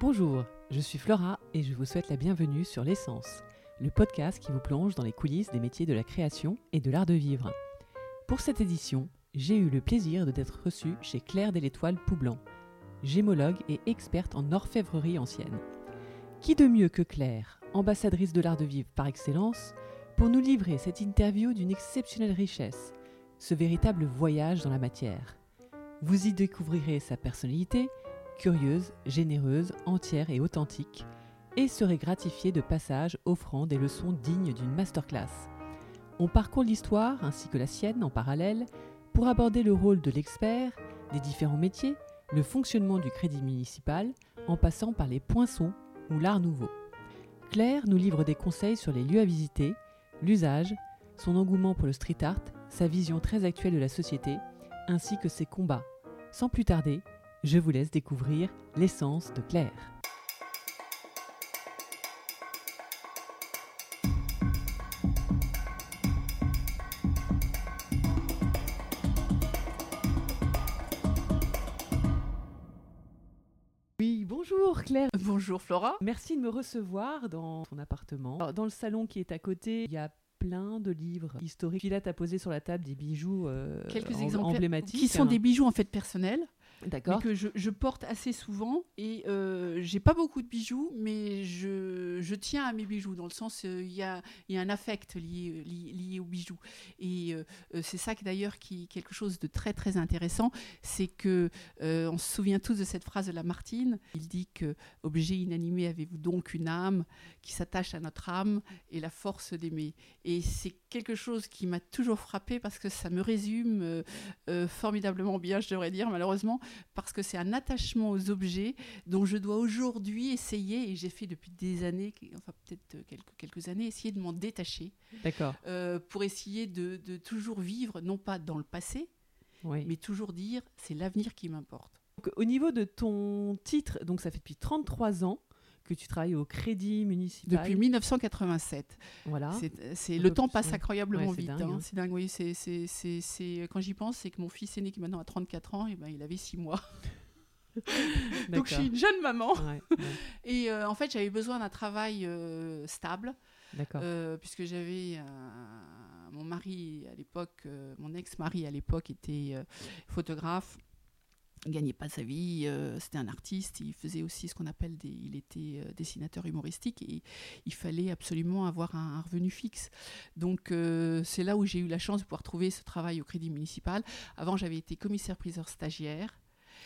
Bonjour, je suis Flora et je vous souhaite la bienvenue sur L'essence, le podcast qui vous plonge dans les coulisses des métiers de la création et de l'art de vivre. Pour cette édition, j'ai eu le plaisir d'être reçue chez Claire de l'Étoile Poublanc, gémologue et experte en orfèvrerie ancienne. Qui de mieux que Claire, ambassadrice de l'art de vivre par excellence, pour nous livrer cette interview d'une exceptionnelle richesse, ce véritable voyage dans la matière? Vous y découvrirez sa personnalité, curieuse, généreuse, entière et authentique, et serez gratifié de passages offrant des leçons dignes d'une masterclass. On parcourt l'histoire ainsi que la sienne en parallèle pour aborder le rôle de l'expert, les différents métiers, le fonctionnement du crédit municipal, en passant par les poinçons ou l'art nouveau. Claire nous livre des conseils sur les lieux à visiter, l'usage, son engouement pour le street art, sa vision très actuelle de la société, ainsi que ses combats. Sans plus tarder, je vous laisse découvrir l'essence de Claire. Oui, bonjour Claire. Bonjour Flora. Merci de me recevoir dans ton appartement. Alors, dans le salon qui est à côté, il y a plein de livres historiques. Puis là, tu as posé sur la table des bijoux euh, Quelques em- exemples emblématiques. qui sont des bijoux en fait personnels, D'accord. que je, porte assez souvent. Et euh, j'ai pas beaucoup de bijoux, mais je, je tiens à mes bijoux dans le sens euh, il y, a, y a un affect lié, lié, lié aux bijoux. Et euh, euh, c'est ça d'ailleurs qui quelque chose de très très intéressant, c'est que on se souvient tous de cette phrase de Lamartine. Il dit que objet inanimé avez-vous donc une âme qui s'attache à notre âme et la force d'aimer? Et c'est quelque chose qui m'a toujours frappé parce que ça me résume euh, euh, formidablement bien, je devrais dire, malheureusement, parce que c'est un attachement aux objets dont je dois aujourd'hui essayer, et j'ai fait depuis des années, enfin peut-être euh, quelques, quelques années, essayer de m'en détacher D'accord. euh, pour essayer de, de toujours vivre, non pas dans le passé, Oui. mais toujours dire c'est l'avenir qui m'importe. Au niveau de ton titre, donc ça fait depuis 33 ans que tu travailles au Crédit Municipal. Depuis 1987. Voilà. C'est, le temps passe incroyablement Ouais, vite. dingue, hein. hein. C'est dingue, oui. C'est, Quand j'y pense, c'est que mon fils aîné qui maintenant a 34 ans, et ben, il avait 6 mois. Donc je suis une jeune maman. Ouais, ouais, Et euh, en fait, j'avais besoin d'un travail euh, stable, D'accord. euh, puisque j'avais mon mari à l'époque, euh, mon ex-mari à l'époque était photographe. Il gagnait pas sa vie, euh, c'était un artiste, il faisait aussi ce qu'on appelle des, il était euh, dessinateur humoristique et il fallait absolument avoir un, revenu fixe. Donc euh, c'est là où j'ai eu la chance de pouvoir trouver ce travail au Crédit Municipal. Avant j'avais été commissaire-priseur stagiaire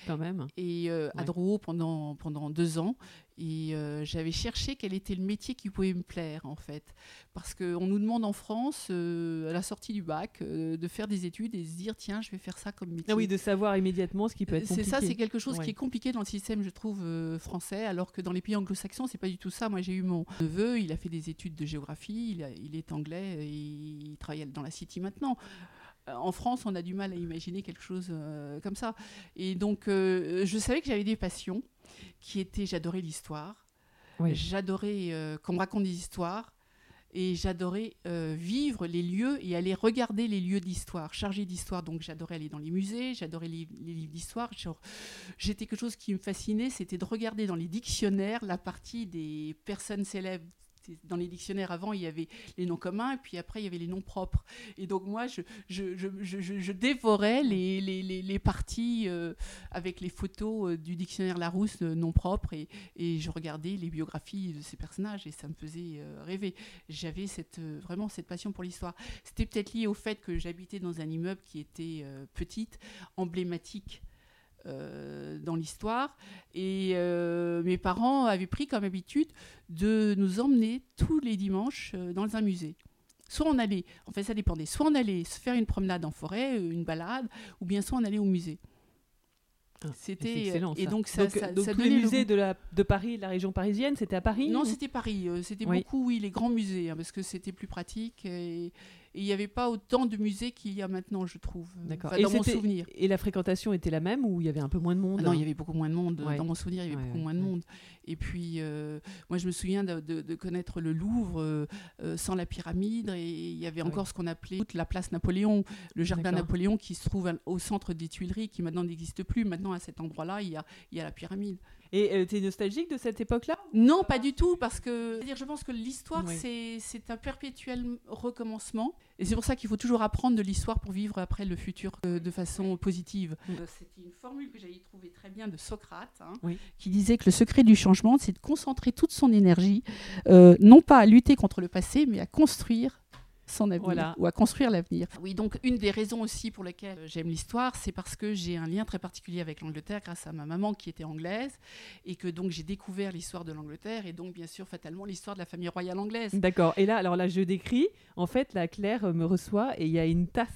Quand même. et euh, à. Drouot pendant, pendant deux ans. Et euh, j'avais cherché quel était le métier qui pouvait me plaire, en fait. Parce qu'on nous demande en France, euh, à la sortie du bac, de faire des études et se dire, tiens, je vais faire ça comme métier. Ah oui, de savoir immédiatement ce qui peut être C'est compliqué. ça, c'est quelque chose Ouais. qui est compliqué dans le système, je trouve, français, alors que dans les pays anglo-saxons, c'est pas du tout ça. Moi, j'ai eu mon neveu, il a fait des études de géographie, il, a- il est anglais, et il travaille dans la City maintenant. Euh, En France, on a du mal à imaginer quelque chose euh, comme ça. Et donc, euh, je savais que j'avais des passions qui étaient, j'adorais l'histoire, Oui. j'adorais euh, qu'on me raconte des histoires. Et j'adorais vivre les lieux et aller regarder les lieux d'histoire, chargés d'histoire. Donc j'adorais aller dans les musées, j'adorais les, les livres d'histoire. J'étais quelque chose qui me fascinait, c'était de regarder dans les dictionnaires la partie des personnes célèbres. Dans les dictionnaires avant, il y avait les noms communs et puis après, il y avait les noms propres. Et donc moi, je, dévorais les, parties euh, avec les photos euh, du dictionnaire Larousse de noms propres et, et je regardais les biographies de ces personnages et ça me faisait euh, rêver. J'avais cette, euh, vraiment cette passion pour l'histoire. C'était peut-être lié au fait que j'habitais dans un immeuble qui était euh, petite, emblématique euh, dans l'histoire. Et euh, mes parents avaient pris comme habitude de nous emmener tous les dimanches euh, dans un musée. Soit on allait, en fait ça dépendait, soit on allait se faire une promenade en forêt, une balade, ou bien soit on allait au musée. Ah, C'était et donc ça, donc, ça- donc ça tous les le musées goût. de, la, de Paris, de la région parisienne, c'était à Paris Non, ou- c'était Paris. C'était Oui. beaucoup, oui, les grands musées, hein, parce que c'était plus pratique. Et et il n'y avait pas autant de musées qu'il y a maintenant, je trouve. D'accord. enfin, dans mon souvenir. Et la fréquentation était la même ou il y avait un peu moins de monde? Ah non, il y avait beaucoup moins de monde. Ouais. Dans mon souvenir, il y avait Ouais, beaucoup ouais, moins de monde. Et puis, euh, moi, je me souviens de, de- de connaître le Louvre euh, euh, sans la pyramide. Et il y avait encore ce qu'on appelait toute la place Napoléon, le jardin. Napoléon qui se trouve au centre des Tuileries, qui maintenant n'existe plus. Maintenant, à cet endroit-là, il y a, il y a la pyramide. Et euh, tu es nostalgique de cette époque-là Non, pas du tout, parce que c'est-à-dire, je pense que l'histoire, Oui. c'est- un perpétuel recommencement. Et c'est pour ça qu'il faut toujours apprendre de l'histoire pour vivre après le futur euh, de façon positive. Euh, C'était une formule que j'avais trouvée très bien de Socrate, hein, Oui. qui disait que le secret du changement, c'est de concentrer toute son énergie, euh, non pas à lutter contre le passé, mais à construire son avenir Voilà. ou à construire l'avenir. Oui, donc une des raisons aussi pour lesquelles j'aime l'histoire, c'est parce que j'ai un lien très particulier avec l'Angleterre grâce à ma maman qui était anglaise et que donc j'ai découvert l'histoire de l'Angleterre et donc bien sûr fatalement l'histoire de la famille royale anglaise. D'accord. Et là, alors là, je décris. En fait, la Claire me reçoit et il y a une tasse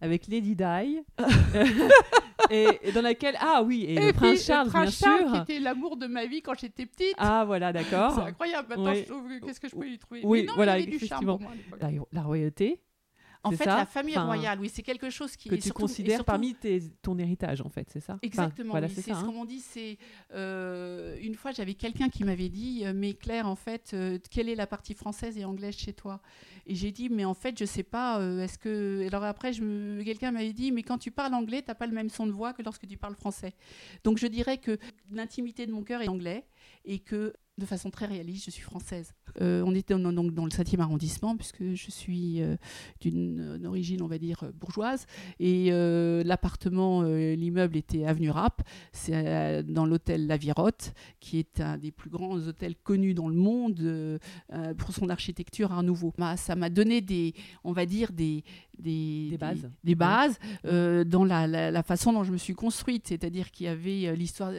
avec Lady Di. et, et dans laquelle. Ah oui, et, le prince Charles, bien sûr. qui était l'amour de ma vie quand j'étais petite. Ah voilà, c'est d'accord. incroyable. Maintenant, qu'est-ce que je peux lui trouver Oui, non, voilà, il avait du charme effectivement. pour moi à l'époque. La, la royauté En fait, ça la famille Enfin, royale, oui, c'est quelque chose qui que est tu surtout- considères surtout- parmi tes, ton héritage, en fait, c'est ça Enfin, Exactement, voilà, c'est ça. ce hein. qu'on dit. C'est euh, une fois j'avais quelqu'un qui m'avait dit, euh, mais Claire, en fait, euh, quelle est la partie française et anglaise chez toi? Et j'ai dit, mais en fait, je sais pas. euh, Est-ce que alors après, me... quelqu'un m'avait dit, mais quand tu parles anglais, t'as pas le même son de voix que lorsque tu parles français. Donc je dirais que l'intimité de mon cœur est anglais et que de façon très réaliste, je suis française. Euh, on était dans, donc dans le 7e arrondissement, puisque je suis euh, d'une euh, origine, on va dire, bourgeoise. Et euh, l'appartement, l'immeuble était avenue Rapp. C'est dans l'hôtel La Virotte, qui est un des plus grands hôtels connus dans le monde pour son architecture Art Nouveau. Ma- Ça m'a donné des, on va dire, des, des, Des bases. des bases, dans la, la- la façon dont je me suis construite. C'est-à-dire qu'il y avait l'histoire,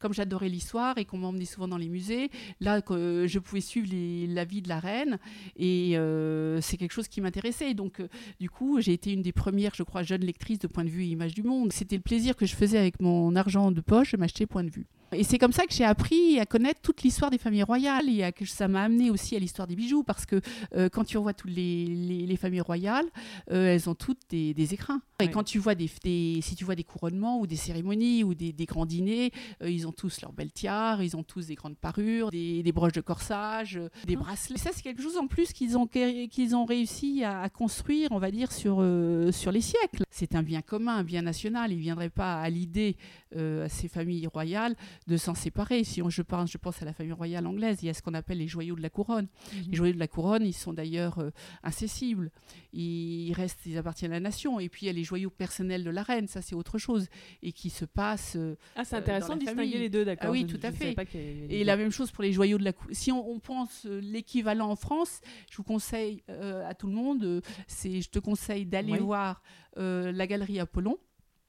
comme j'adorais l'histoire et qu'on m'emmenait souvent dans les musées, là, euh, je pouvais suivre la vie de la reine et euh, c'est quelque chose qui m'intéressait. Donc, euh, du coup, j'ai été une des premières, je crois, jeunes lectrices de Point de vue et Images du Monde. C'était le plaisir que je faisais avec mon argent de poche de m'acheter Point de vue. Et c'est comme ça que j'ai appris à connaître toute l'histoire des familles royales et à que ça m'a amené aussi à l'histoire des bijoux parce que euh, quand tu revois toutes les, les- les familles royales, euh, elles ont toutes des, des écrins. Et Ouais. quand tu vois des, des- si tu vois des couronnements ou des cérémonies ou des, des grands dîners, euh, ils ont tous leurs belles tiares, ils ont tous des grandes parures, des, broches de corsage, euh, des bracelets. Ça, c'est quelque chose en plus qu'ils ont, qu'ils ont réussi à, à construire, on va dire, sur, sur les siècles. C'est un bien commun, un bien national. Il ne viendrait pas à l'idée à ces familles royales de s'en séparer. Si on, je, pense, je pense à la famille royale anglaise, il y a ce qu'on appelle les joyaux de la couronne. Les joyaux de la couronne, ils sont d'ailleurs euh, incessibles. Ils restent, ils appartiennent à la nation. Et puis il y a les joyaux personnels de la reine, ça c'est autre chose, et qui se passe. euh, Ah, c'est euh, intéressant de distinguer famille. les deux, d'accord. Ah oui, Je- tout à fait. avait Et la même chose pour les joyaux de la couronne. Si on, on pense euh, l'équivalent en France, je vous conseille euh, à tout le monde, c'est, je te conseille d'aller Oui. voir la galerie Apollon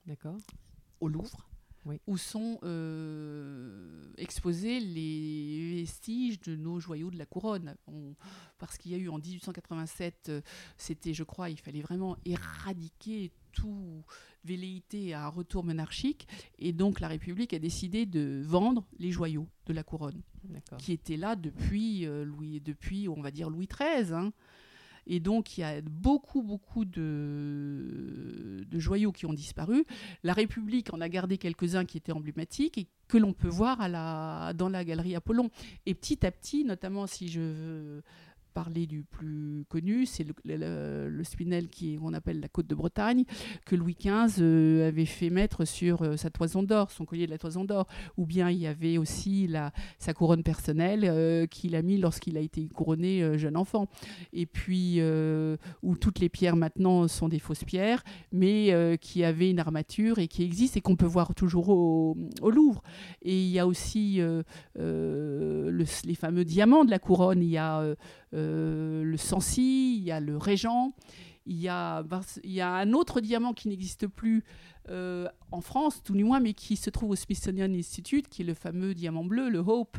D'accord. au Louvre, Oui. où sont euh, exposés les vestiges de nos joyaux de la couronne. On- parce qu'il y a eu en 1887, euh, c'était, je crois, il fallait vraiment éradiquer tout velléité à un retour monarchique, et donc la République a décidé de vendre les joyaux de la couronne qui était là depuis, euh, Louis, depuis on va dire Louis XIII. hein. Et donc, il y a beaucoup, beaucoup de, joyaux qui ont disparu. La République en a gardé quelques-uns qui étaient emblématiques et que l'on peut voir dans la galerie Apollon. Et petit à petit, notamment si je veux parler du plus connu, c'est le, spinel qui qu'on appelle la côte de Bretagne, que Louis XV euh, avait fait mettre sur euh, sa toison d'or, son collier de la toison d'or. Ou bien il y avait aussi la, sa couronne personnelle euh, qu'il a mis lorsqu'il a été couronné jeune enfant. Et puis, où toutes les pierres maintenant sont des fausses pierres, mais qui avaient une armature et qui existent et qu'on peut voir toujours au, Louvre. Et il y a aussi le- les fameux diamants de la couronne. Il y a le Sancy, il y a le Régent. Il y, a, il y a un autre diamant qui n'existe plus euh, en France, tout du moins, mais qui se trouve au Smithsonian Institute, qui est le fameux diamant bleu, le Hope,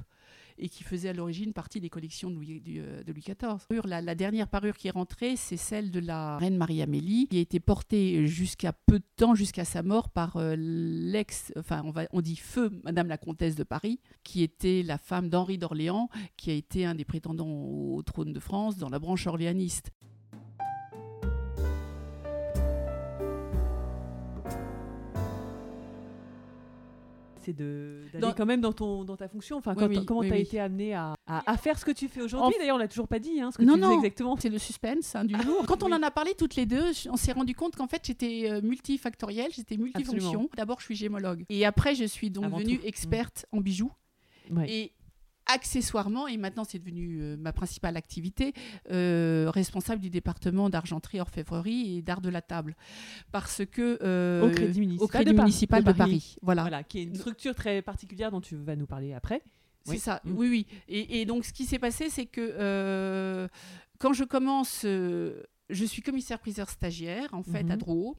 et qui faisait à l'origine partie des collections de Louis, du- euh, XIV. La, dernière parure qui est rentrée, c'est celle de la reine Marie-Amélie, qui a été portée jusqu'à peu de temps, jusqu'à sa mort, par euh, l'ex, enfin on dit feu, Madame la Comtesse de Paris, qui était la femme d'Henri d'Orléans, qui a été un des prétendants au trône de France dans la branche orléaniste. C'est de- d'aller quand même dans, ton, dans ta fonction. Enfin, Oui, comment oui, tu as été amené à, à, à faire ce que tu fais aujourd'hui En- D'ailleurs, on l'a toujours pas dit, hein, ce que Non, tu non. exactement. C'est le suspense hein, du jour. Quand on en a parlé toutes les deux, on s'est rendu compte qu'en fait j'étais euh, multifactorielle, j'étais multifonction. D'abord, je suis gémologue. Et après, je suis donc Avant devenue tout. experte en bijoux. Ouais. Et accessoirement, et maintenant c'est devenu euh, ma principale activité, euh, responsable du département d'argenterie, orfèvrerie et d'art de la table. Parce que... euh, Au Crédit Municipal au Crédit de Paris- municipal de de, Paris. Voilà. Voilà, qui est une structure très particulière dont tu vas nous parler après. C'est Oui. ça, Mm. oui, oui. Et, et donc, ce qui s'est passé, c'est que quand je commence, je suis commissaire-priseur stagiaire, en fait, à Mhm. Drouot,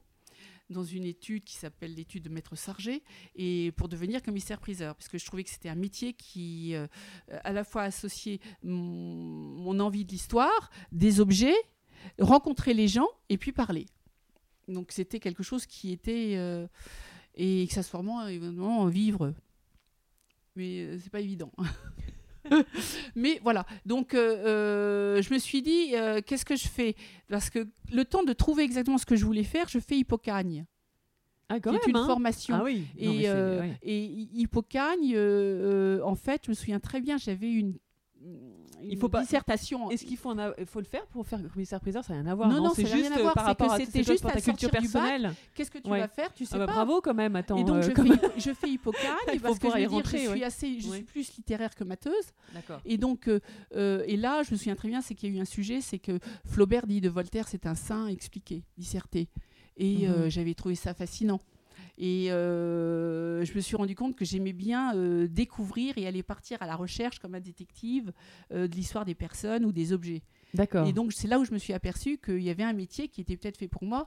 dans une étude qui s'appelle l'étude de maître Sargé, et pour devenir commissaire-priseur, parce que je trouvais que c'était un métier qui, euh, à la fois associait mon, envie de l'histoire, des objets, rencontrer les gens, et puis parler. Donc, c'était quelque chose qui était... euh, et accessoirement, évidemment, vivre mais euh, c'est pas évident. mais voilà, donc euh, euh, je me suis dit, euh, qu'est-ce que je fais? Parce que le temps de trouver exactement ce que je voulais faire, je fais Hippocagne, Ah, qui est une hein. formation. Ah oui. Non, Et, euh, ouais. et Hi- Hippocagne, en fait, je me souviens très bien, j'avais une, une faut pas- dissertation. Est-ce qu'il faut, a- faut le faire pour faire commissaire-priseur Ça n'a rien à voir. Non, non, c'est n'a rien juste à voir, par c'est que rapport à c'était c'est juste pour ta à culture personnelle. Qu'est-ce que tu Ouais. vas faire? Tu sais Ah bah pas. bravo quand même. Attends. Et donc, euh, je, comme- fais, je fais Il faut parce que je, dire, rentrer, je, ouais. suis assez, je Ouais. suis plus littéraire que. D'accord. Et donc, euh, euh, et là, je me souviens très bien, c'est qu'il y a eu un sujet, c'est que Flaubert dit de Voltaire, c'est un saint expliqué, disserté. Et euh, Mhm. j'avais trouvé ça fascinant. Et euh, je me suis rendu compte que j'aimais bien euh, découvrir et aller partir à la recherche, comme un détective, euh, de l'histoire des personnes ou des objets. D'accord. Et donc, c'est là où je me suis aperçue qu'il y avait un métier qui était peut-être fait pour moi,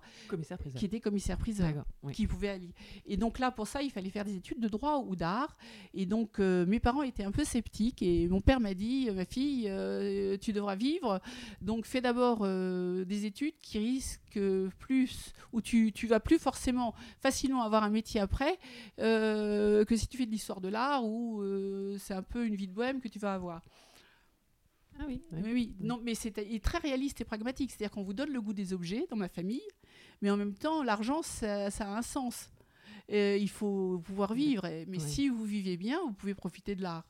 qui était commissaire-priseur oui. qui pouvait aller. Et donc là, pour ça, il fallait faire des études de droit ou d'art. Et donc, euh, mes parents étaient un peu sceptiques. Et mon père m'a dit, ma fille, euh, tu devras vivre. Donc, fais d'abord euh, des études qui risquent plus, où tu, tu vas plus forcément facilement avoir un métier après, euh, que si tu fais de l'histoire de l'art, où euh, c'est un peu une vie de bohème que tu vas avoir. Ah oui. ouais. Mais oui, non, mais c'est très réaliste et pragmatique. C'est-à-dire qu'on vous donne le goût des objets dans ma famille, mais en même temps, l'argent, ça, ça a un sens. Euh, il faut pouvoir vivre. et- Mais Ouais. si vous vivez bien, vous pouvez profiter de l'art.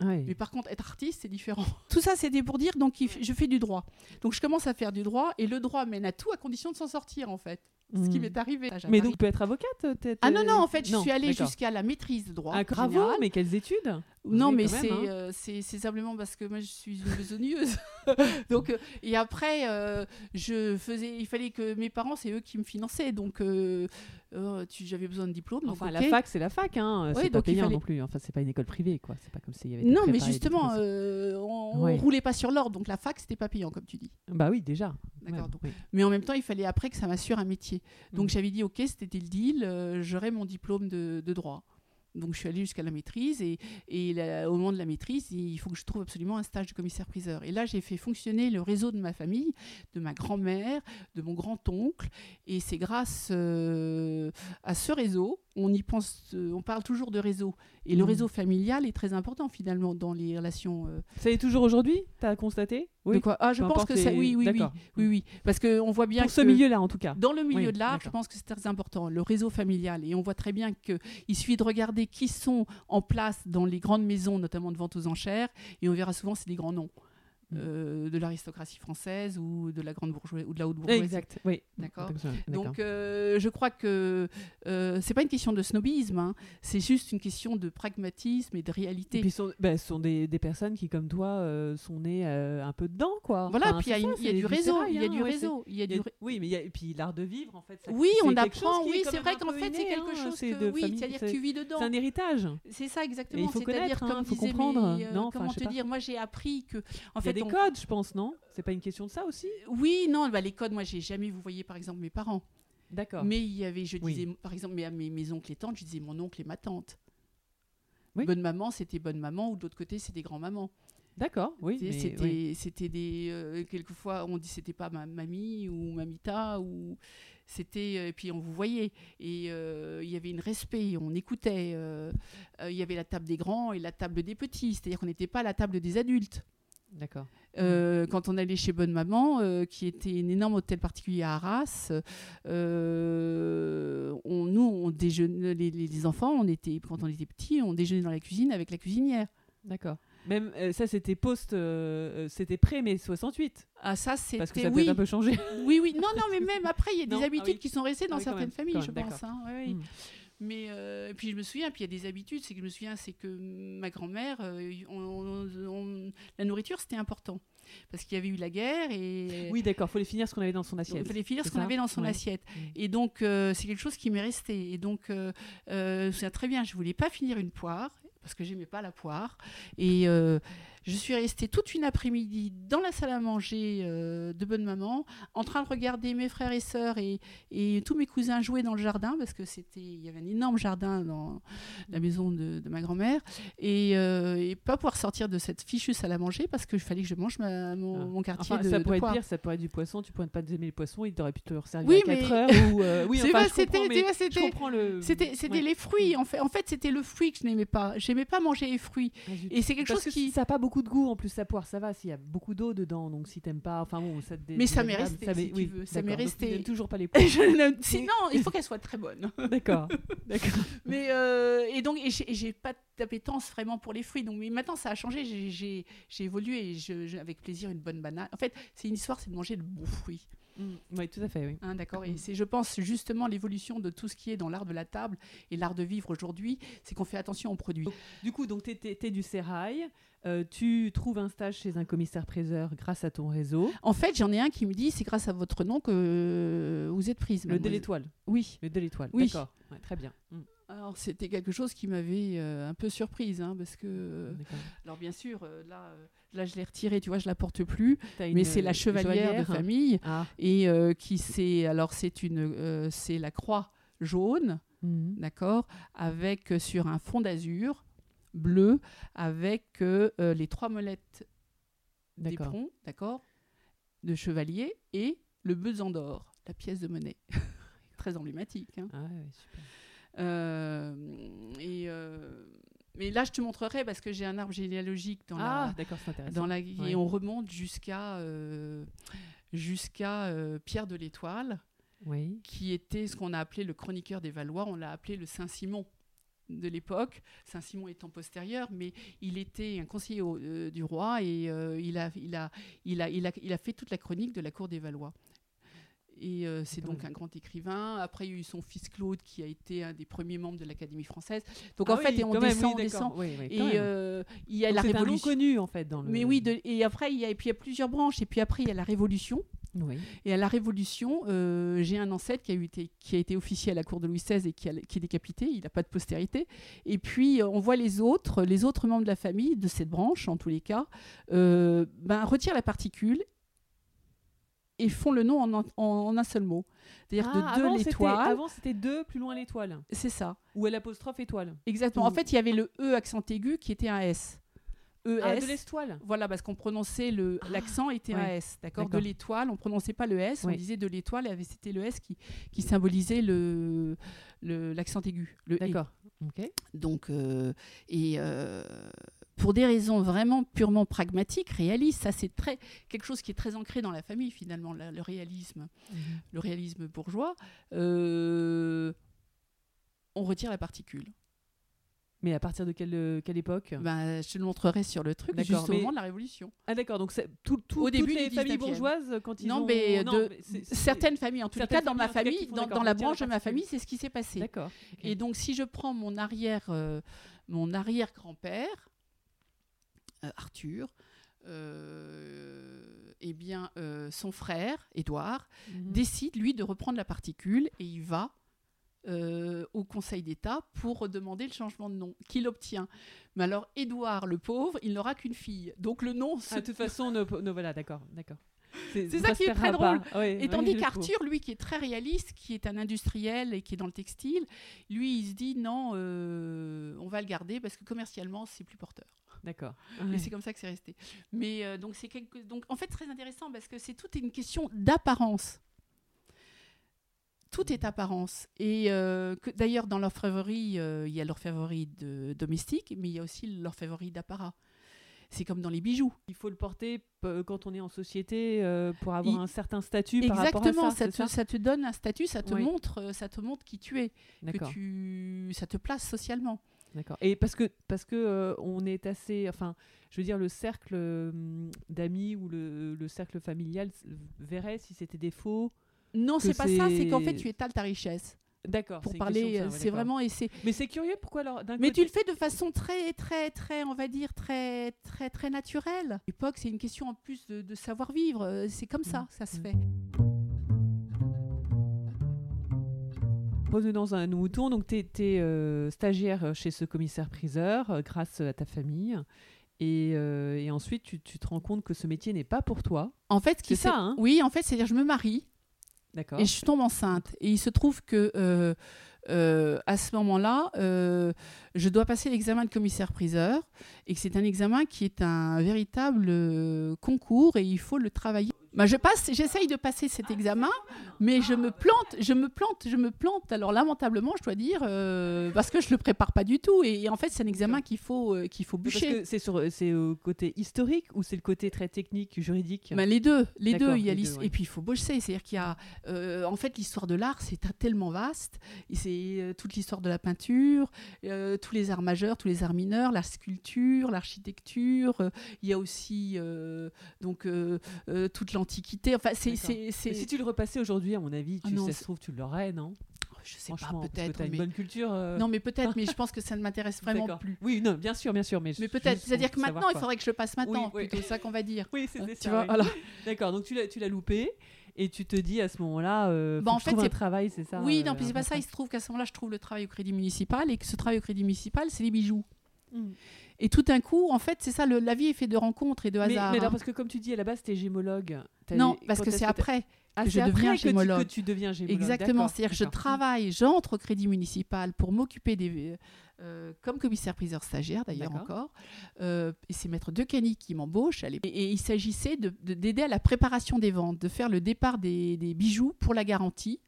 Ouais. Mais par contre, être artiste, c'est différent. Tout ça, c'était pour dire, donc, je fais du droit. Donc, je commence à faire du droit, et le droit mène à tout à condition de s'en sortir, en fait. Ce qui Mhm. m'est arrivé. à Mais donc, tu peux être avocate t'es- Ah non, non, en fait, je Non, suis allée jusqu'à la maîtrise de droit. Ah, bravo, général. mais quelles études Non, mais c'est hein. euh, c'est c'est simplement parce que moi je suis une besogneuse. donc euh, et après euh, je faisais, il fallait que mes parents c'est eux qui me finançaient, donc euh, euh, tu- j'avais besoin de diplôme. donc Enfin, la fac, c'est la fac, hein. Ouais, c'est pas payant fallait- non plus. Enfin, c'est pas une école privée, quoi. C'est pas comme s'il y avait. des Non, mais justement, euh, on, on Ouais. roulait pas sur l'ordre, donc la fac c'était pas payant comme tu dis. Bah oui, déjà. D'accord. Mais en même temps, il fallait après que ça m'assure un métier. Donc Mhm. j'avais dit ok, c'était le deal, euh, j'aurai mon diplôme de, de droit. Donc je suis allée jusqu'à la maîtrise et, et la- au moment de la maîtrise, il faut que je trouve absolument un stage de commissaire-priseur. Et là, j'ai fait fonctionner le réseau de ma famille, de ma grand-mère, de mon grand-oncle. Et c'est grâce euh, à ce réseau, on y pense, euh, on parle toujours de réseau. Et le Mhm. réseau familial est très important finalement dans les relations. euh, Ça est toujours aujourd'hui T'as constaté? De quoi? Ah, je pense que ça, oui, oui, oui, oui, oui, parce qu'on voit bien Pour ce milieu-là, en tout cas. dans le milieu Oui, de l'art, je pense que c'est très important, le réseau familial. Et on voit très bien qu'il suffit de regarder qui sont en place dans les grandes maisons, notamment de vente aux enchères, et on verra souvent c'est des grands noms. Euh, de l'aristocratie française ou de la grande bourgeoisie ou de la haute bourgeoisie. Exact, oui. D'accord. Donc euh, je crois que euh, c'est pas une question de snobisme, hein, c'est juste une question de pragmatisme et de Et réalité. puis, ce sont, bah, sont des, des personnes qui, comme toi, euh, sont nées un peu dedans, quoi. voilà, Enfin, puis il y il y a du réseau, il y a hein, du réseau, il y a il y du Oui, mais il y a, et puis l'art de vivre, en fait. ça- Oui, on apprend, oui, c'est vrai qu'en fait c'est quelque hein, chose c'est que de oui, c'est-à-dire que tu vis dedans. C'est un héritage. C'est ça exactement. il faut connaître, comme faut comprendre. comment te dire Moi, j'ai appris que en Il y a fait, on- codes, je pense, non? C'est pas une question de ça aussi? Oui, non, bah, les codes. Moi, j'ai jamais. Vous voyez, par exemple, mes parents. D'accord. Mais il y avait, je Oui. disais, par exemple, mes, mes, mes oncles et tantes, je disais mon oncle et ma tante. Oui. Bonne maman, c'était bonne maman, ou de l'autre côté, c'était grand maman. D'accord, oui. c'était, oui. des. euh, quelquefois, on dit c'était pas ma mamie ou mamita ou c'était. euh, Et puis on vous voyait et euh, il y avait une respect, on écoutait. euh, euh, Il y avait la table des grands et la table des petits, c'est-à-dire qu'on n'était pas à la table des adultes. D'accord. Euh, quand on allait chez Bonne Maman, euh, qui était un énorme hôtel particulier à Arras, euh, on, nous, on déjeunait, les, les- les enfants, on était, quand on était petits, on déjeunait dans la cuisine avec la cuisinière. D'accord. Même euh, ça, c'était post, c'était pré mai 68, Ah, ça, c'était. parce que ça a oui, peut-être un peu changé. oui, oui. Non, non, mais même après, il y a Non, des ah habitudes oui. qui sont restées dans Ah oui, certaines même, familles, je pense. hein. Ouais, ouais. Mais euh, et puis je me souviens, puis il y a des habitudes, c'est que je me souviens, c'est que ma grand-mère, euh, la nourriture c'était important parce qu'il y avait eu la guerre et Oui, d'accord, faut les finir ce qu'on avait dans son assiette. il fallait finir c'est ce qu'on avait dans son Ouais. assiette. Mm. Et donc, euh, c'est quelque chose qui m'est resté. Et donc, euh, euh, je me souviens très bien, je voulais pas finir une poire parce que j'aimais pas la poire. Et je suis restée toute une après-midi dans la salle à manger euh, de Bonne Maman, en train de regarder mes frères et sœurs et, et tous mes cousins jouer dans le jardin parce que c'était, il y avait un énorme jardin dans la maison de, de ma grand-mère et, euh, et pas pouvoir sortir de cette fichue salle à manger parce qu'il fallait que je mange ma- mon, Ah. mon quartier Enfin, de, ça de pourrait être poire. pire, ça pourrait être du poisson, tu pourrais ne pas aimer les poissons, il t'aurait pu te servir Oui, à 4 mais- heures. Ou, euh, oui, enfin, c'était- le... C'était, c'était Ouais. les fruits, en fait. En fait, c'était le fruit que je n'aimais pas. J'aimais pas manger les fruits. Ah. Et c'est quelque chose qui. ça pas beaucoup de goût en plus, sa poire, ça va, s'il y a beaucoup d'eau dedans, donc si t'aimes pas, enfin bon, ça te Mais ça m'est resté, si tu veux, ça m'est donc resté. toujours pas les poires. Sinon, il faut qu'elle soit très bonne. d'accord, d'accord. Mais euh, et donc, et j'ai, pas d'appétence vraiment pour les fruits. Donc, mais maintenant, ça a changé. J'ai évolué et je, je- avec plaisir une bonne banane. En fait, c'est une histoire, c'est de manger de bons fruits. Mm, Oui, tout à fait, oui. Hein, d'accord. Et c'est, je pense, justement l'évolution de tout ce qui est dans l'art de la table et l'art de vivre aujourd'hui, c'est qu'on fait attention aux produits. Du coup, donc tu es, du sérail, euh, tu trouves un stage chez un commissaire-priseur grâce à ton réseau. En fait, j'en ai un qui me dit, c'est grâce à votre nom que euh, vous êtes prise. Le dé l'étoile. Oui. Le dé l'étoile, Oui. d'accord. Ouais, très bien. Mm, Alors c'était quelque chose qui m'avait euh, un peu surprise, hein, parce que alors bien sûr euh, là, euh, là je l'ai retiré, tu vois, je la porte plus, mais c'est la chevalière, de famille Ah. et qui c'est alors c'est une c'est la croix jaune, Mhm. d'accord, avec sur un fond d'azur bleu avec les trois molettes d'éperon, d'accord, de chevalier et le besan d'or, la pièce de monnaie. Très emblématique. hein. Ah ouais, super. Euh, et euh, mais là, je te montrerai parce que j'ai un arbre généalogique dans Ah, la, d'accord, c'est intéressant. dans la Ouais. et on remonte jusqu'à euh, jusqu'à euh, Pierre de l'Étoile, Oui. qui était ce qu'on a appelé le chroniqueur des Valois. On l'a appelé le Saint Simon de l'époque, Saint Simon étant postérieur, mais il était un conseiller au- euh, du roi et il, a, il, a, il, a, il, a, il a fait toute la chronique de la cour des Valois. Et euh, c'est donc un grand écrivain. Après, il y a eu son fils Claude, qui a été un des premiers membres de l'Académie française. Donc Ah en fait, oui, et on quand même, descend, oui, on descend. Oui, Et euh, il y a Donc la c'est un nom Révolution. connu en fait dans le. Mais oui, de- et après, il y a, et puis il y a plusieurs branches. Et puis après, il y a la Révolution. Oui. Et à la Révolution, euh, j'ai un ancêtre qui a, été, qui a été officier à la cour de Louis XVI et qui, a- qui est décapité. Il n'a pas de postérité. Et puis, euh, on voit les autres, les autres membres de la famille, de cette branche, en tous les cas, euh, ben, retirent la particule et font le nom en, un- en- en un seul mot. C'est-à-dire Ah, de deux l'étoile. Avant c'était deux plus loin l'étoile. C'est ça. Ou l'apostrophe étoile. Exactement. En fait, il y avait le E accent aigu qui était un S. E, Ah, de l'étoile. Voilà, parce qu'on prononçait le l'accent était un. S, d'accord. De l'étoile, on prononçait pas le S, on disait de l'étoile, et c'était le S qui, qui symbolisait le l'accent aigu. Le et. D'accord. Ok. Donc euh, et euh, pour des raisons vraiment purement pragmatiques, réalistes, ça c'est très quelque chose qui est très ancré dans la famille finalement, la- le réalisme, le réalisme bourgeois. euh, on retire la particule. Mais à partir de quelle, quelle époque? Ben, je te le montrerai sur le truc, juste au mais- moment de la Révolution. Ah d'accord, donc tout, tout, Au toutes début les familles 19e. bourgeoises quand ils non, ont... mais, de, c'est- c'est- certaines familles, en tout cas dans ma famille, dans, la branche de ma famille, c'est ce qui s'est passé. D'accord. Et donc, si je prends mon arrière, euh, mon arrière grand-père, euh, Arthur, euh, eh bien, euh, son frère, Édouard, Mhm. décide, lui, de reprendre la particule et il va euh, au Conseil d'État pour demander le changement de nom, qu'il obtient. Mais alors, Édouard, le pauvre, il n'aura qu'une fille. Donc, le nom se Ah, de toute façon, no, no- voilà, d'accord, d'accord. C'est ça qui est très drôle. Ouais, Et tandis qu'Arthur, lui, qui est très réaliste, qui est un industriel et qui est dans le textile, lui, il se dit non, euh, on va le garder parce que commercialement, c'est plus porteur. D'accord. Et Ouais. c'est comme ça que c'est resté. Mais euh, donc, c'est quelque... donc, en fait, très intéressant parce que c'est toute une question d'apparence. Tout est apparence. Et euh, d'ailleurs, dans l'orfèvrerie, euh, il y a l'orfèvrerie de domestique, mais il y a aussi l'orfèvrerie d'apparat. C'est comme dans les bijoux. Il faut le porter p- quand on est en société euh, pour avoir Il- un certain statut par rapport à Exactement, ça. ça, te, ça te donne un statut, ça te Oui. montre, euh, ça te montre qui tu es, que tu, ça te place socialement. D'accord. Et parce que parce que euh, on est assez, enfin, je veux dire, le cercle euh, d'amis ou le, le cercle familial verrait si c'était des faux. Non, c'est pas ça, c'est qu'en fait tu étales ta richesse. D'accord. pour parler. ça, euh, ouais, c'est vraiment et c'est. Mais c'est curieux pourquoi alors Mais côté- tu le fais de façon très, très, très, on va dire très, très, très naturelle. L'époque, c'est une question en plus de, de savoir vivre. Euh, C'est comme ça, que ça se Mm. fait. Revenons dans un mouton. Donc, tu es, stagiaire chez ce commissaire-priseur euh, grâce à ta famille. Et, euh, et ensuite, tu, tu te rends compte que ce métier n'est pas pour toi. En fait, C'est ça, hein? Oui, en fait, c'est-à-dire je me marie D'accord. et je tombe enceinte. Et il se trouve que euh, euh, à ce moment-là, euh, je dois passer l'examen de commissaire-priseur et que c'est un examen qui est un véritable euh, concours et il faut le travailler. Bah, je passe, j'essaye de passer cet examen, mais je me plante, je me plante, je me plante. Alors lamentablement, je dois dire, euh, parce que je le prépare pas du tout. Et, et en fait, c'est un examen qu'il faut euh, qu'il faut bûcher. c'est sur c'est au côté historique ou c'est le côté très technique, juridique Ben, les deux, les deux. Il y a les l'his- deux, ouais. Et puis il faut bosser, c'est-à-dire qu'il y a, euh, en fait, l'histoire de l'art, c'est tellement vaste. C'est toute l'histoire de la peinture, tous les arts majeurs, tous les arts mineurs, la sculpture, l'architecture. il y a aussi donc toute l'Antiquité. Enfin, c'est, c'est, Mais c'est- si tu le repassais aujourd'hui, à mon avis, Ah tu, non, ça c'est- se trouve, tu l'aurais, non? Je sais pas, peut-être. t'as une mais- bonne culture. euh, Non, mais peut-être. mais je pense que ça ne m'intéresse vraiment plus. Oui, non, bien sûr, bien sûr. Mais, Mais peut-être. C'est-à-dire que maintenant, il faudrait que je le passe maintenant. Oui, oui. plutôt ça qu'on va dire. Oui, c'était tu ça. D'accord, donc tu l'as, tu l'as loupé et tu te dis à ce moment-là, euh, Bah, en fait, c'est- travail, c'est ça oui, euh, non, puis c'est pas ça. Il se trouve qu'à ce moment-là, je trouve le travail au crédit municipal et que ce travail au crédit municipal, c'est les bijoux. Mm. Et tout d'un coup, en fait, c'est ça, le- la vie est faite de rencontres et de Mais, hasard. mais alors, hein. parce que comme tu dis, à la base, t'es gémologue. Non, parce que est-ce c'est après. Ah, que je deviens après que tu- gémologue. Que tu, deviens gémologue. Exactement. C'est-à-dire que je travaille, j'entre au crédit municipal pour m'occuper des. Euh, comme commissaire-priseur stagiaire d'ailleurs encore. Euh, et c'est Maître Decani qui m'embauche. Et, et il s'agissait de- de- d'aider à la préparation des ventes, de faire le départ des, des bijoux pour la garantie.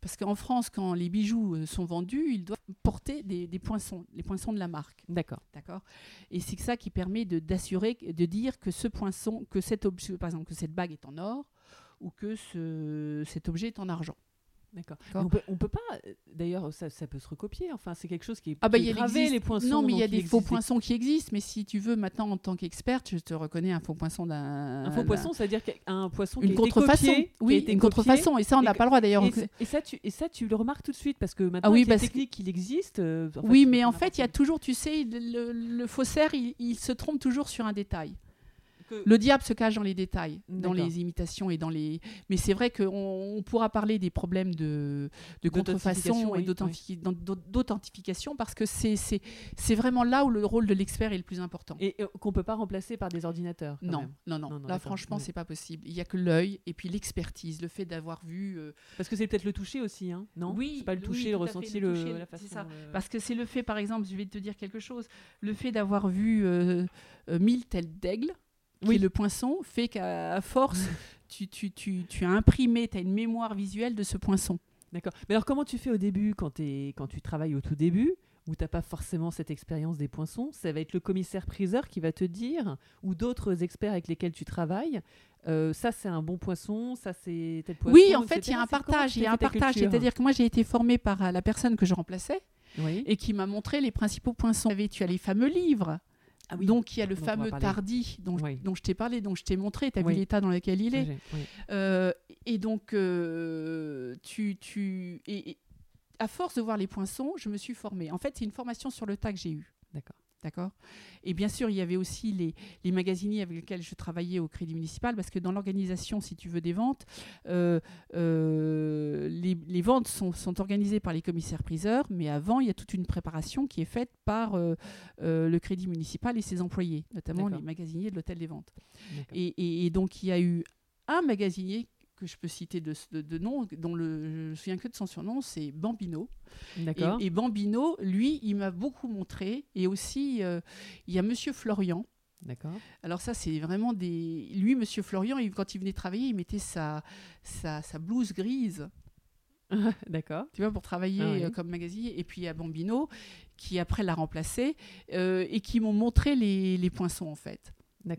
Parce qu'en France, quand les bijoux euh, sont vendus, ils doivent porter des, des poinçons, les poinçons de la marque. D'accord. D'accord Et c'est ça qui permet de- d'assurer, de dire que ce poinçon, que cet objet, par exemple, que cette bague est en or ou que ce, cet objet est en argent. D'accord. On peut, on peut pas. D'ailleurs, ça, ça peut se recopier. Enfin, c'est quelque chose qui est, Ah bah qui il y est a gravé, existe- les poinçons. Non, mais il y a des faux poinçons qui existent, mais si tu veux maintenant en tant qu'experte, je te reconnais un faux poinçon d'un Un faux poisson, c'est-à-dire qu'un poisson qui une contrefaçon. copié, qui a oui, été une contrefaçon et ça on n'a pas le droit d'ailleurs. Et, ça, tu, et ça, tu le remarques tout de suite parce que maintenant, Ah oui, que- technique, il existe. euh, en oui, mais en fait, il y a toujours, tu sais, le, le faussaire, il, il se trompe toujours sur un détail. Que- Le diable se cache dans les détails, dans les imitations et dans les. Mais c'est vrai qu'on on pourra parler des problèmes de, de contrefaçon et oui, d'authentifi- d'au- d'au- d'authentification parce que c'est vraiment là où le rôle de l'expert est le plus important. Et qu'on peut pas remplacer par des ordinateurs. quand Non, même. non, non, Non, non, Là, franchement, ouais. c'est pas possible. Il y a que l'œil et puis l'expertise, le fait d'avoir vu. euh, Parce que c'est peut-être le toucher aussi, hein Non? Oui, pas le oui, toucher, le ressenti, le le, toucher, la c'est façon. ça. euh, Parce que c'est le fait, par exemple, je vais te dire quelque chose, le fait d'avoir vu euh, mille têtes d'aigle, qui Oui. est le poinçon, fait qu'à force, tu, tu, tu, tu as imprimé, tu as une mémoire visuelle de ce poinçon. D'accord. Mais alors, comment tu fais au début, quand, tu travailles au tout début, où tu n'as pas forcément cette expérience des poinçons Ça va être le commissaire-priseur qui va te dire, ou d'autres experts avec lesquels tu travailles, euh, ça c'est un bon poisson, ça c'est tel poisson. oui, en fait, il y a un partage. Il y a un ta partage. C'est-à-dire que moi, j'ai été formée par euh, la personne que je remplaçais Oui. et qui m'a montré les principaux poinçons. Tu avais- Tu as les fameux livres. Ah oui, Donc, il y a le fameux. Tardy dont, je- Oui. dont je t'ai parlé, dont je t'ai montré. Tu as Oui. vu l'état dans lequel il est. Euh, et donc, euh, tu, tu, et, et à force de voir les poinçons, je me suis formée. En fait, c'est une formation sur le tas que j'ai eue. D'accord. D'accord? Et bien sûr, il y avait aussi les, les magasiniers avec lesquels je travaillais au Crédit Municipal, parce que dans l'organisation, si tu veux, des ventes, euh, euh, les, les ventes sont, sont organisées par les commissaires-priseurs, mais avant, il y a toute une préparation qui est faite par euh, le Crédit Municipal et ses employés, notamment les magasiniers de l'hôtel des ventes. Et- et donc, il y a eu un magasinier que je peux citer de, de, de nom, dont le, je me souviens que de son surnom, c'est Bambino. D'accord. Et, et Bambino, lui, il m'a beaucoup montré. Et aussi, euh, il y a Monsieur Florian. D'accord. Alors ça, c'est vraiment des... Lui, Monsieur Florian, il- quand il venait travailler, il mettait sa, sa, sa blouse grise, D'accord. tu vois, pour travailler Ah oui. euh, comme magasinier. Et puis, il y a Bambino, qui après l'a remplacé, euh, et qui m'ont montré les, les poinçons, en fait.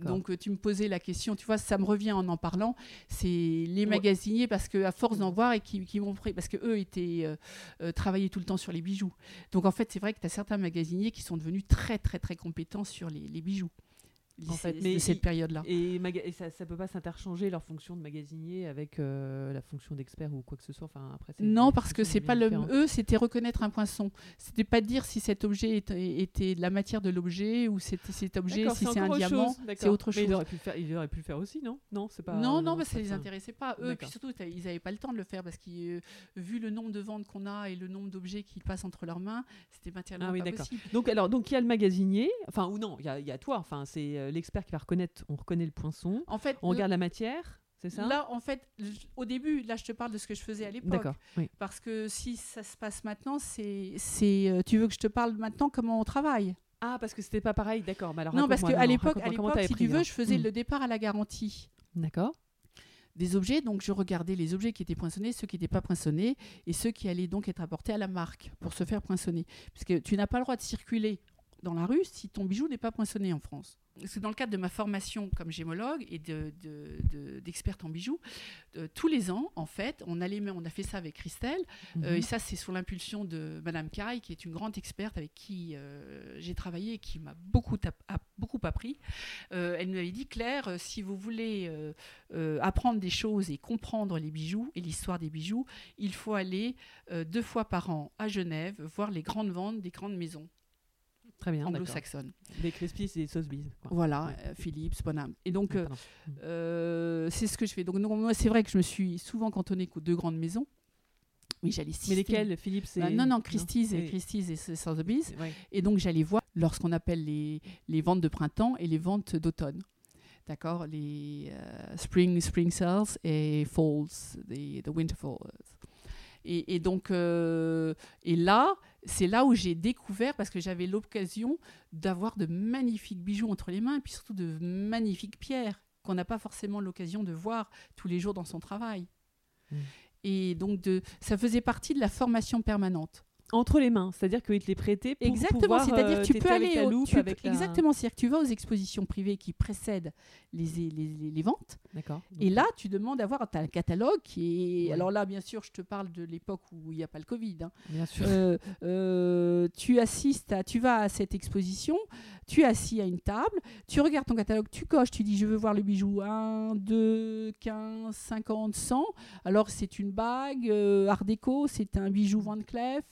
Donc, euh, tu me posais la question, tu vois, ça me revient en en parlant, c'est les Ouais. magasiniers, parce que à force d'en voir, et qui, qui m'ont pris, parce qu'eux étaient euh, euh, travaillaient tout le temps sur les bijoux. Donc, en fait, c'est vrai que tu as certains magasiniers qui sont devenus très, très, très compétents sur les, les bijoux. En fait, de cette période-là. Et, et, ça ne peut pas s'interchanger leur fonction de magasinier avec euh, la fonction d'expert ou quoi que ce soit. Enfin, après, non, parce que c'est pas le. Eux, c'était reconnaître un poinçon. C'était pas dire si cet objet était, était la matière de l'objet ou c'était cet objet, si c'est un diamant, c'est autre chose. Mais il aurait, pu le faire, il aurait pu le faire aussi, non? Non, c'est pas. Non, non, ça les intéressait pas. Eux, puis surtout, ils n'avaient pas le temps de le faire parce que euh, vu le nombre de ventes qu'on a et le nombre d'objets qui passent entre leurs mains, c'était matériellement ah, oui, pas possible. Donc, alors, donc il y a le magasinier, enfin ou non, il y, y, a toi. Enfin, c'est euh, l'expert qui va reconnaître. On reconnaît le poinçon. En fait, on regarde la matière. C'est ça? Là, en fait, au début, là, je te parle de ce que je faisais à l'époque. D'accord. Parce que si ça se passe maintenant, c'est, c'est, euh, tu veux que je te parle maintenant comment on travaille? Ah, parce que c'était pas pareil, d'accord. Bah, non, parce qu'à l'époque, à l'époque, si tu veux, je faisais hmm. le départ à la garantie. D'accord des objets. Donc, je regardais les objets qui étaient poinçonnés, ceux qui n'étaient pas poinçonnés, et ceux qui allaient donc être apportés à la marque pour se faire poinçonner. Parce que tu n'as pas le droit de circuler dans la rue si ton bijou n'est pas poinçonné en France. Parce que dans le cadre de ma formation comme gémologue et d'experte de, en bijoux, euh, tous les ans, en fait, on, allait, on a fait ça avec Christelle, euh, mhm. et ça c'est sous l'impulsion de Madame Caille, qui est une grande experte avec qui euh, j'ai travaillé et qui m'a beaucoup, beaucoup appris. elle nous avait dit, Claire, si vous voulez apprendre des choses et comprendre les bijoux et l'histoire des bijoux, il faut aller deux fois par an à Genève, voir les grandes ventes des grandes maisons. Très bien. Anglo-saxonne. Des Crispis et des Sotheby's. Voilà, euh, Philips, Bonham. Et donc, euh, euh, c'est ce que je fais. Donc, moi, c'est vrai que je me suis souvent cantonnée aux deux grandes maisons. Oui, j'allais Mais lesquelles Philips et... Non, non, Christie's et, Christie's et Sotheby's. Et donc, j'allais voir lorsqu'on appelle les, les ventes de printemps et les ventes d'automne d'accord, les spring, spring sales et falls, the, the winter falls. Et, et donc, et là, c'est là où j'ai découvert, parce que j'avais l'occasion d'avoir de magnifiques bijoux entre les mains, et puis surtout de magnifiques pierres qu'on n'a pas forcément l'occasion de voir tous les jours dans son travail. Mmh. Et donc, de, ça faisait partie de la formation permanente entre les mains, c'est-à-dire qu'il te les prêtait pour exactement, c'est-à-dire euh, tu peux aller au, tu, exactement, c'est-à-dire que tu vas aux expositions privées qui précèdent les, les, les, ventes. D'accord. Et là, tu demandes d'avoir un catalogue qui est alors là bien sûr, je te parle de l'époque où il n'y a pas le Covid. Hein. Bien sûr. Euh, euh, tu assistes à tu vas à cette exposition, tu es assis à une table, tu regardes ton catalogue, tu coches, tu dis je veux voir le bijou 1 2 15 50 100. Alors c'est une bague art déco, c'est un bijou Van Cleef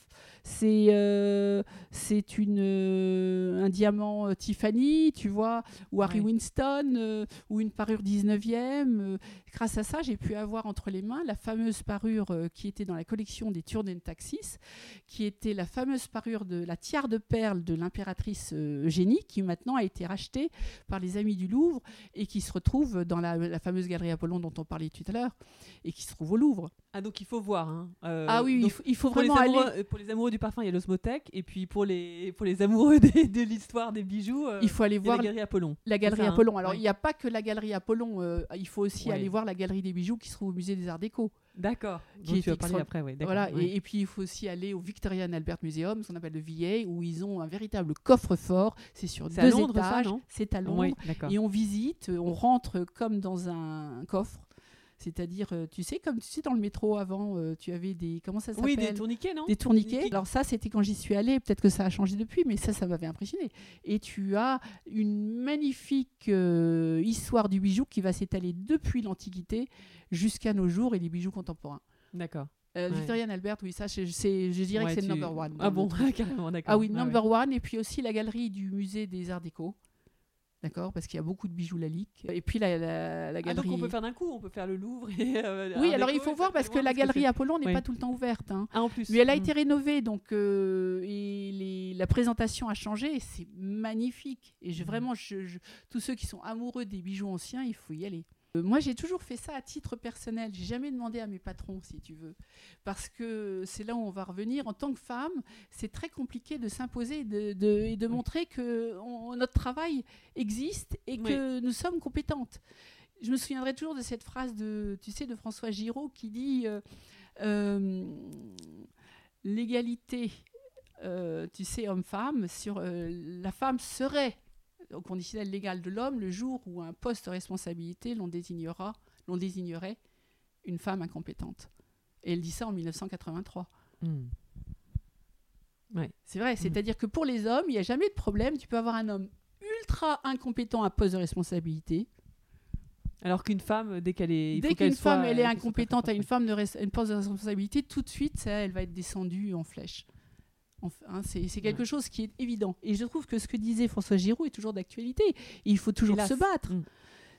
c'est euh, c'est une euh, un diamant euh, Tiffany, tu vois, ou Harry Winston, ou une parure 19e. grâce à ça, j'ai pu avoir entre les mains la fameuse parure qui était dans la collection des Turden Taxis, qui était la fameuse parure de la tiare de perles de l'impératrice Eugénie, qui maintenant a été rachetée par les amis du Louvre et qui se retrouve dans la, la fameuse galerie Apollon dont on parlait tout à l'heure et qui se trouve au Louvre. Ah donc il faut voir. Hein. ah oui, il faut, vraiment aller. Pour les amoureux du parfum, il y a l'osmothèque. Et puis pour les, pour les amoureux de l'histoire des bijoux, euh, il faut aller voir la galerie Apollon. La galerie Apollon. Alors il n'y a pas que la galerie Apollon. Euh, il faut aussi aller voir la galerie des bijoux qui se trouve au musée des Arts Déco. D'accord. Qui tu vas parler après, oui. Voilà. Et, puis il faut aussi aller au Victorian Albert Museum, ce qu'on appelle le VA, où ils ont un véritable coffre-fort. C'est sur deux étages. C'est à Londres. et on visite, on rentre comme dans un coffre c'est-à-dire, euh, tu sais, comme tu sais, dans le métro avant, euh, tu avais des. Comment ça s'appelle Oui, des tourniquets, non? Des tourniquets. Alors, ça, c'était quand j'y suis allée. Peut-être que ça a changé depuis, mais ça, ça m'avait impressionné. Et tu as une magnifique euh, histoire du bijou qui va s'étaler depuis l'Antiquité jusqu'à nos jours et les bijoux contemporains. D'accord. Victorian Albert, oui, ça, je, je dirais que c'est le number one. Ah bon, carrément, d'accord. Ah oui, number one. Et puis aussi la galerie du musée des Arts Déco. D'accord Parce qu'il y a beaucoup de bijoux lalique. Et puis la, la, galerie. Ah, donc on peut faire d'un coup, on peut faire le Louvre et. Euh, oui, alors il faut voir parce que la galerie Apollon n'est pas tout le temps ouverte. Hein. Ah, en plus. Mais elle a mm. été rénovée, donc euh, et les, la présentation a changé. C'est magnifique. Et je, mm. vraiment, je, tous ceux qui sont amoureux des bijoux anciens, il faut y aller. Euh, moi, j'ai toujours fait ça à titre personnel. J'ai jamais demandé à mes patrons, si tu veux, parce que c'est là où on va revenir. En tant que femme, c'est très compliqué de s'imposer et de, montrer que notre travail existe et que nous sommes compétentes. Je me souviendrai toujours de cette phrase de, tu sais, de François Giraud qui dit euh, euh, l'égalité, tu sais, homme-femme, sur la femme serait au conditionnel légal de l'homme le jour où un poste de responsabilité l'on désignera, l'on désignerait une femme incompétente. Et elle dit ça en 1983. Hmm. Ouais. C'est vrai, hmm. c'est-à-dire que pour les hommes, il n'y a jamais de problème. Tu peux avoir un homme ultra incompétents à poste de responsabilité. Alors qu'une femme, dès qu'elle est. il Dès qu'une femme soit- elle est incompétente à une femme de une poste de responsabilité, tout de suite, ça, elle va être descendue en flèche. Enfin, hein, c'est quelque chose qui est évident. Et je trouve que ce que disait François Giroud est toujours d'actualité. Il faut toujours Hélas. se battre. Mm.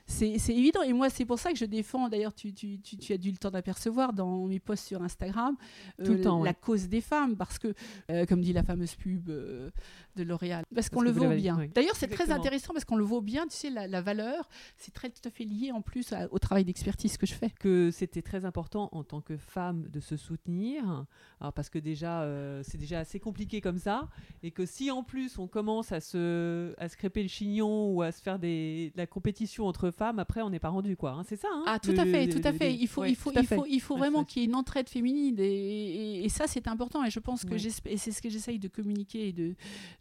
C'est c'est évident. Et moi, c'est pour ça que je défends, d'ailleurs, tu, tu- tu- tu as dû le temps d'apercevoir dans mes posts sur Instagram, euh, Tout le temps, la ouais. cause des femmes. Parce que, euh, comme dit la fameuse pub euh, de L'Oréal, parce qu'on le vaut bien. oui. D'ailleurs, c'est très intéressant parce qu'on le vaut bien. Tu sais, la, la valeur, c'est très tout à fait lié en plus à- au travail d'expertise que je fais. que c'était très important en tant que femme de se soutenir, alors parce que déjà euh, c'est déjà assez compliqué comme ça, et que si en plus on commence à se, à se crêper le chignon ou à se faire des, de la compétition entre femmes, après on n'est pas rendu quoi. hein. C'est ça. hein, Ah, tout le- à fait, le- tout à fait. Il faut, ouais, il faut, il faut, il faut vraiment qu'il y ait une entraide féminine. Et, et- et ça, c'est important. Et je pense que Ouais. j'espère- et c'est ce que j'essaye de communiquer et de,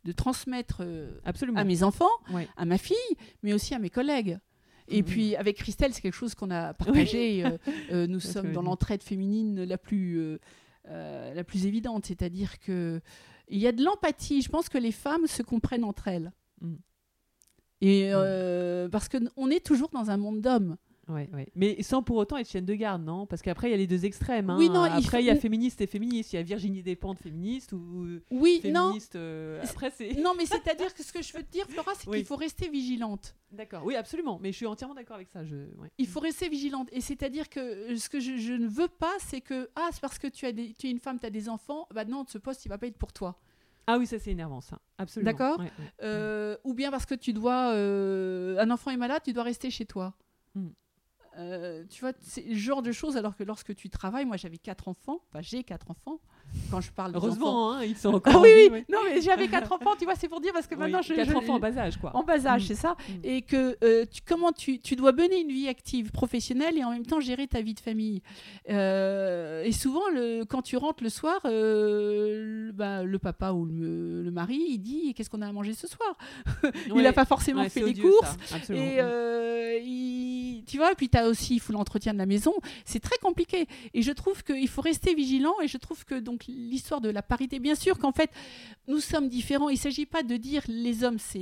de transmettre euh, Absolument. à mes enfants, Ouais. à ma fille, mais aussi à mes collègues. Et Mhm. puis avec Christelle, c'est quelque chose qu'on a partagé. euh, euh, nous sommes dans l'entraide féminine la plus, euh, la plus évidente, c'est-à-dire que il y a de l'empathie. Je pense que les femmes se comprennent entre elles. Mhm. Et euh, parce que on est toujours dans un monde d'hommes. Ouais, ouais. Mais sans pour autant être chienne de garde, non? Parce qu'après, il y a les deux extrêmes. hein. Oui, non, il Après, il y a féministe et féministe. Il y a Virginie Despentes féministe ou Oui, non. féministe. euh, Après, c'est. Non, mais c'est-à-dire que ce que je veux te dire, Flora, c'est Oui. qu'il faut rester vigilante. D'accord. Oui, absolument. Mais je suis entièrement d'accord avec ça. Je... ouais. Il faut rester vigilante. Et c'est-à-dire que euh, ce que je, je ne veux pas, c'est que, ah, c'est parce que tu, as des, tu es une femme, tu as des enfants, bah non, ce poste, il va pas être pour toi. Ah oui, ça c'est énervant, ça. Absolument. D'accord. Euh, ou bien parce que tu dois. euh, un enfant est malade, tu dois rester chez toi. Mm. Euh, tu vois, c'est le genre de choses, alors que lorsque tu travailles, moi j'avais quatre enfants, j'ai quatre enfants. Quand je parle. Heureusement, hein, ils sont encore. Ah oui, oui, non, mais j'avais quatre enfants, tu vois, c'est pour dire, parce que Oui, maintenant je. quatre je- enfants en bas âge, quoi. en bas âge, Mm. c'est ça. Mm. Et que euh, tu, comment tu, tu dois mener une vie active, professionnelle et en même temps gérer ta vie de famille. Euh, et souvent, le, quand tu rentres le soir, euh, le, bah, le papa ou le, le mari, il dit Qu'est-ce qu'on a à manger ce soir? Il Ouais. n'a pas forcément Ouais, fait les odieux, courses. ça. Et euh, il- tu vois, et puis tu as aussi, il faut l'entretien de la maison. C'est très compliqué. Et je trouve qu'il faut rester vigilant. Et je trouve que donc l'histoire de la parité, bien sûr qu'en fait, nous sommes différents. Il ne s'agit pas de dire les hommes, c'est.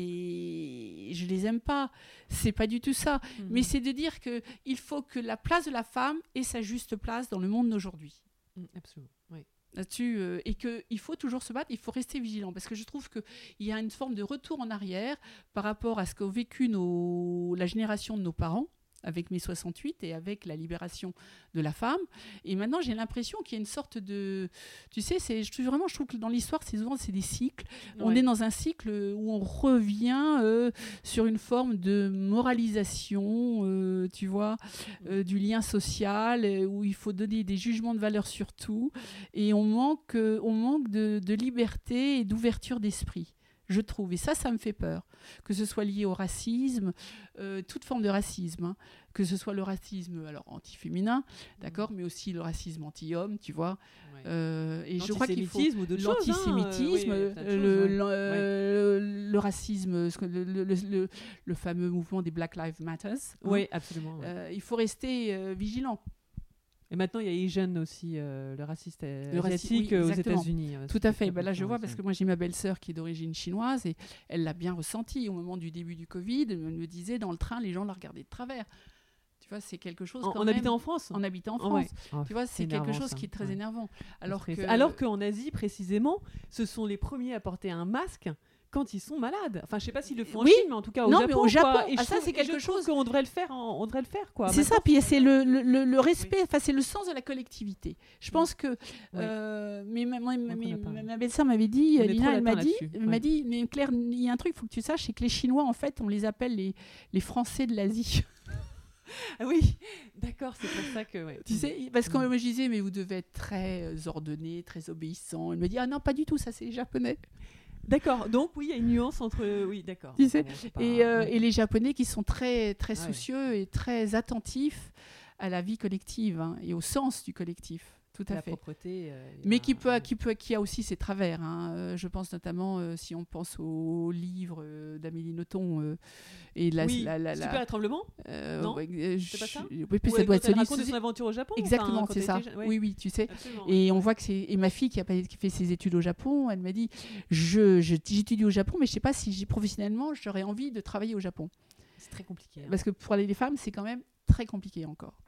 Je les aime pas. C'est pas du tout ça. Mhm. Mais c'est de dire qu'il faut que la place de la femme ait sa juste place dans le monde d'aujourd'hui Mm, Absolument. là-dessus euh, et qu'il faut toujours se battre, il faut rester vigilant parce que je trouve qu'il y a une forme de retour en arrière par rapport à ce qu'ont vécu nos, la génération de nos parents avec mai 68 et avec la libération de la femme. Et maintenant, j'ai l'impression qu'il y a une sorte de... Tu sais, c'est, je, trouve vraiment, je trouve que dans l'histoire, c'est souvent c'est des cycles. On est dans un cycle où on revient euh, sur une forme de moralisation, euh, tu vois, euh, du lien social, où il faut donner des jugements de valeur sur tout, et on manque, on manque de, de liberté et d'ouverture d'esprit. Je trouve, et ça, ça me fait peur, que ce soit lié au racisme, euh, toute forme de racisme, hein. que ce soit le racisme alors anti-féminin, d'accord, mais aussi le racisme anti-homme, tu vois. Ouais. Euh, et je crois qu'il faut L'antisémitisme ou d'autres hein, euh, l'antisémitisme, oui, choses, le, ouais. le- le racisme, le, fameux mouvement des Black Lives Matter. hein. Oui, absolument. ouais. Il faut rester vigilant. Et maintenant, il y a Asian aussi, euh, le raciste euh, Le raci- asiatique oui, euh, aux. États-Unis. Tout à fait. Ben là, je vois parce que moi, j'ai ma belle-sœur qui est d'origine chinoise et elle l'a bien ressenti au moment du début du Covid. Elle me disait dans le train, les gens la regardaient de travers. Tu vois, c'est quelque chose En, quand en même- habitant en France en habitant en Ah ouais. France. Ah, Tu vois, c'est quelque chose ça. qui est très Ouais. énervant. Alors Très- que, Alors qu'en Asie, précisément, ce sont les premiers à porter un masque quand ils sont malades. Enfin, je sais pas s'ils le font en Oui. Chine, mais en tout cas au Non, Japon. mais au Japon, quoi. Et ah, je ça, c'est quelque je chose- qu'on devrait le faire. en- On devrait le faire, quoi. C'est ça, puis c'est le, le- le- le respect, enfin c'est le sens de la collectivité. Je pense que, euh, mais ma, ma- belle-sœur m'avait dit, On Lina, elle m'a dit, m'a ouais. dit, mais Claire, il y a un truc, il faut que tu saches, c'est que les Chinois, en fait, on les appelle les, les Français de l'Asie. Ah oui, d'accord, c'est pour ça que. ouais. tu sais, parce que Mm. moi je disais, mais vous devez être très euh, ordonné, très obéissant. Elle me dit, ah non, pas du tout, ça c'est les Japonais. D'accord, donc oui, il y a une nuance entre. Oui, d'accord. Tu sais, Bon, c'est pas- Et, euh, et les Japonais qui sont très, très Ouais. soucieux et très attentifs à la vie collective hein, et au sens du collectif. Tout à la fait. propreté. euh, Mais qui va- peut, qui peut, qui a aussi ses travers. hein. Euh, je pense notamment, euh, si on pense au livre euh, d'Amélie Nothomb euh, et la, oui, la, la- la- super étranglement. euh, non? ouais, euh, C'est pas ça? Oui, puis ça doit être elle ce raconte de livre- son aventure au Japon. Exactement, enfin, quand c'est ça. était jeune, ouais. Oui, oui, tu sais. Absolument, Et ouais. on voit que c'est et ma fille qui a, qui fait ses études au Japon, elle m'a dit je je- j'étudie au Japon, mais je sais pas si professionnellement j'aurais envie de travailler au Japon, C'est très compliqué. hein. parce que pour les femmes c'est quand même très compliqué encore.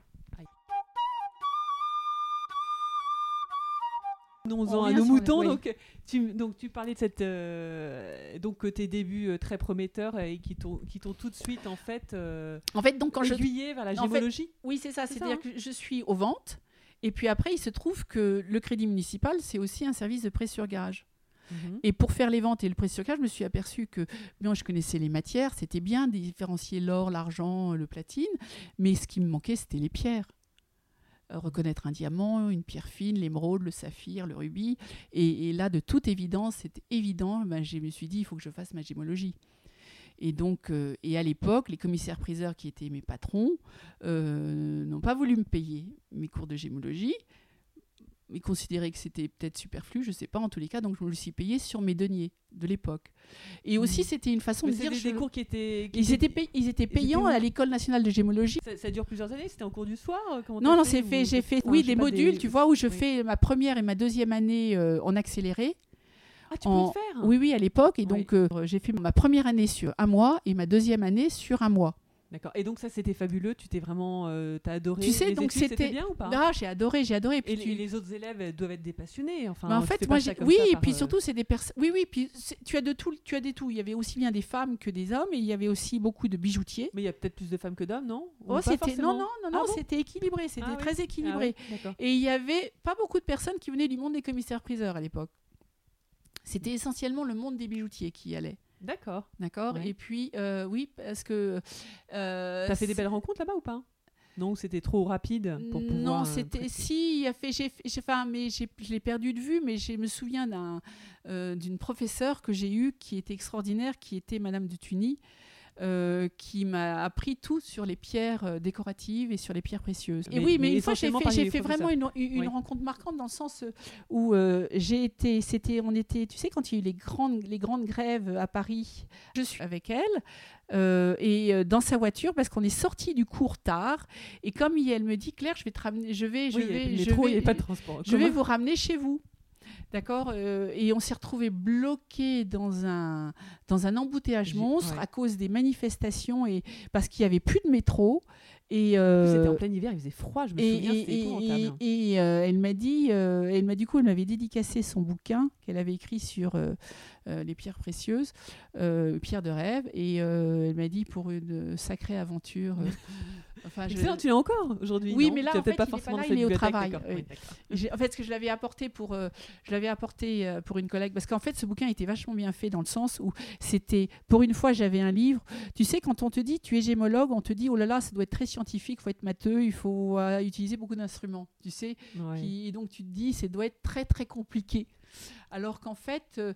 Nous On à nos moutons. oui. Donc, tu, donc, tu parlais de cette, euh, donc, tes débuts euh, très prometteurs et qui t'ont qui t'ont tout de suite, en fait, euh, En fait, donc quand je aiguillé vers la En fait, gémologie. oui c'est ça, C'est c'est-à-dire ça, hein. que je suis aux ventes et puis après il se trouve que le Crédit municipal c'est aussi un service de prêt sur gage. Mhm. Et pour faire les ventes et le prêt sur gage, je me suis aperçu que bien, je connaissais les matières, c'était bien de différencier l'or, l'argent, le platine, mais ce qui me manquait, c'était les pierres. Euh, reconnaître un diamant, une pierre fine, l'émeraude, le saphir, le rubis. Et, là, de toute évidence, c'était évident, ben, je me suis dit, il faut que je fasse ma gémologie. Et donc, euh, et à l'époque, les commissaires-priseurs qui étaient mes patrons euh, n'ont pas voulu me payer mes cours de gémologie. Ils considéraient que c'était peut-être superflu, je ne sais pas, en tous les cas, donc je me le suis payé sur mes deniers de l'époque. Et aussi, c'était une façon Mais de dire... des, je- des cours qui étaient. qui Ils étaient, pay- ils étaient payants à l'École nationale de gémologie. Ça, ça dure plusieurs années C'était en cours du soir euh, Non, non, c'est ou- fait. J'ai fait, enfin, oui, des modules, tu vois, où je oui. fais ma première et ma deuxième année euh, en accéléré. Ah, tu en- peux le faire Oui, oui, à l'époque. Et Oui. donc, euh, j'ai fait ma première année sur un mois et ma deuxième année sur un mois. D'accord. Et donc, ça, c'était fabuleux. Tu t'es vraiment. euh, T'as adoré. Tu sais, les donc c'était bien ou pas? Ah, j'ai adoré, j'ai adoré. Et puis Et, tu- les- autres élèves doivent être des passionnés. Enfin, Bah, en fait, moi, j'ai- oui, et puis euh, surtout, c'est des personnes. Oui, oui, puis tu as de tout, tu as des tout. Il y avait aussi bien des femmes que des hommes, et il y avait aussi beaucoup de bijoutiers. Mais il y a peut-être plus de femmes que d'hommes, non? Oh, c'était non, non, non, Ah non, bon? c'était équilibré, c'était Ah très Ah équilibré. D'accord. Et il y avait pas beaucoup de personnes qui venaient du monde des commissaires-priseurs à l'époque. C'était essentiellement le monde des bijoutiers qui y allait. D'accord. D'accord Ouais. Et puis, euh, oui, parce que. euh, T'as fait des belles rencontres là-bas ou pas? Non, c'était trop rapide pour pouvoir. Non, euh, c'était. Si, il a fait. J'ai, enfin, mais je l'ai perdu de vue, mais je me souviens d'un, euh, d'une professeure que j'ai eue qui était extraordinaire, qui était Madame de Tuny. Euh, qui m'a appris tout sur les pierres euh, décoratives et sur les pierres précieuses. et oui, mais, mais une fois j'ai fait, vraiment une, une Oui. rencontre marquante dans le sens euh, où euh, j'ai été, c'était, on était, tu sais, quand il y a eu les grandes, les grandes grèves à Paris, je suis avec elle euh, et dans sa voiture parce qu'on est sorti du cours tard et comme elle me dit Claire, je vais te ramener, je vais, je Oui, vais, je métro, vais, pas de transport. je vais vous ramener chez vous. D'accord euh, Et on s'est retrouvés bloqués dans un, dans un embouteillage monstre ouais. à cause des manifestations et parce qu'il n'y avait plus de métro. Et, euh, C'était en plein hiver, il faisait froid, je me et, souviens, et- c'était et- épouvantable. et, et, euh, elle m'a dit, euh, elle m'a du coup, elle m'avait dédicacé son bouquin qu'elle avait écrit sur les pierres précieuses, pierres de rêve, et elle m'a dit pour une sacrée aventure. enfin, je- tu l'as encore aujourd'hui Oui, non mais là, Tu en fait, pas il est pas forcément là, il est au travail, oui. Oui, en fait, ce que je l'avais apporté pour, euh, je l'avais apporté euh, pour une collègue, parce qu'en fait, ce bouquin était vachement bien fait dans le sens où c'était, pour une fois, j'avais un livre. Tu sais, quand on te dit tu es gémologue, on te dit oh là là, ça doit être très scientifique, faut être matheux, il faut euh, utiliser beaucoup d'instruments. Tu sais, Ouais. qui- et donc tu te dis ça doit être très très compliqué. Alors qu'en fait, euh,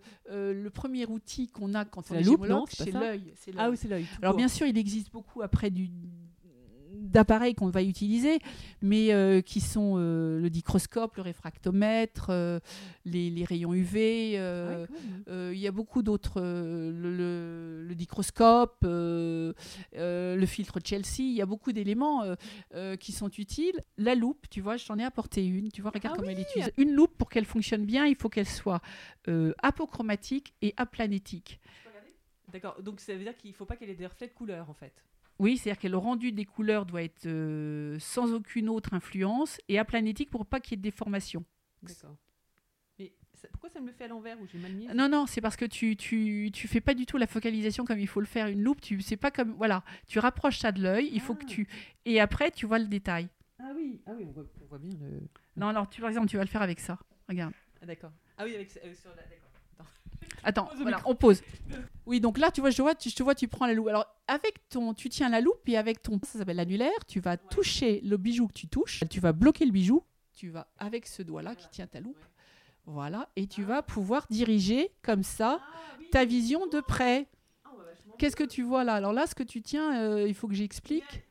le premier outil qu'on a quand on la est loupe, gémologue, non C'est l'œil. Ah oui, c'est l'œil. Alors court. bien sûr, il existe beaucoup après du d'appareils qu'on va utiliser, mais euh, qui sont euh, le dicroscope, le réfractomètre, euh, les, les rayons UV. Ah il y a beaucoup d'autres, le, le- le dicroscope, le filtre Chelsea, il y a beaucoup d'éléments qui sont utiles. La loupe, tu vois, j'en ai apporté une, tu vois, regarde Ah comment elle est utilisée. Une loupe, pour qu'elle fonctionne bien, il faut qu'elle soit apochromatique et aplanétique. D'accord, donc ça veut dire qu'il ne faut pas qu'elle ait des reflets de couleur en fait. Oui, c'est-à-dire que le rendu des couleurs doit être euh, sans aucune autre influence et aplanétique pour pas qu'il y ait de déformation. D'accord. Mais ça- pourquoi ça me le fait à l'envers ou j'ai mal mis? Non, non, c'est parce que tu, tu, tu fais pas du tout la focalisation comme il faut le faire une loupe. Tu c'est pas comme voilà, tu rapproches ça de l'œil. Il faut que Ah. tu et après tu vois le détail. Ah oui, ah oui, on voit, on voit bien le. Non, alors tu par exemple tu vas le faire avec ça. Regarde. Ah d'accord. Ah oui, avec euh, sur la. D'accord. Attends, voilà, on pose. Oui, donc là tu vois, je te vois, tu, je te vois, tu prends la loupe. Alors avec ton, tu tiens la loupe et avec ton, ça s'appelle l'annulaire, tu vas toucher le bijou que tu touches. Tu vas bloquer le bijou. Tu vas avec ce doigt-là qui tient ta loupe. Voilà, et tu vas pouvoir diriger comme ça ta vision de près. Ah Qu'est-ce que tu vois là? Alors là, ce que tu tiens, euh, il faut que j'explique.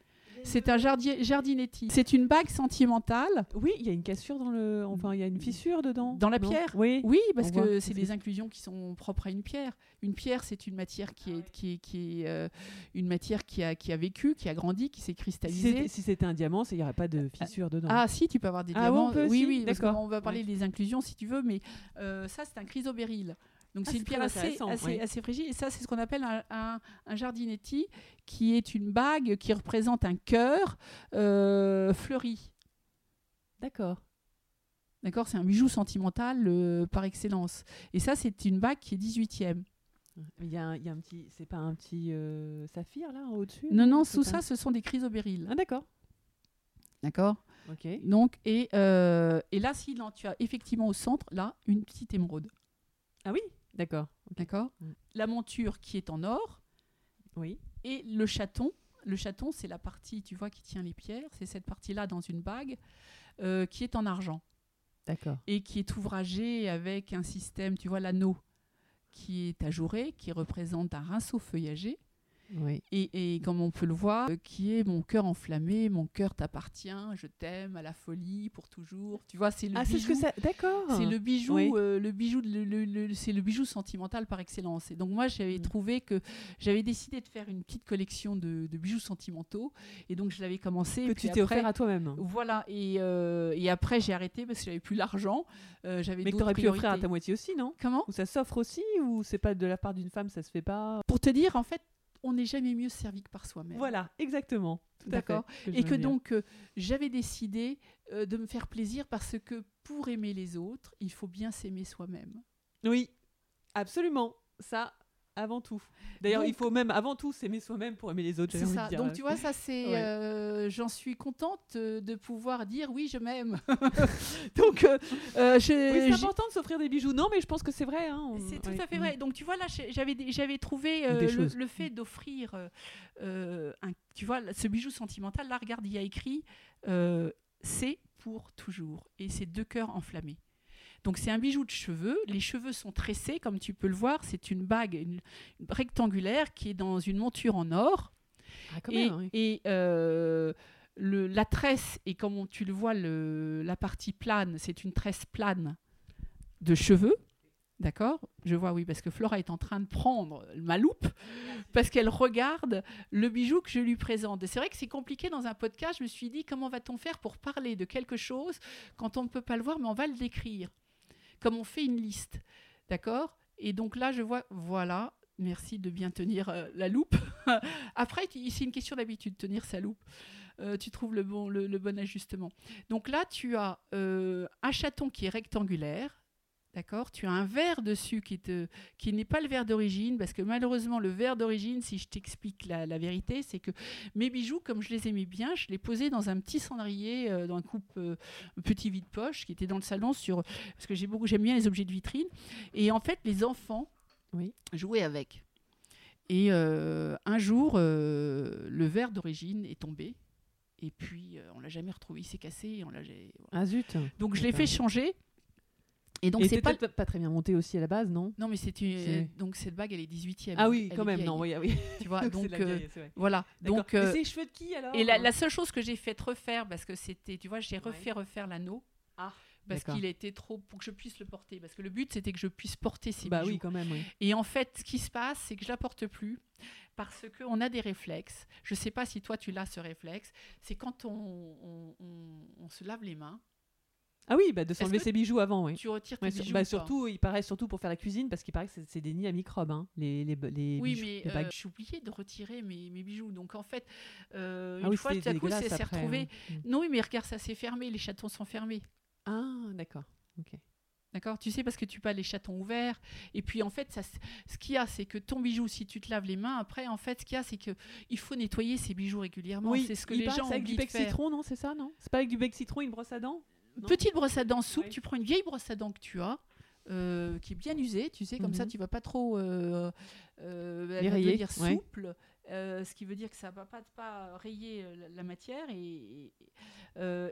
C'est un jardi- jardinetti. C'est une bague sentimentale. Oui, il y a une cassure dans le. Enfin, il y a une fissure dedans. Dans la non pierre Oui. Oui, parce On que c'est c'est ce des inclusions qui sont propres à une pierre. Une pierre, c'est une matière qui est, qui est, qui est euh, une matière qui a, qui a vécu, qui a grandi, qui s'est Si cristallisée. si c'était un diamant, il n'y aurait pas de fissure dedans. Ah si, tu peux avoir des Ah diamants. on peut oui, aussi oui, D'accord. qu'on va parler Ouais. des inclusions si tu veux, mais euh, ça c'est un chrysobéryl. Donc Ah, c'est une pierre assez, assez, fragile. Et ça, c'est ce qu'on appelle un, un, un jardinetti, qui est une bague qui représente un cœur euh, fleuri. D'accord. D'accord C'est un bijou sentimental euh, par excellence. Et ça, c'est une bague qui est 18e. Il y a, un- il y a un petit. C'est pas un petit euh, saphir là au-dessus Non, non, sous ça, ce sont des chrysobéryls. Ah, d'accord. D'accord Ok. Donc, et, et là, si tu as effectivement au centre, là, une petite émeraude. Ah oui? D'accord. D'accord? Mm. La monture qui est en or Oui. et le chaton. Le chaton, c'est la partie, tu vois, qui tient les pierres. C'est cette partie-là dans une bague euh, qui est en argent D'accord. et qui est ouvragée avec un système, tu vois, l'anneau qui est ajouré, qui représente un rinceau feuillagé. Oui. Et, et comme on peut le voir, euh, qui est mon cœur enflammé, mon cœur t'appartient, je t'aime à la folie pour toujours. Tu vois, c'est le Ah, c'est ce que bijou. ça. D'accord. C'est le bijou, Oui. euh, le bijou, le, le- le- c'est le bijou sentimental par excellence. Et donc moi, j'avais Mm. trouvé que j'avais décidé de faire une petite collection de, de bijoux sentimentaux. Et donc je l'avais commencé. que tu t'es offert à toi-même. Voilà. Et, euh, et après, j'ai arrêté parce que j'avais plus l'argent. Euh, j'avais Mais t'aurais pu offrir à ta moitié aussi, non? Comment? Ou ça s'offre aussi Ou c'est pas de la part d'une femme, ça se fait pas? Pour te dire, en fait, on n'est jamais mieux servi que par soi-même. Voilà, exactement. Tout à D'accord. Et que donc, euh, j'avais décidé euh, de me faire plaisir parce que pour aimer les autres, il faut bien s'aimer soi-même. Oui, absolument. Ça, avant tout. D'ailleurs, il faut même avant tout s'aimer soi-même pour aimer les autres. C'est ça. dire. Donc, tu vois, ça, c'est. Ouais. euh, J'en suis contente euh, de pouvoir dire oui, je m'aime. donc, euh, euh, Oui, c'est important de s'offrir des bijoux. Non, mais je pense que c'est vrai. hein, on- C'est tout ouais. à fait vrai. Donc tu vois là, j'avais j'avais trouvé le, fait d'offrir un, tu vois, ce bijou sentimental. Là, regarde, il y a écrit c'est pour toujours et c'est deux cœurs enflammés. Donc c'est un bijou de cheveux. Les cheveux sont tressés, comme tu peux le voir. C'est une bague une- une rectangulaire qui est dans une monture en or. Ah, quand et même, oui. et, euh, le, la tresse, et comme on- tu le vois, le, la partie plane, c'est une tresse plane de cheveux. D'accord? Je vois, oui, parce que Flora est en train de prendre ma loupe, parce qu'elle regarde le bijou que je lui présente. Et c'est vrai que c'est compliqué dans un podcast. Je me suis dit, comment va-t-on faire pour parler de quelque chose quand on ne peut pas le voir, mais on va le décrire? Comme on fait une liste. D'accord? Et donc là, je vois, voilà, merci de bien tenir euh, la loupe. Après, c'est une question d'habitude, tenir sa loupe. Euh, tu trouves le bon, le, le bon ajustement. Donc là, tu as euh, un chaton qui est rectangulaire. D'accord? Tu as un verre dessus qui, te, qui n'est pas le verre d'origine, parce que malheureusement, le verre d'origine, si je t'explique la, la vérité, c'est que mes bijoux, comme je les aimais bien, je les posais dans un petit cendrier, euh, dans un coupe euh, petit vide-poche qui était dans le salon, sur, parce que j'ai beaucoup, j'aime bien les objets de vitrine. Et en fait, les enfants Oui. jouaient avec. Et euh, un jour, le verre d'origine est tombé. Et puis, on l'a jamais retrouvé. Il s'est cassé. Et on l'a. voilà. Ah zut. Donc, je l'ai fait changer. Et donc, c'est pas. très bien monté aussi à la base, non? Non, mais c'est une. C'est- Donc, cette bague, elle est 18e. Ah oui, quand même. Non, oui, ah oui. Tu vois, donc. euh, vieille, voilà. Donc. Euh, c'est les cheveux de qui alors? et la, la seule chose que j'ai fait refaire, parce que c'était, tu vois, j'ai Ouais. refait refaire l'anneau. Ah, Parce qu'il était trop. pour que je puisse le porter. Parce que le but, c'était que je puisse porter ces Bah bijoux. oui, quand même, oui. Et en fait, ce qui se passe, c'est que je la porte plus parce qu'on a des réflexes. Je ne sais pas si toi, tu l'as ce réflexe. C'est quand on, on- on- on se lave les mains, Ah oui, bah de s'enlever ses bijoux avant, oui. tu retires tes Ouais, bijoux. bah surtout, il paraît surtout pour faire la cuisine parce qu'il paraît que c'est- des nids à microbes, hein, les, les, les Oui, bijoux, mais euh, j'ai oublié de retirer mes, mes bijoux. Donc en fait, euh, Ah une oui, fois, tout à coup, ça s'est retrouvé. hein. Mm. Non, oui, mais regarde, ça s'est fermé. Les chatons sont fermés. Ah, d'accord. Ok. D'accord? Tu sais, parce que tu pas les chatons ouverts. Et puis, en fait, ça, ce qu'il y a, c'est que ton bijou, si tu te laves les mains, après, en fait, ce qu'il y a, c'est que il faut nettoyer ses bijoux régulièrement. Oui, c'est ce que les gens avec du bec citron, non? C'est ça, non? C'est pas avec du bec citron, une brosse à dents? Petite brosse à dents souple, Ouais. tu prends une vieille brosse à dents que tu as, euh, qui est bien usée, tu sais, comme ça Mhm. tu vas pas trop euh, euh, elle va ouais. souple. euh, ce qui veut dire que ça va pas, pas rayer euh, la, la matière et,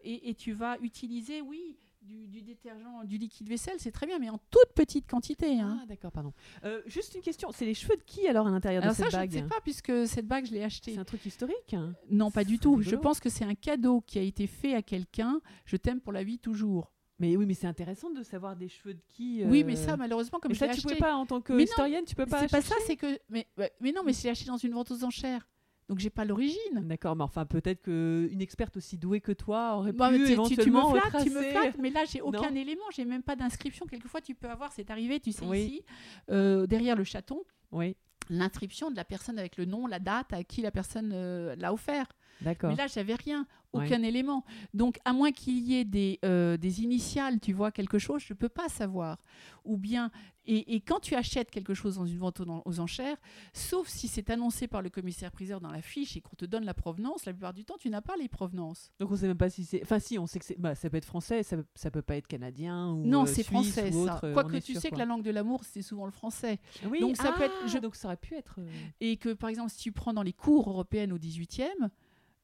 et, et tu vas utiliser, oui, du, du détergent, du liquide vaisselle, c'est très bien, mais en toute petite quantité. hein. Ah, d'accord, pardon. Euh, juste une question, c'est les cheveux de qui alors à l'intérieur de Alors ça, cette je ne sais pas puisque cette bague, je l'ai achetée. C'est un truc historique Non, pas du tout. Je pense que c'est un cadeau qui a été fait à quelqu'un. Je t'aime pour la vie toujours. Mais oui, mais c'est intéressant de savoir des cheveux de qui. Oui, euh, mais ça, malheureusement, comme mais je ça, tu acheté. pouvais pas en tant que Mais non, historienne, tu peux pas. C'est pas ça, c'est que. Mais, mais non, mais c'est acheté dans une vente aux enchères. Donc j'ai pas l'origine. D'accord, mais enfin peut-être qu'une experte aussi douée que toi aurait pu tu- tu, tu me éventuellement flattes, tu me flattes, mais là j'ai aucun Non. élément, j'ai même pas d'inscription. Quelquefois tu peux avoir, c'est arrivé, tu sais Oui. ici, euh, derrière le chaton, Oui, l'inscription de la personne avec le nom, la date à qui la personne euh, l'a offert. D'accord. Mais là j'avais rien, Ouais. aucun élément. Donc à moins qu'il y ait des, euh, des initiales, tu vois quelque chose, je peux pas savoir. Ou bien et, et quand tu achètes quelque chose dans une vente aux, aux enchères, sauf si c'est annoncé par le commissaire-priseur dans la fiche et qu'on te donne la provenance, la plupart du temps tu n'as pas les provenances. Donc on sait même pas si c'est. Enfin, si, on sait que. Bah, ça peut être français, ça, ça peut pas être canadien ou. Non, euh, c'est suisse français ou ça. autre, euh, on Quoique tu sûr, sais que la langue de l'amour, c'est souvent le français. Oui, donc ça peut être- ah, je- Donc ça aurait pu être. euh, Et que par exemple, si tu prends dans les cours européennes au 18e,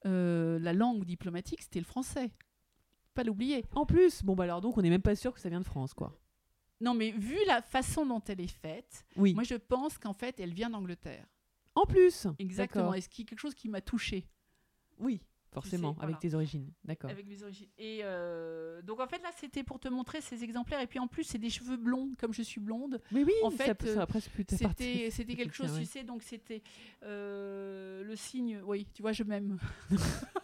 euh, la langue diplomatique, c'était le français. Pas l'oublier. En plus, bon bah alors donc on n'est même pas sûr que ça vient de France, quoi. Non, mais vu la façon dont elle est faite, Oui. moi je pense qu'en fait, elle vient d'Angleterre. En plus. Exactement. D'accord. Et ce qui est quelque chose qui m'a touchée Oui, forcément, sais, avec voilà. tes origines. D'accord. avec mes origines. Et euh, donc en fait, là, c'était pour te montrer ces exemplaires. Et puis en plus, c'est des cheveux blonds, comme je suis blonde. Mais oui, En ça, fait, ça a presque pu te partir. C'était, c'était quelque chose, Ouais. tu sais, donc c'était euh, le signe. Oui, tu vois, je m'aime.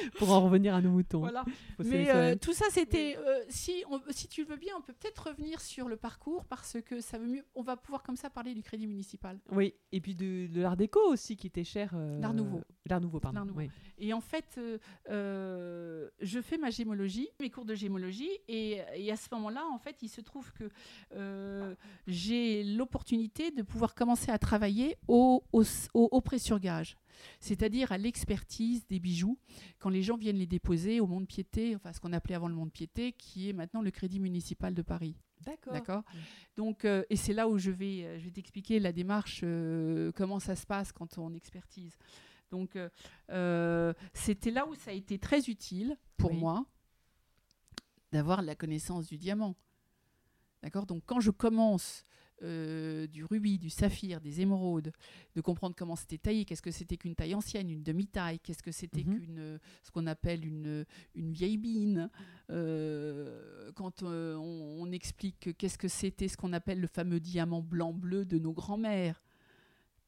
Pour en revenir à nos moutons. Voilà. Mais euh, tout ça, c'était. euh, si, on- si tu le veux bien, on peut peut-être revenir sur le parcours parce que ça veut mieux. On va pouvoir comme ça parler du crédit municipal. Oui, et puis de, de l'art déco aussi qui était cher. euh, L'art nouveau. L'art nouveau, pardon. L'art nouveau. oui. Et en fait, euh, euh, je fais ma gémologie, mes cours de gémologie, et, et à ce moment-là, en fait, il se trouve que euh, j'ai l'opportunité de pouvoir commencer à travailler au, au, au- au pré-surgage, c'est-à-dire à l'expertise des bijoux, quand les gens viennent les déposer au monde-piété, enfin ce qu'on appelait avant le monde-piété, qui est maintenant le Crédit municipal de Paris. D'accord. D'accord. Donc, euh, et c'est là où je vais, euh, je vais t'expliquer la démarche, euh, comment ça se passe quand on expertise. Donc, euh, c'était là où ça a été très utile pour Oui. moi d'avoir la connaissance du diamant. D'accord? Donc, quand je commence euh, du rubis, du saphir, des émeraudes, de comprendre comment c'était taillé, qu'est-ce que c'était qu'une taille ancienne, une demi-taille, qu'est-ce que c'était Mhm. qu'une, ce qu'on appelle une, une vieille bine, euh, quand euh, on, on explique qu'est-ce que c'était ce qu'on appelle le fameux diamant blanc-bleu de nos grands-mères.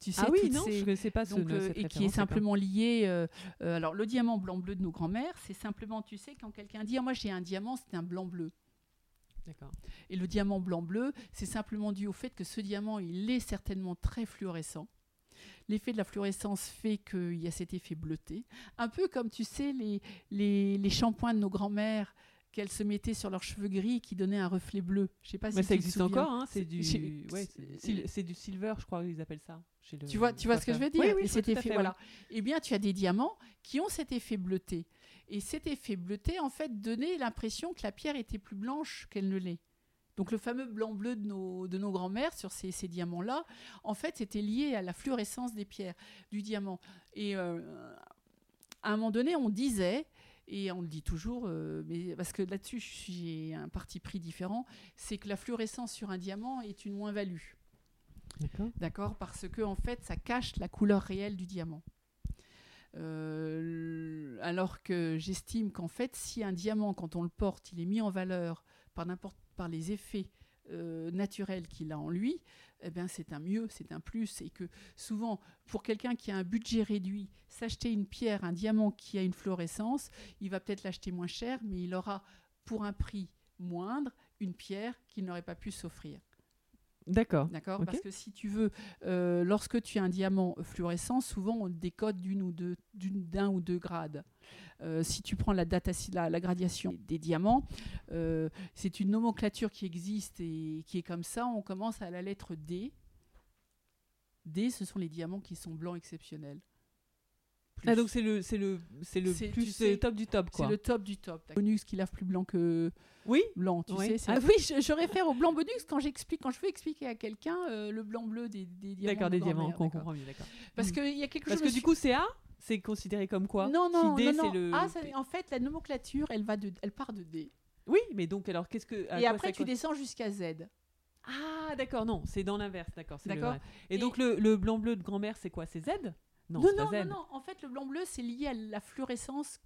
Tu sais, Ah oui, non, ces- je ne connaissais pas ce donc, euh, et qui est simplement lié. euh, euh, alors, le diamant blanc-bleu de nos grands-mères, c'est simplement, tu sais, quand quelqu'un dit Ah, Moi, j'ai un diamant, c'est un blanc-bleu. D'accord. Et le diamant blanc-bleu, c'est simplement dû au fait que ce diamant, il est certainement très fluorescent. L'effet de la fluorescence fait qu'il y a cet effet bleuté. Un peu comme, tu sais, les, les, les shampoings de nos grands-mères qu'elles se mettaient sur leurs cheveux gris qui donnaient un reflet bleu. Je sais pas Mais si ça existe encore, hein, c'est du, Chez- ouais, c'est du silver, je crois qu'ils appellent ça. chez le Tu vois, tu vois ce que je veux dire. Oui, oui, cet effet, fait, voilà. Eh bien, tu as des diamants qui ont cet effet bleuté. Et cet effet bleuté, en fait, donnait l'impression que la pierre était plus blanche qu'elle ne l'est. Donc le fameux blanc-bleu de nos, de nos grands-mères sur ces, ces diamants-là, en fait, c'était lié à la fluorescence des pierres, du diamant. Et euh, à un moment donné, on disait, et on le dit toujours, euh, mais parce que là-dessus, j'ai un parti pris différent, c'est que la fluorescence sur un diamant est une moins-value. D'accord. D'accord? Parce que en fait, ça cache la couleur réelle du diamant. Euh, alors que j'estime qu'en fait, si un diamant, quand on le porte, il est mis en valeur par les effets euh, naturels qu'il a en lui, eh bien c'est un mieux, c'est un plus, et que souvent, pour quelqu'un qui a un budget réduit, s'acheter une pierre, un diamant qui a une fluorescence, il va peut-être l'acheter moins cher, mais il aura pour un prix moindre une pierre qu'il n'aurait pas pu s'offrir. D'accord. D'accord. Parce que si tu veux, euh, lorsque tu as un diamant fluorescent, souvent on le décode d'une ou deux, d'une- d'un ou deux grades. Euh, si tu prends la, data, la, la gradation des diamants, euh, c'est une nomenclature qui existe et qui est comme ça. On commence à la lettre D. D, ce sont les diamants qui sont blancs exceptionnels. Plus. Ah, donc c'est le, c'est le, c'est le C'est- plus, tu c'est sais, le top du top, c'est quoi. le top du top. Bonus qui lave plus blanc que Oui blanc, tu Oui. sais. c'est- Ah, oui, je, je réfère au blanc bonus quand j'explique, quand je veux expliquer à quelqu'un euh, le blanc bleu des, des diamants. D'accord, de des diamants, comprend mieux, d'accord. Parce Mm. qu'il y a quelque Parce chose. que du coup, c'est A, c'est considéré comme quoi? Non, non, Si D, non, non. c'est le. Ah, ça- en fait, la nomenclature, elle va de, elle part de D. Oui, mais donc alors qu'est-ce que. à Et quoi après, ça tu descends jusqu'à Z. Ah, d'accord, non, c'est dans l'inverse, d'accord. c'est le- D'accord. Et, Et- donc le, le blanc bleu de grand-mère, c'est quoi? C'est Z? Non, Non, non, non. En fait, le blanc bleu, c'est lié à la fluorescence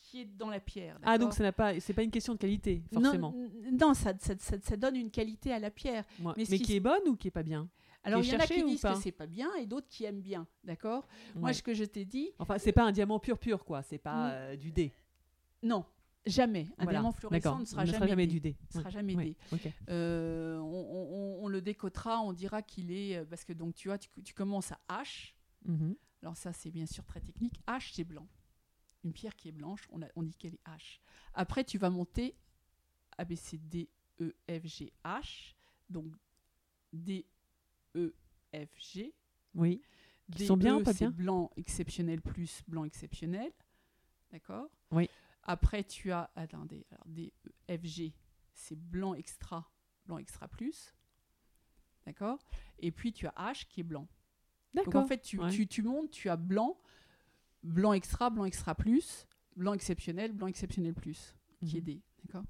qui est dans la pierre. Ah, donc ça n'a pas, pas une question de qualité, forcément. Non, ça, ça, ça- ça donne une qualité à la pierre. Mais Mais, ce qui est bonne ou qui est pas bien? Alors, il y en a qui disent que c'est pas bien et d'autres qui aiment bien. D'accord? Moi, ce que je t'ai dit, Enfin, c'est pas un diamant pur pur, quoi. C'est pas Mm. euh, du D. non, jamais. Un Voilà. diamant fluorescent ne sera ne jamais, sera jamais D. du D. Ne sera jamais Ouais. D. Ok. Euh, on, on- on le décotera, on dira qu'il est. euh, Parce que donc, tu vois, tu, tu commences à H. Mhm. Alors, ça, c'est bien sûr très technique. H, c'est blanc. Une pierre qui est blanche, on, a- on dit qu'elle est H. Après, tu vas monter A, B, C, D, E, F, G, H. Donc, D, E, F, G. Oui. D, sont bien E, ou pas c'est bien blanc exceptionnel plus blanc exceptionnel. D'accord? Oui. Après, tu as. Attendez. Alors, D, E, F, G, c'est blanc extra, blanc extra plus. D'accord? Et puis, tu as H qui est blanc. Donc, D'accord. en fait, tu, ouais. tu, tu montes, tu as blanc, blanc extra, blanc extra plus, blanc exceptionnel, blanc exceptionnel plus, qui est Mhm. D. D'accord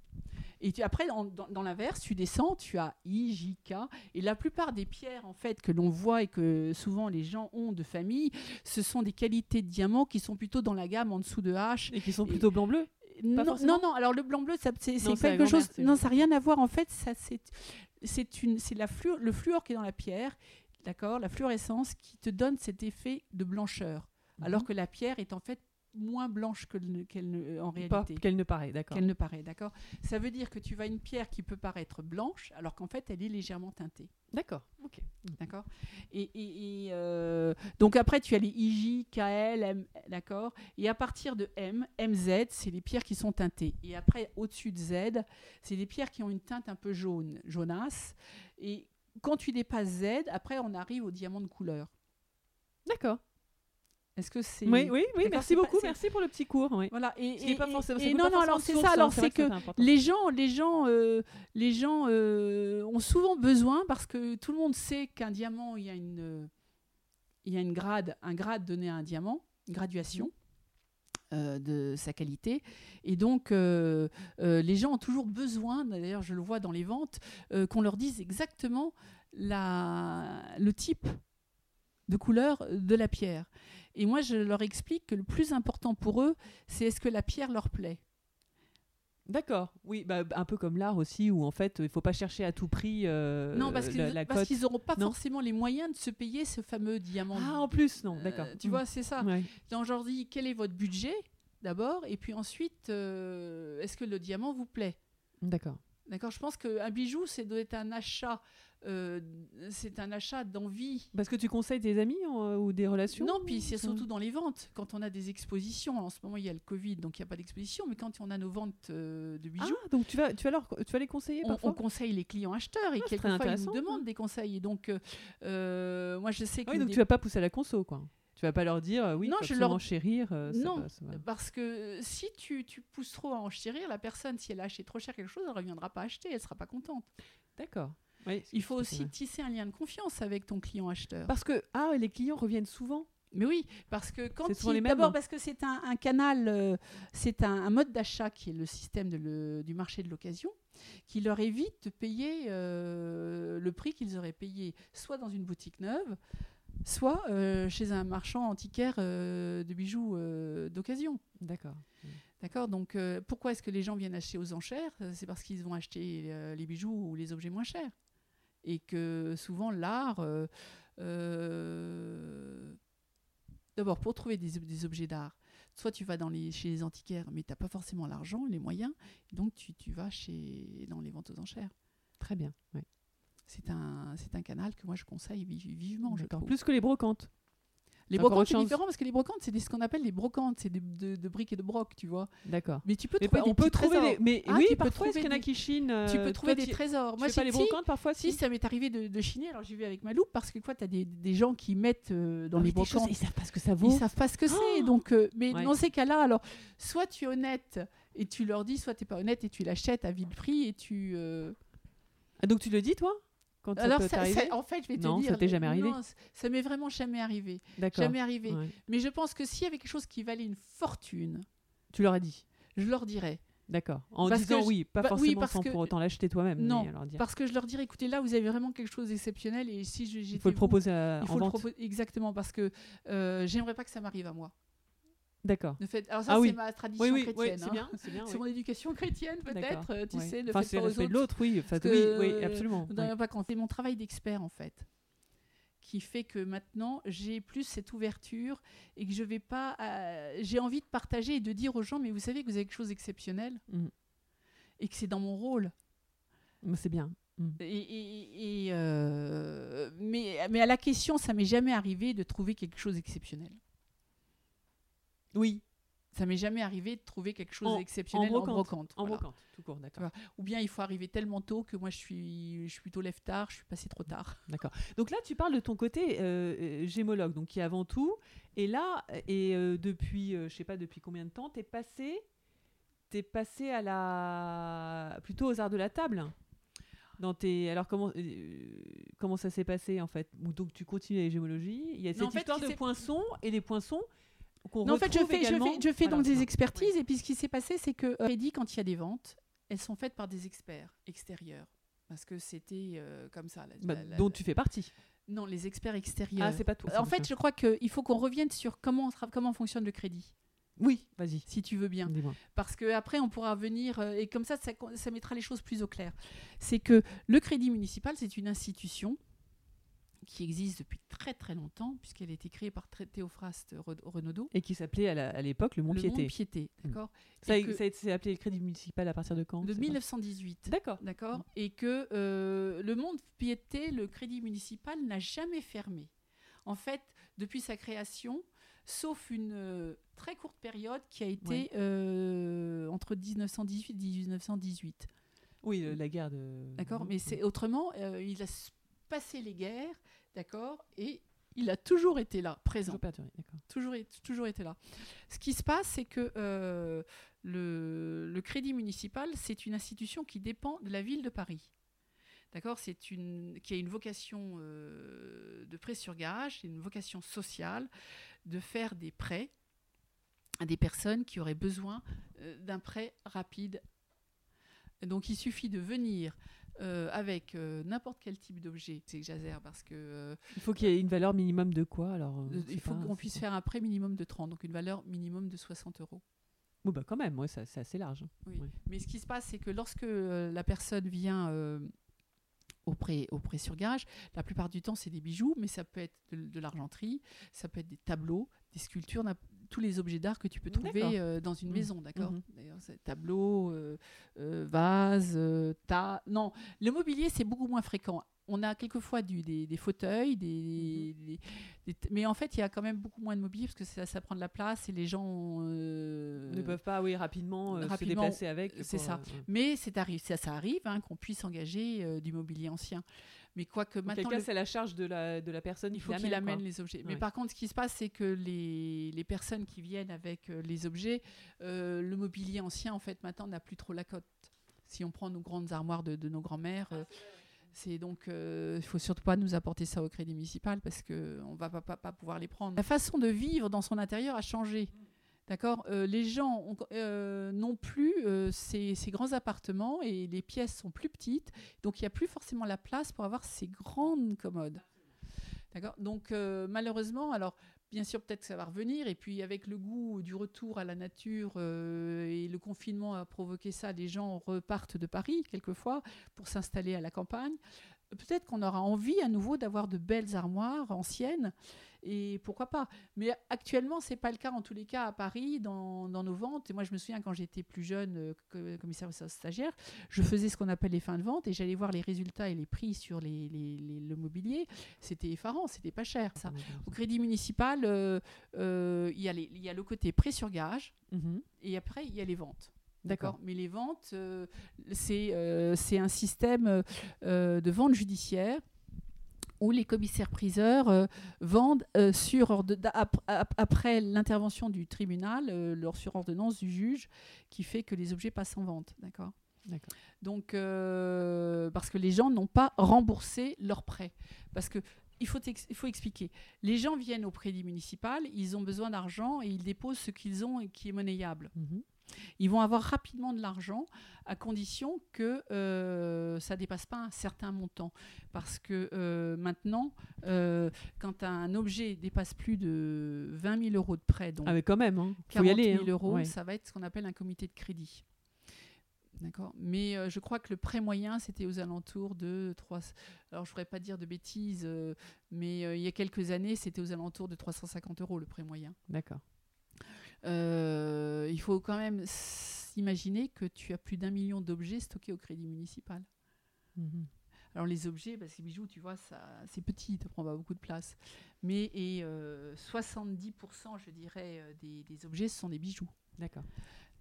et tu, après, en- dans, dans l'inverse, tu descends, tu as I, J, K. Et la plupart des pierres, en fait, que l'on voit et que souvent les gens ont de famille, ce sont des qualités de diamants qui sont plutôt dans la gamme en dessous de H. Et qui sont plutôt blanc bleu. Non, non, non, alors le blanc bleu, ça, c'est quelque chose. Non, ça n'a rien à voir. En fait, c'est la fluor, le fluor qui est dans la pierre, d'accord, la fluorescence qui te donne cet effet de blancheur, alors Mhm. que la pierre est en fait moins blanche que le- qu'elle ne- en Pas réalité. qu'elle ne paraît, d'accord. Qu'elle ne paraît, d'accord. Ça veut dire que tu vas une pierre qui peut paraître blanche, alors qu'en fait elle est légèrement teintée. D'accord. Ok. D'accord Et, et- et, euh, donc après, tu as les IJ, KL, M, d'accord Et à partir de M, MZ, c'est les pierres qui sont teintées. Et après, au-dessus de Z, c'est des pierres qui ont une teinte un peu jaune, jaunasse. Et quand tu dépasses Z, après, on arrive au diamant de couleur. D'accord. Est-ce que c'est... Oui, oui, Merci pas- beaucoup. merci pour le petit cours. Oui. Voilà. Et, et- pas forcément. et- non, pas non, forcément alors c'est ça. Alors c'est que les gens, les gens, euh, les gens euh, ont souvent besoin parce que tout le monde sait qu'un diamant, il y a une, euh, il y a une grade, un grade donné à un diamant, une graduation euh, de sa qualité. Et donc, euh, euh, les gens ont toujours besoin, d'ailleurs, je le vois dans les ventes, qu'on leur dise exactement le type de couleur de la pierre. Et moi, je leur explique que le plus important pour eux, c'est est-ce que la pierre leur plaît. D'accord. Oui, bah, un peu comme l'art aussi, où en fait, il faut pas chercher à tout prix euh, non, parce la, qu'ils la parce cote. qu'ils n'auront pas Non. forcément les moyens de se payer ce fameux diamant. Ah, en plus, non. Euh, D'accord. tu Mm. vois, c'est ça. Ouais. Donc, je leur dis quel est votre budget d'abord, et puis ensuite, euh, est-ce que le diamant vous plaît? D'accord. D'accord Je pense qu'un bijou, c'est doit être un achat, euh, c'est un achat d'envie. Parce que tu conseilles des amis euh, ou des relations Non, puis c'est surtout dans les ventes. Quand on a des expositions, en ce moment il y a le Covid, donc il n'y a pas d'exposition, mais quand on a nos ventes euh, de bijoux, Ah, donc tu vas, tu vas, leur, tu vas les conseiller on, parfois on conseille les clients acheteurs et Ah, quelquefois ils nous demandent des conseils. Et donc, moi je sais que Ah Oui, donc tu vas pas pousser à la conso, quoi. Tu vas pas leur dire, euh, oui, Non, faut je leur- chérir. euh, ça Non, va, ça va. Parce que si tu, tu pousses trop à enchérir, la personne, si elle a acheté trop cher quelque chose, elle ne reviendra pas acheter, elle ne sera pas contente. D'accord. Oui, Il faut aussi tisser un lien de confiance avec ton client acheteur. Parce que ah, les clients reviennent souvent. Mais oui, parce que quand d'abord hein. parce que c'est un, un canal, euh, c'est un, un mode d'achat qui est le système de le- du marché de l'occasion, qui leur évite de payer euh, le prix qu'ils auraient payé soit dans une boutique neuve, soit euh, chez un marchand antiquaire euh, de bijoux euh, d'occasion. D'accord. D'accord Donc pourquoi est-ce que les gens viennent acheter aux enchères? C'est parce qu'ils vont acheter les bijoux ou les objets moins chers. Et que souvent l'art... D'abord, pour trouver des, des objets d'art, soit tu vas dans les, chez les antiquaires, mais tu n'as pas forcément l'argent, les moyens, donc tu, tu vas chez, dans les ventes aux enchères. Très bien. ouais. C'est un, c'est un canal que moi je conseille vi- vivement, je. Plus que les brocantes. Les brocantes, c'est différent parce que les brocantes, c'est ce qu'on appelle les brocantes, c'est des- de, de briques et de broc, tu vois. D'accord. Mais tu peux Mais trouver pas- des on peut trouver trésors. des. Mais Ah, oui, tu peux parfois, est-ce trouver qu'il y en a qui chinent Tu peux trouver toi, des trésors. Tu Moi, fais pas les brocantes parfois si, ça m'est arrivé de, de chiner. Alors, j'y vais avec ma loupe parce que, quoi, tu as des, des gens qui mettent euh, dans Ah les des choses, brocantes. Ils savent pas ce que ça Ils vaut. savent pas ce que c'est. Oh donc, euh, mais Ouais. dans ces cas-là, alors, soit tu es honnête et tu leur dis, soit tu n'es pas honnête et tu l'achètes à vil prix et tu. euh, Ah, donc tu le dis toi? Quand Alors, ça- ça- en fait, je vais te Non, dire. ça t'est jamais arrivé non, ça m'est vraiment jamais arrivé. D'accord. Jamais arrivé. Ouais. Mais je pense que s'il y avait quelque chose qui valait une fortune, Tu leur as dit? je leur dirais. D'accord. En Parce disant que je- oui, pas bah, oui, forcément parce sans que- pour autant l'acheter toi-même. Non, mais alors dire. Parce que je leur dirais, écoutez, là, vous avez vraiment quelque chose d'exceptionnel et si je- Il faut le vous, proposer à- il en le vente. proposer exactement parce que euh, j'aimerais pas que ça m'arrive à moi. D'accord. Fait, alors ça, Ah c'est oui. ma tradition Oui, oui, chrétienne. c'est hein. bien, c'est bien. C'est mon éducation chrétienne peut-être, euh, tu sais, ne Enfin, faites pas aux autres. l'autre, oui. Enfin, oui, que, oui, euh, absolument. C'est mon travail d'expert en fait qui fait que maintenant j'ai plus cette ouverture et que je vais pas. euh, j'ai envie de partager et de dire aux gens, mais vous savez que vous avez quelque chose d'exceptionnel Mhm. et que c'est dans mon rôle. C'est bien. Mm. Et, et- et, euh, mais, mais à la question, ça m'est jamais arrivé de trouver quelque chose d'exceptionnel. Oui, Ça m'est jamais arrivé de trouver quelque chose d'exceptionnel en en brocante. en voilà. brocante, tout court, d'accord. Ou bien il faut arriver tellement tôt que moi je suis, je suis plutôt lève tard, je suis passé trop tard. D'accord. Donc là, tu parles de ton côté euh, euh, gémologue, donc qui est avant tout. Et là, et euh, depuis, euh, je sais pas depuis combien de temps, t'es passé, t'es passé à la, plutôt aux arts de la table? Dans tes, alors comment, euh, comment ça s'est passé en fait? Donc tu continues les gémologies Il y a Non, cette en fait, histoire de poinçons et les poinçons Non, en fait, je fais, je également- fais, je fais Voilà, donc des expertises et puis ce qui s'est passé, c'est que euh, dit quand il y a des ventes, elles sont faites par des experts extérieurs. Parce que c'était euh, comme ça. la- Bah, la- la- dont tu fais partie. Non, les experts extérieurs. Ah, c'est pas toi. en fait, je crois qu'il faut qu'on revienne sur comment, on comment fonctionne le crédit, oui, vas-y. si tu veux bien. Parce qu'après, on pourra venir, euh, et comme ça, ça, ça mettra les choses plus au clair. C'est que le crédit municipal, c'est une institution qui existe depuis très très longtemps, puisqu'elle a été créée par Thé- Théophraste Re- Renaudot. Et qui s'appelait à l'époque le Mont Le Piété. Mont Piété, Mm. d'accord Ça, a- Et que- ça a été appelé le crédit municipal à partir de quand De c'est pas- 1918. D'accord. D'accord Et que euh, le monde piété, le crédit municipal n'a jamais fermé. En fait, depuis sa création, sauf une euh, très courte période qui a été Ouais. euh, entre 1918 et 1918. Oui, le- la guerre de. D'accord. Mais c'est autrement, euh, il a passé les guerres, d'accord Et il a toujours été là, présent. Toujours toujours, été là. Ce qui se passe, c'est que euh, le, le crédit municipal, c'est une institution qui dépend de la ville de Paris. D'accord C'est une qui a une vocation euh, de prêt sur gage, une vocation sociale de faire des prêts à des personnes qui auraient besoin euh, d'un prêt rapide. Donc il suffit de venir euh, avec euh, n'importe quel type d'objet. C'est parce que euh, Il faut qu'il y ait une valeur minimum de quoi alors il faut qu'on puisse faire un prêt minimum de 30, donc une valeur minimum de 60 euros. Bon, bah quand même, ouais, c'est assez large. hein. Oui. Ouais. Mais ce qui se passe, c'est que lorsque la personne vient au, prêt, au prêt sur gage, la plupart du temps, c'est des bijoux, mais ça peut être de, de l'argenterie, ça peut être des tableaux, des sculptures, tous les objets d'art que tu peux trouver euh, dans une Mhm. maison, d'accord Mhm. D'ailleurs, c'est tableaux, euh, euh, vases, euh, tas. Non, le mobilier, c'est beaucoup moins fréquent. On a quelquefois du, des, des fauteuils, des, des- des t- mais en fait, il y a quand même beaucoup moins de mobilier parce que ça, ça prend de la place et les gens ne peuvent pas, oui, rapidement, euh, se rapidement, déplacer avec. c'est ça. mais c'est arri- ça, ça arrive hein, qu'on puisse engager du mobilier ancien. Mais quoique maintenant, le- c'est la charge de la, de la personne il faut qu'il amène les objets. Mais Ouais. par contre, ce qui se passe, c'est que les, les personnes qui viennent avec euh, les objets, euh, le mobilier ancien, en fait, maintenant, n'a plus trop la cote. Si on prend nos grandes armoires de, de nos grands-mères, euh, c'est donc, euh, il faut surtout pas nous apporter ça au crédit municipal parce que on va pas, pas, pas pouvoir les prendre. La façon de vivre dans son intérieur a changé. D'accord Euh, Les gens euh, n'ont plus euh, ces, grands appartements et les pièces sont plus petites, donc il n'y a plus forcément la place pour avoir ces grandes commodes. D'accord Donc malheureusement, alors bien sûr peut-être que ça va revenir, et puis avec le goût du retour à la nature et le confinement a provoqué ça, les gens repartent de Paris quelquefois pour s'installer à la campagne. Peut-être qu'on aura envie à nouveau d'avoir de belles armoires anciennes Et pourquoi pas Mais actuellement, c'est pas le cas en tous les cas à Paris, dans, dans nos ventes. Et moi, je me souviens quand j'étais plus jeune, euh, que- commissaire stagiaire, je faisais ce qu'on appelle les fins de vente et j'allais voir les résultats et les prix sur les, les- les- le mobilier. C'était effarant, c'était pas cher. Ça. Au crédit municipal, euh, euh, il y, a y le côté prêt sur gage Mhm. et après, il y a les ventes. D'accord. Mais les ventes, euh, c'est euh, un système euh, de vente judiciaire où les commissaires-priseurs euh, vendent euh, sur orde- ap- ap- après l'intervention du tribunal, euh, leur sur ordonnance du juge, qui fait que les objets passent en vente. D'accord? Donc, parce que les gens n'ont pas remboursé leur prêt. Parce que il faut, ex- il faut expliquer. Les gens viennent au crédit municipal, ils ont besoin d'argent et ils déposent ce qu'ils ont et qui est monnayable. Mhm. Ils vont avoir rapidement de l'argent à condition que euh, ça dépasse pas un certain montant. Parce que euh, maintenant, euh, quand un objet dépasse plus de 20 000 euros de prêt, donc Ah, mais quand même, hein. faut 40 y aller. 000 hein. euros, Ouais. ça va être ce qu'on appelle un comité de crédit. D'accord? Mais euh, je crois que le prêt moyen, c'était aux alentours de 3. Alors, je ne voudrais pas dire de bêtises, euh, mais euh, il y a quelques années, c'était aux alentours de 350 euros le prêt moyen. D'accord. Euh, il faut quand même s'imaginer que tu as plus d'un million d'objets stockés au crédit municipal. Mhm. Alors les objets, parce que les bijoux, tu vois, c'est petit, ça prend pas beaucoup de place. Mais et euh, 70%, je dirais, euh, des, des objets, ce sont des bijoux. D'accord.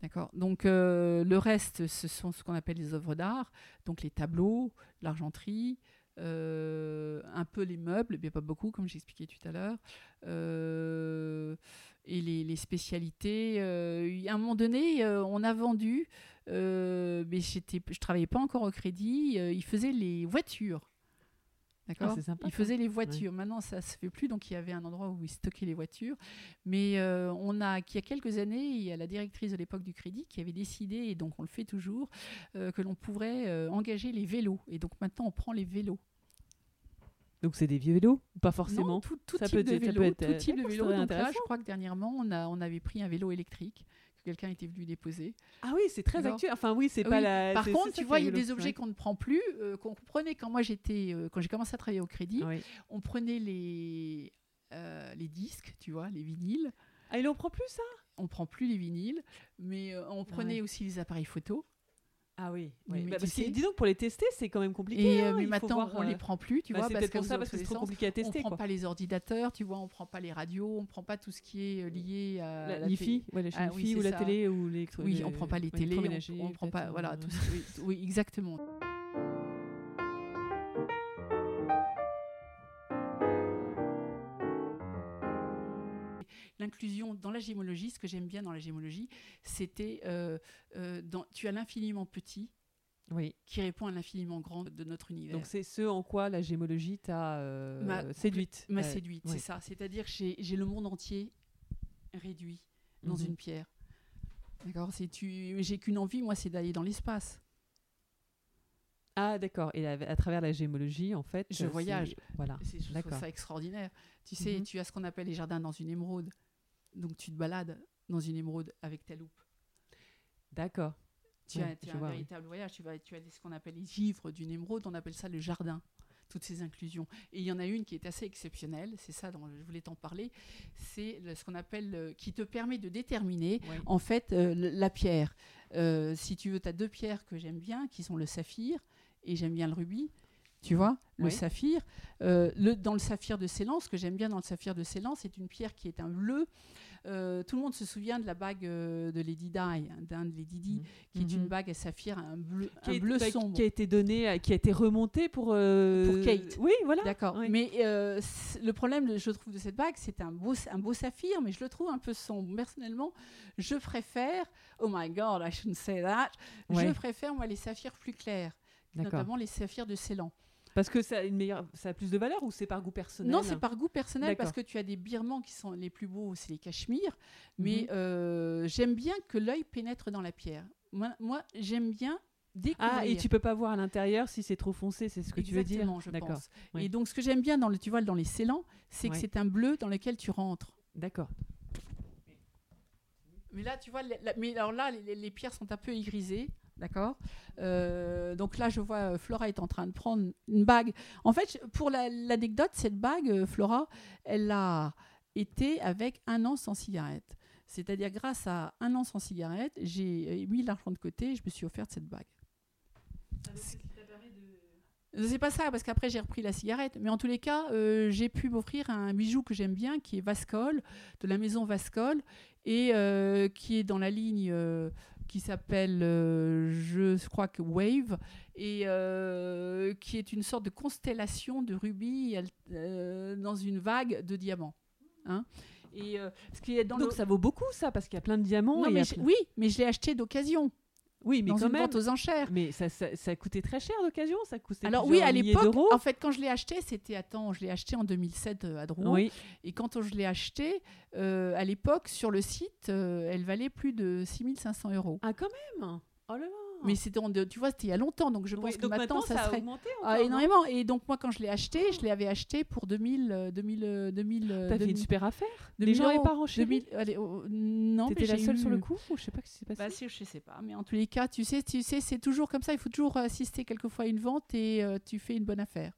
D'accord. Donc euh, le reste, ce sont ce qu'on appelle les œuvres d'art, donc les tableaux, l'argenterie, euh, un peu les meubles, mais pas beaucoup, comme j'expliquais tout à l'heure, euh, et les, spécialités. Euh, à un moment donné, on a vendu, mais je travaillais pas encore au crédit. ils faisaient les voitures. D'accord. Ah, c'est sympa, Ils ça. faisaient les voitures. Maintenant, ça se fait plus. Donc, il y avait un endroit où ils stockaient les voitures. Mais euh, on a, qu'il y a quelques années, il y a la directrice de l'époque du crédit qui avait décidé, et donc on le fait toujours, euh, que l'on pourrait euh, engager les vélos. Et donc maintenant, on prend les vélos. Donc c'est des vieux vélos Pas forcément. Non, tout, tout type peut de être- ça vélo. peut être, tout type de vélo. Donc là, je crois que dernièrement, on, a, on avait pris un vélo électrique que quelqu'un était venu déposer. Ah oui, c'est très actuel. Enfin oui, c'est Oui, pas la. Par contre, tu vois, il y a des objets Ouais. qu'on ne prend plus, euh, qu'on prenait quand moi j'étais, euh, quand j'ai commencé à travailler au crédit, oui. on prenait les, euh, les disques, tu vois, les vinyles. Ah, il en prend plus ça? On prend plus les vinyles, mais on prenait ouais. aussi les appareils photo. Ah oui. Mais- mais Bah, parce que, dis donc, pour les tester, c'est quand même compliqué. Et, hein, euh, mais il faut maintenant, voir, on euh, les prend plus, tu bah, vois, c'est parce que pour ça, parce que c'est trop compliqué à On tester. prend quoi. pas les ordinateurs, tu vois, on prend pas les radios, on prend pas tout ce qui est euh, lié à La, la ouais, la chaîne Ah oui, IFI ou la télé ou l'électro. Oui, on prend pas les télés, on, on prend pas, voilà, euh, tout oui, oui, exactement. L'inclusion dans la gémologie, ce que j'aime bien dans la gémologie, c'était euh, euh, dans- tu as l'infiniment petit Oui. qui répond à l'infiniment grand de notre univers. Donc c'est ce en quoi la gémologie t'a euh, M'a- séduite. m'a séduite, ouais. c'est ça. C'est-à-dire que j'ai j'ai le monde entier réduit dans Mhm. une pierre. D'accord? C'est tu. J'ai qu'une envie, moi, c'est d'aller dans l'espace. Ah d'accord. Et à, à travers la gémologie, en fait, Je voyage. Voilà. C'est je trouve D'accord. ça extraordinaire. Tu sais, Mhm. tu as ce qu'on appelle les jardins dans une émeraude. Donc tu te balades dans une émeraude avec ta loupe. D'accord. Tu Ouais, as, tu as je un vois, oui. véritable voyage. Tu, vas, tu as ce qu'on appelle les givres d'une émeraude. On appelle ça le jardin. Toutes ces inclusions. Et il y en a une qui est assez exceptionnelle. C'est ça dont je voulais t'en parler. C'est ce qu'on appelle euh, qui te permet de déterminer Ouais. en fait euh, la pierre. Euh, si tu veux, tu as deux pierres que j'aime bien, qui sont le saphir et j'aime bien le rubis. Tu vois, le saphir. Le, dans le saphir de Ceylan, ce que j'aime bien dans le saphir de Ceylan, c'est une pierre qui est un bleu. Euh, tout le monde se souvient de la bague euh, de Lady Di, hein, d'un de Lady Di, qui est une bague à saphir, un bleu, Qui, un est- bleu bah, sombre. qui a été donné, à- qui a été remonté pour euh, Pour Kate. Oui, voilà. D'accord. Oui. Mais euh, le problème, je trouve, de cette bague, c'est un beau, un beau saphir, mais je le trouve un peu sombre. Personnellement, je préfère, oh my God, I shouldn't say that, Ouais. je préfère, moi, les saphirs plus clairs, notamment les saphirs de Ceylan. Parce que ça a une meilleure, ça a plus de valeur ou c'est par goût personnel Non, c'est par goût personnel, parce que tu as des birmans qui sont les plus beaux, c'est les cachemires, mais Mhm. euh, j'aime bien que l'œil pénètre dans la pierre. Moi, moi, j'aime bien découvrir. Ah, et tu peux pas voir à l'intérieur si c'est trop foncé, c'est ce que tu veux dire Exactement, je pense. Oui. Et donc, ce que j'aime bien dans le, tu vois, dans les scellants, c'est que c'est un bleu dans lequel tu rentres. D'accord. Mais là, tu vois, la- mais alors là, les, les pierres sont un peu igrisées. D'accord? Euh, Donc là, je vois euh, Flora est en train de prendre une bague. En fait, pour la- l'anecdote, cette bague, euh, Flora, elle a été avec un an sans cigarette. C'est-à-dire, grâce à un an sans cigarette, j'ai mis l'argent de côté et je me suis offerte cette bague. C'est pas ça, parce qu'après j'ai repris la cigarette. Mais en tous les cas, euh, j'ai pu m'offrir un bijou que j'aime bien, qui est Vascol, de la maison Vascol, et euh, qui est dans la ligne qui s'appelle, euh, je crois que Wave, et euh, qui est une sorte de constellation de rubis euh, dans une vague de diamants. Hein et ce qui est dans Donc le- ça vaut beaucoup ça parce qu'il y a plein de diamants. Non, et mais je- oui, mais je l'ai acheté d'occasion, oui, mais dans quand une même. vente aux enchères. Mais ça, ça, ça coûtait très cher d'occasion, ça coûtait Alors oui, à l'époque, en fait, quand je l'ai acheté, c'était attends, je l'ai acheté en 2007 euh, à Drouot. Oui, Et quand je l'ai acheté, euh, à l'époque, sur le site, euh, elle valait plus de 6500 euros. ah quand même? Oh là là. Mais c'était, tu vois, c'était il y a longtemps, donc je Oui, pense que maintenant, ça, a serait augmenté Ah, encore, énormément. Et donc moi, quand je l'ai acheté, je l'avais acheté pour 2000, euh, 2000, euh, 2000, euh, T'as fait 2000, une super affaire. 2000 Les gens n'avaient pas renchéri. 2000, allez, oh, non, T'étais mais la seule eu- sur le coup ou je sais pas ce qui s'est passé. Bah, si, je sais pas, mais en tous les cas, tu sais, tu sais, c'est toujours comme ça. Il faut toujours assister quelquefois à une vente et euh, tu fais une bonne affaire.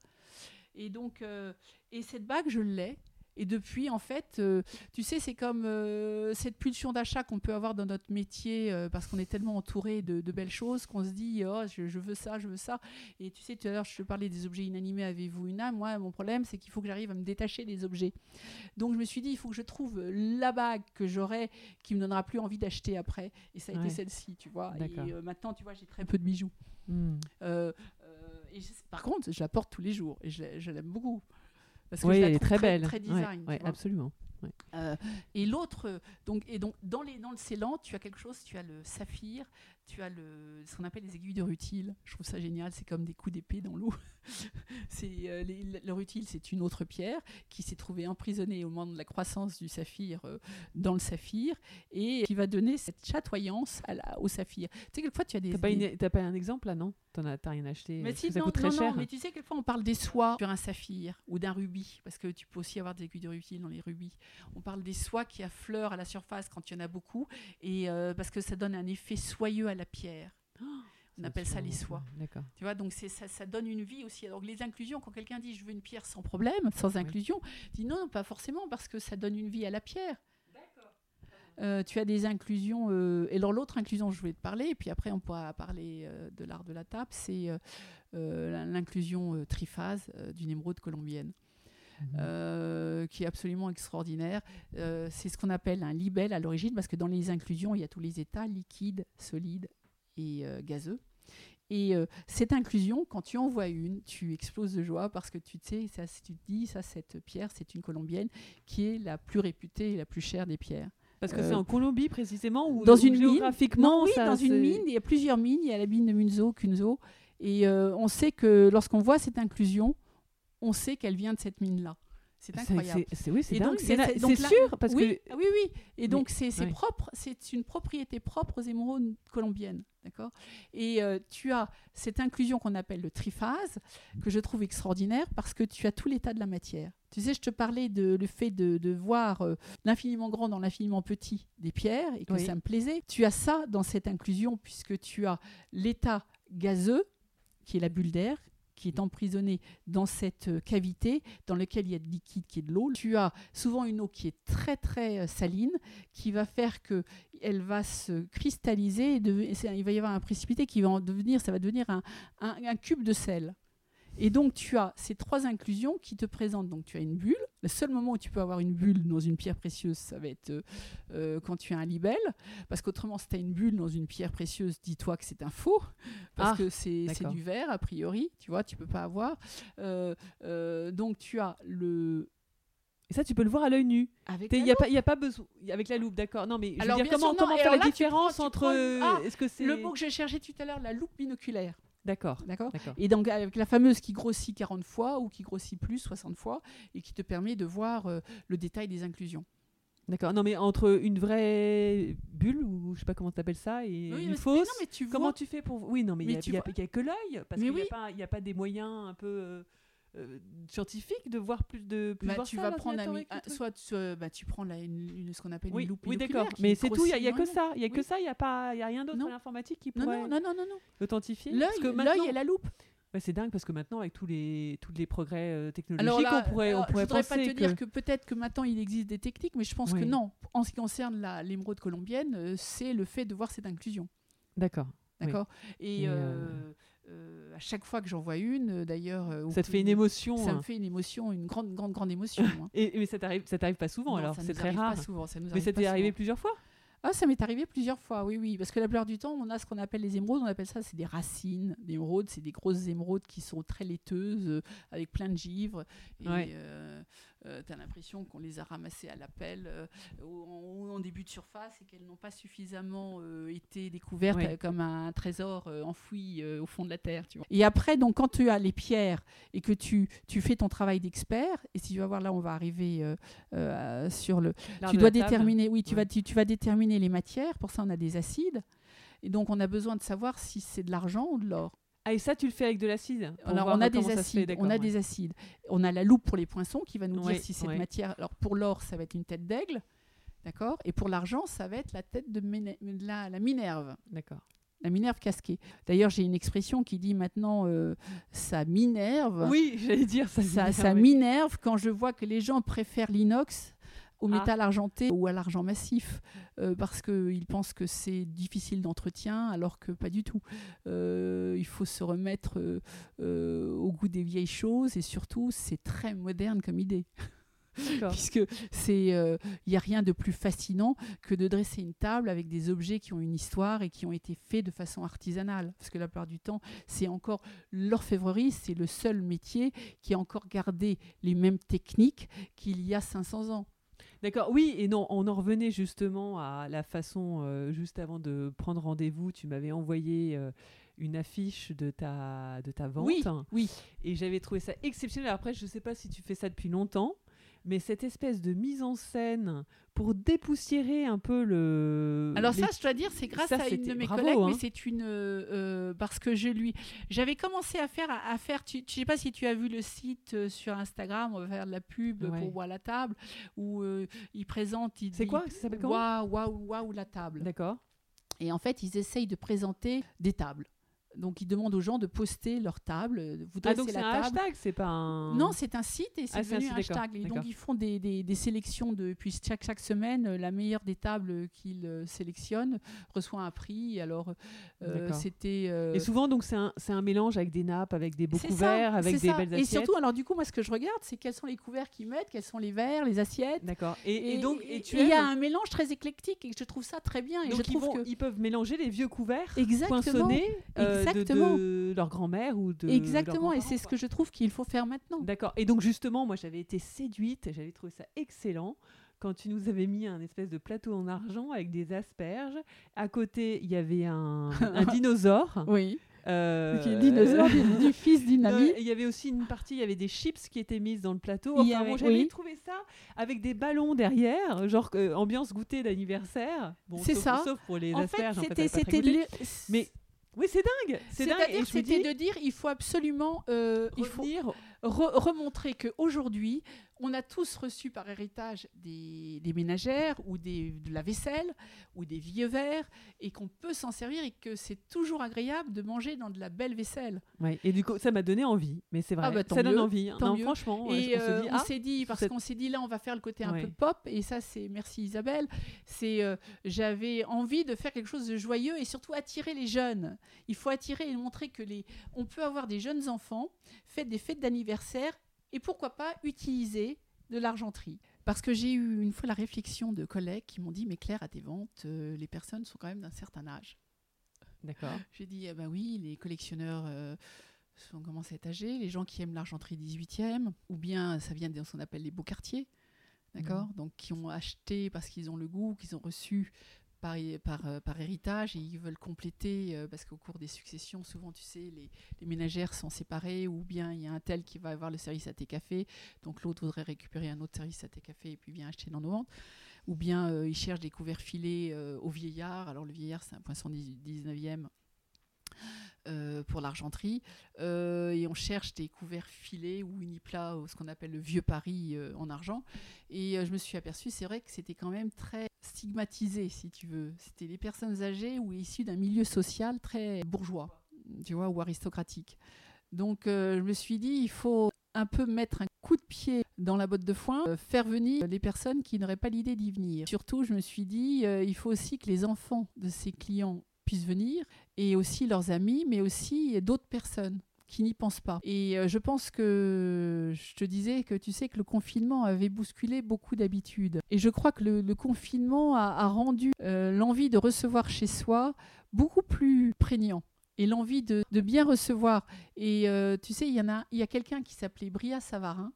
Et donc, euh, et cette bague, je l'ai. Et depuis, en fait, euh, tu sais, c'est comme euh, cette pulsion d'achat qu'on peut avoir dans notre métier euh, parce qu'on est tellement entouré de, de belles choses qu'on se dit, oh, je, je veux ça, je veux ça. Et tu sais, tout à l'heure, je te parlais des objets inanimés, avez-vous une âme? Moi, mon problème, c'est qu'il faut que j'arrive à me détacher des objets. Donc, je me suis dit, il faut que je trouve la bague que j'aurai qui me donnera plus envie d'acheter après. Et ça a Ouais. été celle-ci, tu vois. Et maintenant, tu vois, j'ai très peu de bijoux. Hmm. Et je- par contre, je la porte tous les jours et je l'aime beaucoup. Parce que Oui, je la elle est très belle. Très design. ouais, absolument. Euh, et l'autre, donc, et donc dans, les, dans le scellant, tu as quelque chose, tu as le saphir, tu as le, ce qu'on appelle les aiguilles de rutile. Je trouve ça génial, c'est comme des coups d'épée dans l'eau. c'est, euh, les- c'est une autre pierre qui s'est trouvée emprisonnée au moment de la croissance du saphir euh, dans le saphir et qui va donner cette chatoyance à la- au saphir. Tu sais, quelquefois, tu as des. T'as pas, des- une- t'as pas un exemple là, non? T'en as, t'as rien acheté mais parce si, ça non, coûte très non, non, mais tu sais, quelquefois on parle des soies sur un saphir ou d'un rubis, parce que tu peux aussi avoir des aiguilles de rutile dans les rubis. On parle des soies qui affleurent à la surface quand il y en a beaucoup, et euh, parce que ça donne un effet soyeux à la pierre. On appelle ça les soies. D'accord. Tu vois, donc ça, ça donne une vie aussi. Donc les inclusions, quand quelqu'un dit je veux une pierre sans problème, sans inclusion, dit non, pas forcément, parce que ça donne une vie à la pierre. Euh, tu as des inclusions, euh, et alors l'autre inclusion dont je voulais te parler, et puis après on pourra parler euh, de l'art de la table, c'est euh, l'inclusion euh, triphase euh, d'une émeraude colombienne. Mhm. euh, qui est absolument extraordinaire. Euh, c'est ce qu'on appelle un libelle à l'origine, parce que dans les inclusions, il y a tous les états liquides, solides et euh, gazeux. Et euh, cette inclusion, quand tu en vois une, tu exploses de joie parce que tu sais, ça, tu te dis, ça, cette pierre, c'est une colombienne qui est la plus réputée et la plus chère des pierres. Parce que Euh, c'est en Colombie précisément ou dans une mine. Non, oui, ça, dans une mine, il y a plusieurs mines. Il y a la mine de Munzo, Kunzo. Et euh, on sait que lorsqu'on voit cette inclusion, on sait qu'elle vient de cette mine-là. C'est incroyable. c'est- c'est- oui, sûr parce oui, que oui, oui. Et donc, c'est c'est oui. propre, c'est une propriété propre aux émeraudes colombiennes. D'accord? Et euh, tu as cette inclusion qu'on appelle le triphase, que je trouve extraordinaire parce que tu as tout l'état de la matière. Tu sais, je te parlais de le fait de, de voir euh, l'infiniment grand dans l'infiniment petit des pierres et que Oui. ça me plaisait. Tu as ça dans cette inclusion puisque tu as l'état gazeux, qui est la bulle d'air, qui est emprisonnée dans cette euh, cavité dans laquelle il y a de liquide qui est de l'eau. Tu as souvent une eau qui est très très euh, saline, qui va faire que elle va se cristalliser, et il va y avoir un précipité qui va en devenir, un cube de sel. Et donc tu as ces trois inclusions qui te présentent. Donc tu as une bulle. Le seul moment où tu peux avoir une bulle dans une pierre précieuse, ça va être euh, euh, quand tu as un libelle. Parce qu'autrement, si tu as une bulle dans une pierre précieuse, dis-toi que c'est un faux. Parce Ah, que c'est du verre, a priori. Tu vois, tu peux pas avoir. Euh, euh, donc tu as le. Et ça, tu peux le voir à l'œil nu. Avec Il la n'y a, pas- y a pas besoin. Avec la loupe, d'accord. Non, mais je veux Alors, dire, bien comment, sûr, comment faire la là, différence prends- entre. prends Ah, Est-ce que c'est. Le mot que j'ai cherché tout à l'heure, la loupe binoculaire. D'accord. D'accord. Et donc avec la fameuse qui grossit 40 fois ou qui grossit plus 60 fois et qui te permet de voir euh, le détail des inclusions. D'accord. Non, mais entre une vraie bulle, ou je sais pas comment tu appelles ça, et Oui, une mais- fausse. mais non, mais tu Comment vois- tu fais pour. Oui, non, mais il n'y a, tu y a- vois- y a que l'œil. Parce qu'il n'y oui. a pas des moyens un peu. euh, euh, scientifique de voir plus de plus Bah, voir tu ça, vas prendre un ah, soit tu, euh, bah, tu prends la, une, une- ce qu'on appelle oui, une loupe oui d'accord mais c'est tout il y, a- il y a que ça il y a que ça il y a pas il y a rien d'autre à l'informatique qui pourrait non, non, non, non, non. authentifier L'œil, maintenant- et la loupe. Ouais, c'est dingue parce que maintenant avec tous les tous les progrès euh, technologiques Alors là, on pourrait on alors, pourrait je penser pas te que dire que peut-être que maintenant il existe des techniques, mais je pense que non. En ce qui concerne la- l'émeraude colombienne, euh, c'est le fait de voir cette inclusion. d'accord. D'accord? Et, euh, à chaque fois que j'en vois une, euh, d'ailleurs. euh, ça te fait une émotion Ça hein. me fait une émotion, une grande, grande, grande émotion. moi. et mais ça t'arrive ça t'arrive pas souvent Non, alors c'est très rare Pas souvent, ça nous mais arrive ça t'est arrivé plusieurs fois? Ah, ça m'est arrivé plusieurs fois, oui, oui. Parce que la plupart du temps, on a ce qu'on appelle les émeraudes. On appelle ça, c'est des racines d'émeraudes. C'est des grosses émeraudes qui sont très laiteuses, euh, avec plein de givre. Et Ouais. Tu as l'impression qu'on les a ramassées à la pelle euh, ou en, ou en début de surface et qu'elles n'ont pas suffisamment euh, été découvertes Ouais. euh, comme un trésor euh, enfoui euh, au fond de la terre. Tu vois. Et après, donc, quand tu as les pierres et que tu, tu fais ton travail d'expert, et si tu vas voir là, on va arriver euh, euh, sur le, tu dois table. déterminer, oui, tu, Ouais. vas, tu, tu vas déterminer les matières. Pour ça, on a des acides. Et donc, on a besoin de savoir si c'est de l'argent ou de l'or. Ah et ça tu le fais avec de l'acide Alors, on a des acides. On a ouais. des acides. On a la loupe pour les poinçons qui va nous dire si cette matière. Alors, pour l'or, ça va être une tête d'aigle. D'accord Et pour l'argent, ça va être la tête de la, la Minerve. d'accord La Minerve casquée. D'ailleurs, j'ai une expression qui dit maintenant euh, ça minerve. oui j'allais dire ça ça, ça oui. m'énerve quand je vois que les gens préfèrent l'inox au Ah. métal argenté ou à l'argent massif euh, parce qu'ils pensent que c'est difficile d'entretien alors que pas du tout. Euh, il faut se remettre euh, au goût des vieilles choses et surtout c'est très moderne comme idée puisque c'est il n'y a rien de plus fascinant que de dresser une table avec des objets qui ont une histoire et qui ont été faits de façon artisanale parce que la plupart du temps c'est encore l'orfèvrerie c'est le seul métier qui a encore gardé les mêmes techniques qu'il y a 500 ans D'accord, oui, et non, on en revenait justement à la façon, euh, juste avant de prendre rendez-vous, tu m'avais envoyé euh, une affiche de ta, de ta vente. Oui, oui. Et j'avais trouvé ça exceptionnel. Après, je ne sais pas si tu fais ça depuis longtemps, mais cette espèce de mise en scène pour dépoussiérer un peu le. Alors les- ça, je dois dire, c'est grâce Ça, à une de mes bravo, collègues, hein. mais c'est une euh, euh, parce que je lui, j'avais commencé à faire, à, à faire. Tu, je sais pas si tu as vu le site euh, sur Instagram, on va faire de la pub Ouais. pour Waouh la table, où euh, il présente. il C'est quoi? Ça s'appelle Waouh, waouh, waouh la table. D'accord. Et en fait, ils essayent de présenter des tables. Donc, ils demandent aux gens de poster leur table. Vous Ah, donc c'est un table. hashtag, c'est pas un. Non, c'est un site et c'est Ah, devenu un site, hashtag. Et donc, ils font des, des- des sélections depuis chaque, chaque semaine. La meilleure des tables qu'ils euh, sélectionnent reçoit un prix. Alors, euh, c'était. euh, Et souvent, donc, c'est un, un mélange avec des nappes, avec des beaux couverts, ça, avec des ça. belles Et assiettes. surtout, alors, du coup, moi, ce que je regarde, c'est quels sont les couverts qu'ils mettent, quels sont les verres, les assiettes. D'accord. Et, et donc, et tu il y a un mélange très éclectique et je trouve ça très bien. Et donc je ils, trouve vont- que. ils peuvent mélanger les vieux couverts Exactement. poinçonnés de- Exactement. de, leur grand-mère ou de Exactement, et c'est ce que je trouve qu'il faut faire maintenant. D'accord. Et donc justement, moi j'avais été séduite, j'avais trouvé ça excellent quand tu nous avais mis un espèce de plateau en argent avec des asperges. À côté, il y avait un, un dinosaure. Oui. euh, dinosaure du, du fils d'une amie. Il y avait aussi une partie, il y avait des chips qui étaient mises dans le plateau. Enfin, avait- bon, j'avais oui. trouvé ça avec des ballons derrière, genre euh, ambiance goûter d'anniversaire. Bon, C'est ça. Sauf pour les En fait, asperges. fait, c'était c'était le- Mais oui, c'est dingue. C'est dingue. C'était dis, de dire, il faut absolument, euh, il faut revenir re- remontrer que aujourd'hui, on a tous reçu par héritage des, des ménagères ou des, de la vaisselle ou des vieux verres et qu'on peut s'en servir et que c'est toujours agréable de manger dans de la belle vaisselle. Ouais, et du coup, ça m'a donné envie. Mais c'est vrai, Ah bah, ça donne envie. hein. tant Non, franchement, et on euh, dit, on ah, s'est dit, parce cette- qu'on s'est dit là, on va faire le côté un Ouais. peu pop, et ça, c'est merci Isabelle. C'est, euh, j'avais envie de faire quelque chose de joyeux et surtout attirer les jeunes. Il faut attirer et montrer que les, on peut avoir des jeunes enfants, faire des fêtes d'anniversaire et pourquoi pas utiliser de l'argenterie? Parce que j'ai eu une fois la réflexion de collègues qui m'ont dit, mais Claire, à tes ventes, euh, les personnes sont quand même d'un certain âge. D'accord. J'ai dit, ah bah oui, les collectionneurs euh, sont, commencent à être âgés, les gens qui aiment l'argenterie 18e, ou bien ça vient de ce qu'on appelle les beaux quartiers, d'accord Donc qui ont acheté parce qu'ils ont le goût, qu'ils ont reçu euh, par héritage et ils veulent compléter, euh, parce qu'au cours des successions, souvent, tu sais, les, ménagères sont séparées, ou bien il y a un tel qui va avoir le service à tes cafés, donc l'autre voudrait récupérer un autre service à tes cafés et puis vient acheter dans nos ventes. Ou bien euh, ils cherchent des couverts filés euh, au vieillard. Alors le vieillard, c'est un poisson 19e euh, pour l'argenterie. Euh, et on cherche des couverts filés ou uniplats, ou ce qu'on appelle le vieux Paris euh, en argent. Et je me suis aperçue, c'est vrai que c'était quand même très stigmatisé, si tu veux. C'était des personnes âgées ou issues d'un milieu social très bourgeois, tu vois, ou aristocratique. Donc je me suis dit, il faut un peu mettre un coup de pied dans la botte de foin, faire venir les personnes qui n'auraient pas l'idée d'y venir. Surtout, je me suis dit, il faut aussi que les enfants de ces clients puissent venir, et aussi leurs amis, mais aussi d'autres personnes qui n'y pensent pas. Et euh, je pense que je te disais que tu sais que le confinement avait bousculé beaucoup d'habitudes. Et je crois que le, confinement a, rendu euh, l'envie de recevoir chez soi beaucoup plus prégnant. Et l'envie de, bien recevoir. Et euh, tu sais, il y en a, il y a quelqu'un qui s'appelait Bria Savarin,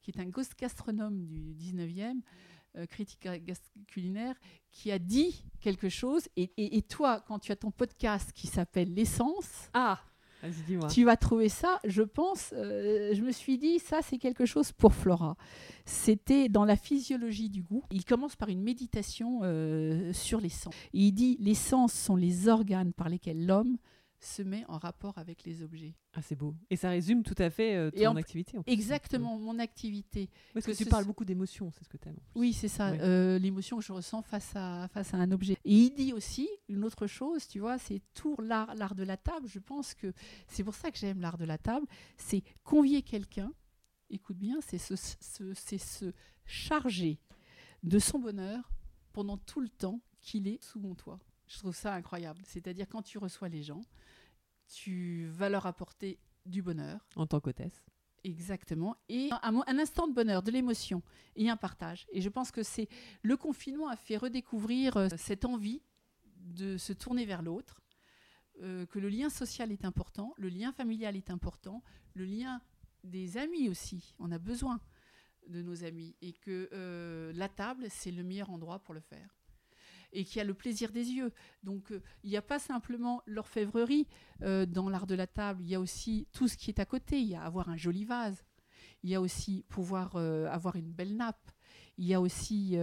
qui est un gastronome du 19e, euh, critique culinaire, qui a dit quelque chose. Et, toi, quand tu as ton podcast qui s'appelle L'essence, ah, tu vas trouver ça, je pense, euh, je me suis dit, ça c'est quelque chose pour Flora. C'était dans la physiologie du goût. Il commence par une méditation euh, sur les sens. Il dit, les sens sont les organes par lesquels l'homme se met en rapport avec les objets. Ah, c'est beau. Et ça résume tout à fait euh, ton activité. exactement, mon activité. Parce que, tu parles beaucoup d'émotions, c'est ce que tu aimes. Oui, c'est ça, euh, l'émotion que je ressens face à, face à un objet. Et il dit aussi une autre chose, tu vois, c'est tout l'art, l'art de la table. Je pense que c'est pour ça que j'aime l'art de la table. C'est convier quelqu'un, écoute bien, c'est se, c'est se charger de son bonheur pendant tout le temps qu'il est sous mon toit. Je trouve ça incroyable. C'est-à-dire quand tu reçois les gens, tu vas leur apporter du bonheur. En tant qu'hôtesse. Exactement. Et un, un, instant de bonheur, de l'émotion et un partage. Et je pense que c'est le confinement a fait redécouvrir euh, cette envie de se tourner vers l'autre, euh, que le lien social est important, le lien familial est important, le lien des amis aussi. On a besoin de nos amis et que euh, la table, c'est le meilleur endroit pour le faire et qui a le plaisir des yeux. Donc euh, il n'y a pas simplement l'orfèvrerie euh, dans l'art de la table, il y a aussi tout ce qui est à côté. Il y a avoir un joli vase, il y a aussi pouvoir euh, avoir une belle nappe. Il y a aussi,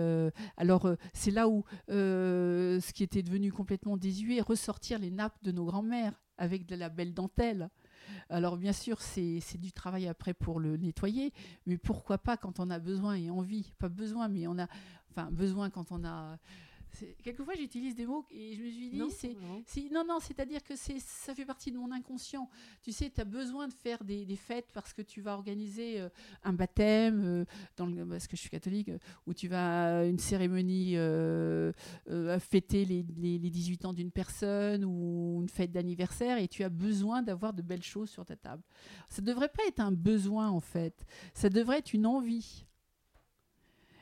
alors c'est là où ce qui était devenu complètement désuet, ressortir les nappes de nos grands-mères avec de la belle dentelle. Alors bien sûr, c'est du travail après pour le nettoyer, mais pourquoi pas quand on a besoin et envie, pas besoin, mais on a, enfin besoin quand on a Quelquefois, j'utilise des mots et je me suis dit, c'est, non, non, c'est-à-dire que c'est, ça fait partie de mon inconscient. Tu sais, tu as besoin de faire des, fêtes parce que tu vas organiser euh, un baptême, euh, dans le, parce que je suis catholique, euh, où tu vas une cérémonie fêter les, les, 18 ans d'une personne ou une fête d'anniversaire et tu as besoin d'avoir de belles choses sur ta table. Ça ne devrait pas être un besoin, en fait. Ça devrait être une envie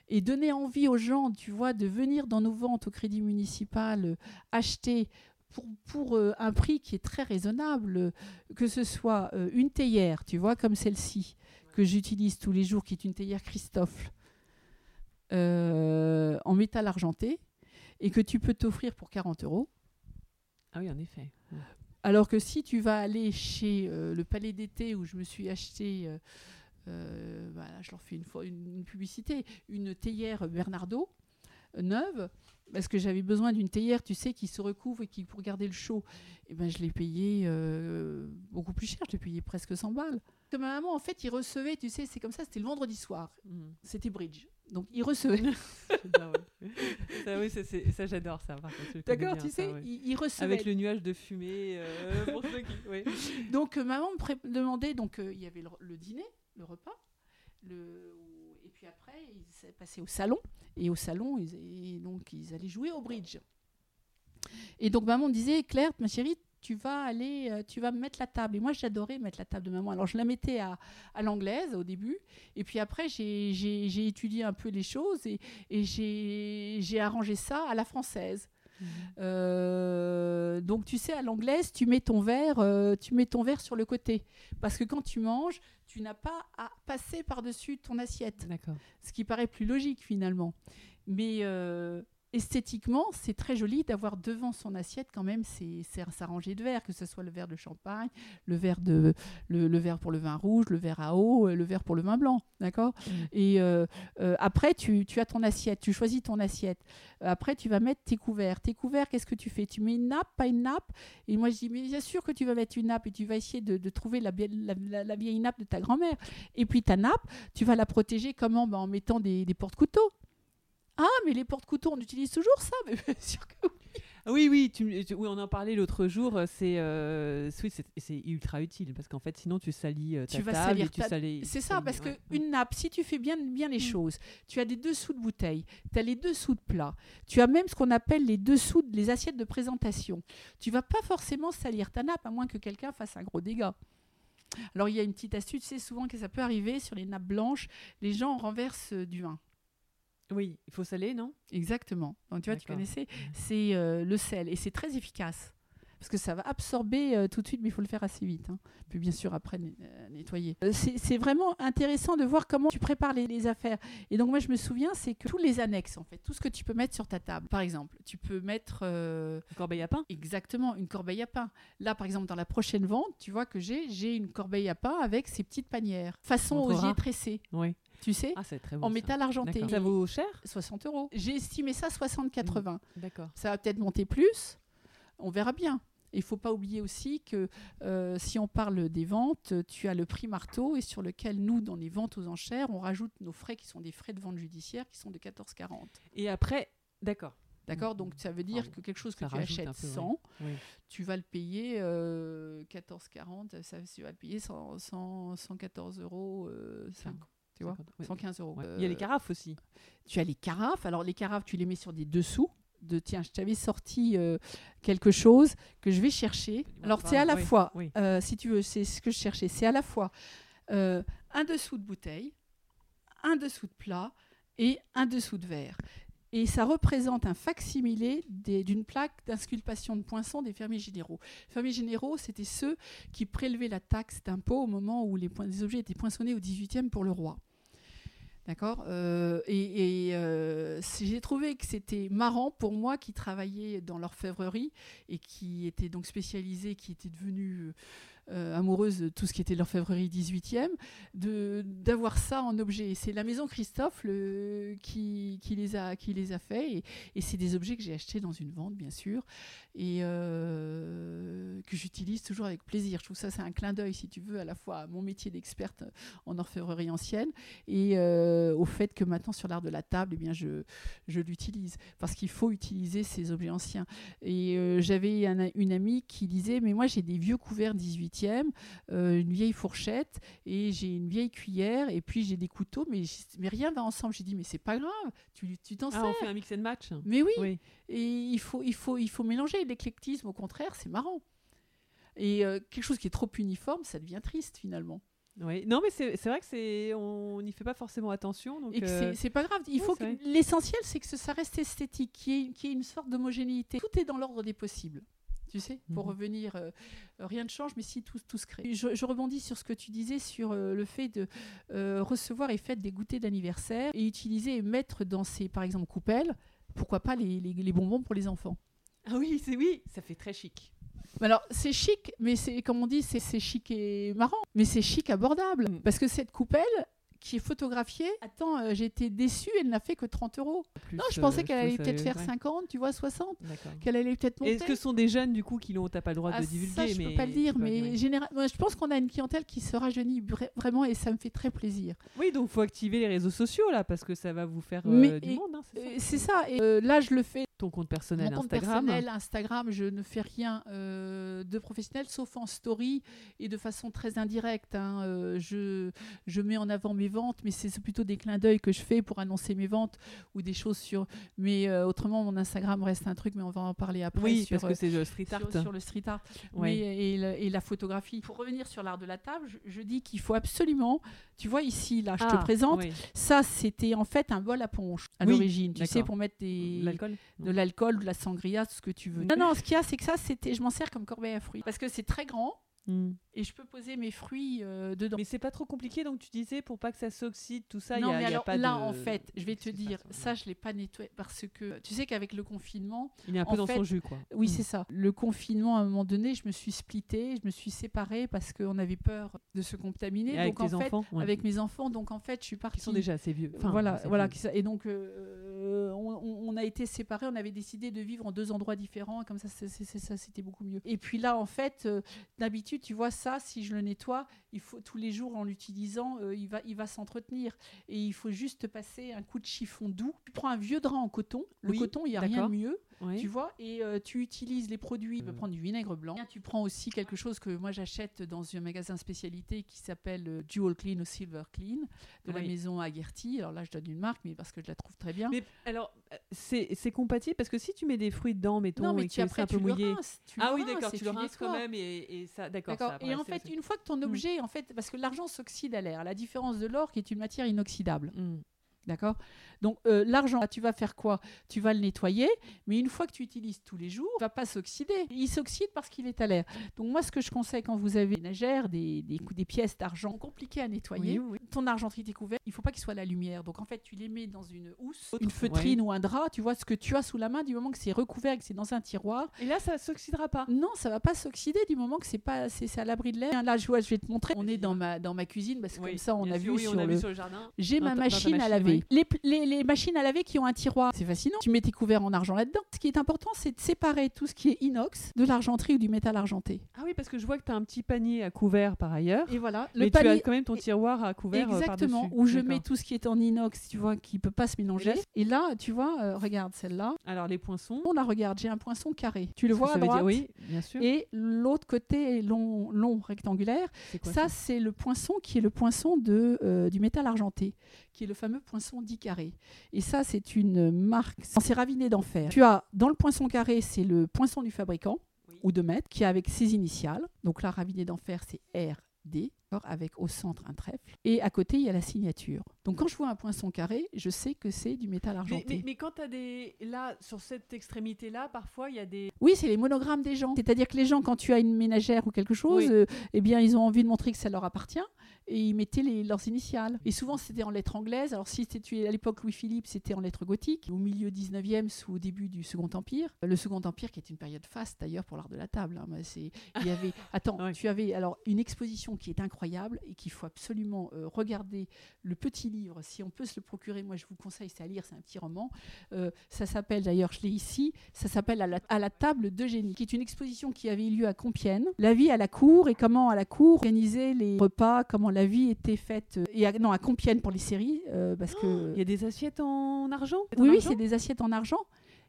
et donner envie aux gens, tu vois, de venir dans nos ventes au crédit municipal, euh, acheter pour, pour euh, un prix qui est très raisonnable, que ce soit euh, une théière, tu vois, comme celle-ci, que j'utilise tous les jours, qui est une théière Christophe, en métal argenté, et que tu peux t'offrir pour 40 euros. Ah oui, en effet. Alors que si tu vas aller chez le Palais d'été où je me suis acheté euh, je leur fais une, une, publicité, une théière Bernardo neuve, parce que j'avais besoin d'une théière, tu sais, qui se recouvre et qui pour garder le chaud. Et ben je l'ai payé euh, beaucoup plus cher, je l'ai payé presque 100 balles. Que ma maman, en fait, il recevait, tu sais, c'est comme ça, c'était le vendredi soir. Mhm. C'était bridge. Donc il recevait. ça, oui, ça j'adore ça. D'accord, tu sais, il, recevait. Avec le nuage de fumée. Euh, pour ceux qui. Donc maman me demandait, donc il y avait le dîner, le repas. Et puis après, ils passaient au salon. Et au salon, ils, donc, ils allaient jouer au bridge. Et donc maman me disait, Claire, ma chérie, tu vas aller, euh, tu vas mettre la table. Et moi, j'adorais mettre la table de maman. Alors, je la mettais à, à l'anglaise au début. Et puis après, j'ai étudié un peu les choses et, et j'ai arrangé ça à la française. Mhm. Euh, donc tu sais, à l'anglaise, tu mets ton verre, euh, tu mets ton verre sur le côté, parce que quand tu manges, tu n'as pas à passer par-dessus ton assiette. D'accord. Ce qui paraît plus logique finalement. Mais euh, esthétiquement, c'est très joli d'avoir devant son assiette quand même sa rangée de verres, que ce soit le verre de champagne, le verre, de, le, le verre pour le vin rouge, le verre à eau, le verre pour le vin blanc. D'accord? Mm. Et euh, euh, après, tu, tu as ton assiette, tu choisis ton assiette. Euh, Après, tu vas mettre tes couverts. Tes couverts, qu'est-ce que tu fais? Tu mets une nappe, pas une nappe? Et moi, je dis, mais bien sûr que tu vas mettre une nappe et tu vas essayer de, de trouver la, bien- la, la- la vieille nappe de ta grand-mère. Et puis ta nappe, tu vas la protéger comment? Ben, En mettant des, des porte-couteaux. Ah, mais les porte-couteaux, on utilise toujours ça Mais bien sûr que oui. Oui, oui, tu, me- tu- oui, on en parlait l'autre jour. euh, C'est euh, c'est c'est ultra utile parce qu'en fait, sinon tu salis euh, ta Tu vas table salir et tu ta- salis- C'est ça, salis- parce ouais, que ouais. une nappe, si tu fais bien, bien les Mm. choses, tu as des dessous de bouteille, tu as les dessous de plat, tu as même ce qu'on appelle les dessous de les assiettes de présentation. Tu vas pas forcément salir ta nappe, à moins que quelqu'un fasse un gros dégât. Alors il y a une petite astuce, tu sais souvent que ça peut arriver sur les nappes blanches, les gens renversent euh, du vin. Oui, il faut saler, non? Exactement. Donc tu vois, tu connaissais, c'est euh, le sel et c'est très efficace. Parce que ça va absorber euh, tout de suite, mais il faut le faire assez vite. hein. Puis bien sûr, après, euh, nettoyer. C'est vraiment intéressant de voir comment tu prépares les, les affaires. Et donc moi, je me souviens, c'est que tous les annexes, en fait, tout ce que tu peux mettre sur ta table. Par exemple, tu peux mettre euh, Une corbeille à pain? Exactement une corbeille à pain. Là, par exemple, dans la prochaine vente, tu vois que j'ai j'ai une corbeille à pain avec ces petites panières. Façon osier tressé, Oui. Tu sais, Ah, c'est très bon. en ça. métal argenté. Ça vaut cher? 60 euros. J'ai estimé ça 60-80. D'accord. Ça va peut-être monter plus. On verra bien. Il faut pas oublier aussi que euh, si on parle des ventes, tu as le prix marteau et sur lequel nous, dans les ventes aux enchères, on rajoute nos frais qui sont des frais de vente judiciaire qui sont de 14,40. Et après, d'accord. D'accord. Donc ça veut dire Ah, que quelque chose que tu achètes peu, ouais. 100, Oui. tu vas le payer euh, 14,40, ça, tu vas le payer 100, 100, 114 euros, euh, 5, tu vois 50, ouais. 115 euros. Ouais. Il y a les Euh, carafes aussi. tu as les carafes. Alors les carafes, tu les mets sur des dessous. De tiens, je t'avais sorti euh, quelque chose que je vais chercher. Alors c'est à la Oui, fois, oui. euh, si tu veux, c'est ce que je cherchais. C'est à la fois un dessous de bouteille, un dessous de plat et un dessous de verre. Et ça représente un facsimilé d'une plaque d'insculpation de poinçons des fermiers généraux. Les fermiers généraux, c'était ceux qui prélevaient la taxe d'impôt au moment où les, objets étaient poinçonnés au 18e pour le roi. D'accord Euh, Et, euh, j'ai trouvé que c'était marrant pour moi qui travaillais dans l'orfèvrerie et qui était donc spécialisée, qui était devenue euh, amoureuse de tout ce qui était l'orfèvrerie 18e, de- d'avoir ça en objet. C'est la maison Christophe qui, qui les a, qui les a fait et, c'est des objets que j'ai achetés dans une vente, bien sûr, et euh, que j'utilise toujours avec plaisir. Je trouve ça, c'est un clin d'œil, si tu veux, à la fois à mon métier d'experte en orfèvrerie ancienne et euh, au fait que maintenant sur l'art de la table, eh bien, je, je l'utilise parce qu'il faut utiliser ces objets anciens. Et j'avais un- une amie qui disait, mais moi j'ai des vieux couverts 18e, euh, une vieille fourchette et j'ai une vieille cuillère et puis j'ai des couteaux, mais, mais rien va ensemble. J'ai dit, mais c'est pas grave, tu tu t'en Ah, sers. on fait un mix and match Mais oui, Oui. et il faut, il faut, il faut mélanger. L'éclectisme, au contraire, c'est marrant. Et euh, quelque chose qui est trop uniforme, ça devient triste finalement. Oui. Non, mais c'est c'est vrai que c'est on n'y fait pas forcément attention. Donc, Et euh, c'est- pas grave. Il faut l'essentiel, c'est que ça reste esthétique, qu'il y, qu'il y ait une sorte d'homogénéité. Tout est dans l'ordre des possibles. Tu sais, pour Mhm. revenir, euh, rien ne change, mais si tout, tout se crée. Je, je rebondis sur ce que tu disais sur euh, le fait de euh, recevoir et faire des goûters d'anniversaire et utiliser et mettre dans ces, par exemple, coupelles, pourquoi pas les, les- les bonbons pour les enfants. Ah oui, c'est oui, ça fait très chic. Mais Alors, c'est chic, mais c'est comme on dit, c'est c'est chic et marrant, mais c'est chic abordable. Mm. Parce que cette coupelle qui est photographiée, attends, euh, j'ai été déçue, elle n'a fait que 30 euros. Plus, Non, je euh, pensais qu'elle trouve allait ça- peut-être faire ouais, 50, tu vois, 60, D'accord. qu'elle allait peut-être monter. Est-ce que ce sont des jeunes du coup qui l'ont T'as pas le droit Ah, de divulguer, ça, je mais peux pas le dire, mais général... moi, je pense qu'on a une clientèle qui se rajeunit vra- vraiment et ça me fait très plaisir. Oui, donc faut activer les réseaux sociaux là parce que ça va vous faire euh, Mais- du et- monde. hein, c'est ça? Euh, C'est ça, et euh, là je le fais Ton compte personnel Mon compte Instagram. personnel, Instagram, je ne fais rien euh, de professionnel, sauf en story et de façon très indirecte. hein. Euh, je, je mets en avant mes ventes, mais c'est plutôt des clins d'œil que je fais pour annoncer mes ventes ou des choses sur. Mais euh, autrement, mon Instagram reste un truc, mais on va en parler après. Oui, sur, parce que c'est le street art. sur le street art Ouais. mais- et, le- et la photographie. Pour revenir sur l'art de la table, je, je dis qu'il faut absolument. Tu vois ici, là, je Ah, te présente. oui. Ça, c'était en fait un bol à ponche à Oui, l'origine. Tu sais, pour mettre des, L'alcool? De l'alcool, de la sangria, tout ce que tu veux. Non, non, ce qu'il y a, c'est que ça, c'était, je m'en sers comme corbeille à fruits. Parce que c'est très grand Hmm. et je peux poser mes fruits euh, dedans. Mais c'est pas trop compliqué, donc tu disais, pour pas que ça s'oxyde, tout ça, non, y a, mais y a alors pas là, de- en fait, je vais te dire, ça. je l'ai pas nettoyé parce que tu sais qu'avec le confinement, Il est un peu en dans fait, son jus, quoi. oui, Hmm. c'est ça. Le confinement, à un moment donné, je me suis splittée, je me suis séparée parce qu'on avait peur de se contaminer. Et avec donc, en tes fait, enfants, ouais. avec mes enfants, donc en fait, je suis partie. qui sont déjà assez vieux. Enfin, voilà, voilà. vieux. Et donc, euh, on, a été séparés, on avait décidé de vivre en deux endroits différents, comme ça, c'était beaucoup mieux. Et puis là, en fait, euh, d'habitude, tu vois, ça, si je le nettoie, il faut tous les jours en l'utilisant, euh, il va, il va s'entretenir. Et il faut juste passer un coup de chiffon doux. Tu prends un vieux drap en coton. Le Oui, coton, il n'y a rien de mieux. Tu vois, et euh, tu utilises les produits. Tu peux Euh. prendre du vinaigre blanc. Tu prends aussi quelque chose que moi j'achète dans un magasin spécialité qui s'appelle euh, Dual Clean ou Silver Clean de la maison Agherty. Alors là, je donne une marque, mais parce que je la trouve très bien. Mais alors, euh, c'est compatible? Parce que si tu mets des fruits dedans, mettons, non, mais et tu, après, un peu tu mouillé. rinces. tu ah oui, d'accord, tu le rinces quand même et, et ça, d'accord. Et en fait, une fois que ton Mm. objet, en fait, parce que l'argent s'oxyde à l'air, à la différence de l'or qui est une matière inoxydable. Hmm. D'accord? Donc, euh, l'argent, tu vas faire quoi? Tu vas le nettoyer, mais une fois que tu utilises tous les jours, il va pas s'oxyder. Il s'oxyde parce qu'il est à l'air. Donc, moi, ce que je conseille quand vous avez des nagères, des, des, pièces d'argent compliquées à nettoyer, Oui, oui. ton argenterie est couvert, il faut pas qu'il soit à la lumière. Donc, en fait, tu les mets dans une housse, une feutrine ou un drap, tu vois ce que tu as sous la main du moment que c'est recouvert et que c'est dans un tiroir. Et là, ça s'oxydera pas. Non, ça va pas s'oxyder du moment que c'est pas c'est à l'abri de l'air. Là, je vois, je vais te montrer. On est dans ma dans ma cuisine parce que Oui, comme ça, on a vu oui, sur on a le vu sur le jardin. j'ai ma machine, à laver. Les, les, les machines à laver qui ont un tiroir, c'est fascinant. Tu mets tes couverts en argent là-dedans. Ce qui est important, c'est de séparer tout ce qui est inox de l'argenterie ou du métal argenté. Ah oui, parce que je vois que tu as un petit panier à couvert par ailleurs. Et voilà, mais le tu as panier. quand même ton tiroir à couvert euh, Exactement, où je mets tout ce qui est en inox, tu vois, qui peut pas se mélanger. Et là, tu vois, euh, regarde celle-là. Alors, les poinçons. On la regarde, j'ai un poinçon carré. Tu le vois à veut dire- droite Oui, bien sûr. Et l'autre côté est long, long rectangulaire. Quoi ça, c'est le poinçon qui est le poinçon de, euh, du métal argenté, qui est le fameux poinçon 10 carré. Et ça, c'est une marque, c'est raviné d'enfer. Tu as dans le poinçon carré, c'est le poinçon du fabricant Oui. ou de maître, qui est avec ses initiales. Donc là, raviné d'enfer, c'est RD, avec au centre un trèfle. Et à côté, il y a la signature. Donc quand je vois un poinçon carré, je sais que c'est du métal argenté. mais, mais quand tu as des. Là, sur cette extrémité-là, parfois, il y a des. Oui, c'est les monogrammes des gens. C'est-à-dire que les gens, quand tu as une ménagère ou quelque chose, Oui. euh, eh bien, ils ont envie de montrer que ça leur appartient et ils mettaient les- leurs initiales. Et souvent, c'était en lettres anglaises. Alors, si c'était à l'époque Louis-Philippe, c'était en lettres gothiques. Au milieu 19e, sous au début du Second Empire. Le Second Empire, qui est une période faste d'ailleurs pour l'art de la table. hein. C'est- Il y avait. Attends, Ouais. tu avais alors une exposition qui est incroyable et qu'il faut absolument euh, regarder. Le petit livre, si on peut se le procurer, moi je vous conseille, c'est à lire, c'est un petit roman. Euh, ça s'appelle d'ailleurs, je l'ai ici, ça s'appelle à la, à la table d'Eugénie, qui est une exposition qui avait eu lieu à Compiègne. La vie à la cour et comment à la cour organiser les repas, comment la vie était faite. euh, et à, non, à Compiègne pour les séries, parce que. Il y a des assiettes en argent? En Oui, oui, c'est des assiettes en argent.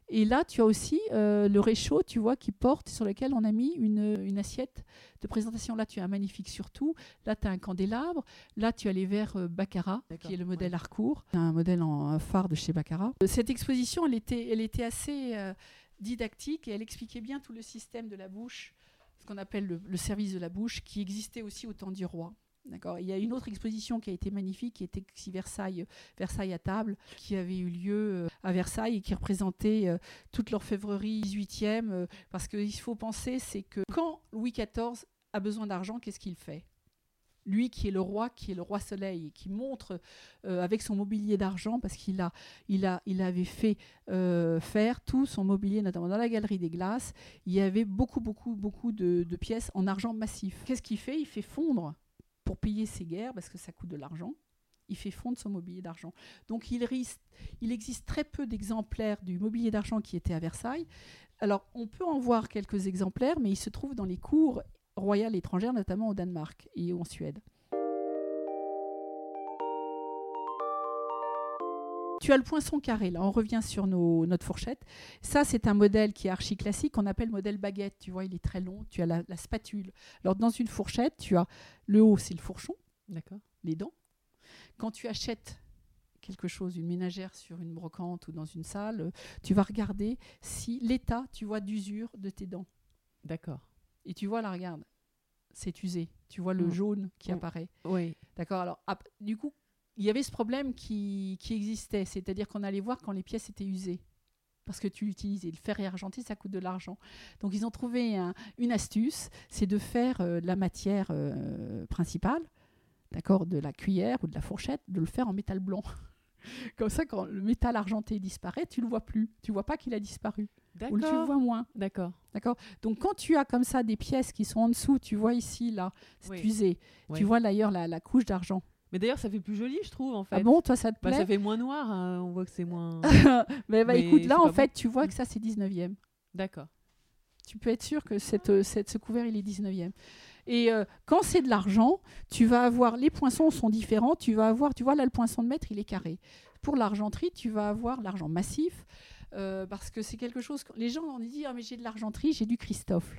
Et là, tu as aussi euh, le réchaud, tu vois, qui porte, sur lequel on a mis une, une assiette de présentation. Là, tu as un magnifique surtout. Là, tu as un candélabre. Là, tu as les verres euh, Baccarat, qui est le modèle ouais. Harcourt, un modèle en un phare de chez Baccarat. Euh, Cette exposition, elle était, elle était assez euh, didactique et elle expliquait bien tout le système de la bouche, ce qu'on appelle le, le service de la bouche, qui existait aussi au temps du roi. D'accord. Il y a une autre exposition qui a été magnifique, qui était Versailles, Versailles à table, qui avait eu lieu euh, à Versailles et qui représentait euh, toute l'orfèvrerie 18e. euh, parce qu'il faut penser, c'est que quand Louis XIV a besoin d'argent, qu'est-ce qu'il fait? Lui qui est le roi, qui est le roi soleil, qui montre avec son mobilier d'argent, parce qu'il a, il a, il avait fait faire tout son mobilier, notamment dans la galerie des glaces, il y avait beaucoup, beaucoup, beaucoup de pièces en argent massif. Qu'est-ce qu'il fait? Il fait fondre pour payer ses guerres, parce que ça coûte de l'argent. Il fait fondre son mobilier d'argent. Donc il, risque, il existe très peu d'exemplaires du mobilier d'argent qui était à Versailles. Alors on peut en voir quelques exemplaires, mais il se trouve dans les cours royales étrangères, notamment au Danemark et en Suède. Tu as le poinçon carré, là, on revient sur nos, notre fourchette. Ça, c'est un modèle qui est archi classique, qu'on appelle modèle baguette. Tu vois, il est très long. Tu as la, la spatule. Alors, dans une fourchette, tu as le haut, c'est le fourchon, D'accord. les dents. Quand tu achètes quelque chose, une ménagère sur une brocante ou dans une salle, tu vas regarder si l'état, tu vois, d'usure de tes dents. D'accord. Et tu vois, là, regarde, c'est usé. Tu vois le Mm. jaune qui Mm. apparaît. Oui. D'accord Alors, du coup, il y avait ce problème qui, qui existait, c'est-à-dire qu'on allait voir quand les pièces étaient usées. parce que tu l'utilises. Et le fer et argenté, ça coûte de l'argent. Donc ils ont trouvé un- une astuce, c'est de faire euh, la matière euh, principale, d'accord, de la cuillère ou de la fourchette, de le faire en métal blanc. Comme ça, quand le métal argenté disparaît, tu le vois plus. Tu vois pas qu'il a disparu. Ou tu le D'accord. vois moins. D'accord. Donc quand tu as comme ça des pièces qui sont en dessous, tu vois ici, là, c'est Oui. usé. Tu vois d'ailleurs la, la couche d'argent. Mais d'ailleurs, ça fait plus joli, je trouve, en fait. Ah bon, toi ça te Bah, plaît ça fait moins noir, hein, on voit que c'est moins. Mais, bah, Mais écoute, là en bon. fait, tu vois Mm. que ça c'est 19e. D'accord. Tu peux être sûr que cette, euh, cette- ce couvert il est 19e. Et euh, quand c'est de l'argent, tu vas avoir les poinçons sont différents. Tu vas avoir, tu vois là le poinçon de mètre il est carré. Pour l'argenterie, tu vas avoir l'argent massif euh, parce que c'est quelque chose. que- Les gens on dit ah mais j'ai de l'argenterie, j'ai du Christophe.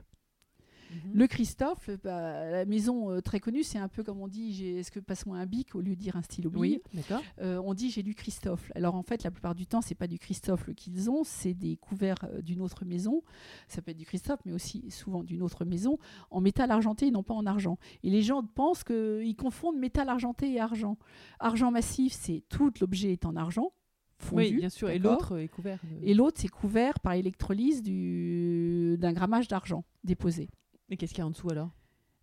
Mhm. Le Christophe, bah, la maison euh, très connue, c'est un peu comme on dit, est-ce que passe-moi un bic au lieu de dire un stylo Oui, d'accord. Euh, on dit j'ai du Christophe. Alors en fait, la plupart du temps, c'est pas du Christophe qu'ils ont, c'est des couverts euh, d'une autre maison. Ça peut être du Christophe, mais aussi souvent d'une autre maison, en métal argenté et non pas en argent. Et les gens pensent qu'ils confondent métal argenté et argent. Argent massif, c'est tout l'objet est en argent. Fondu, Oui, bien sûr. Et l'autre est couvert. de- Et l'autre, c'est couvert par électrolyse du- d'un grammage d'argent déposé. Mais qu'est-ce qu'il y a en dessous alors?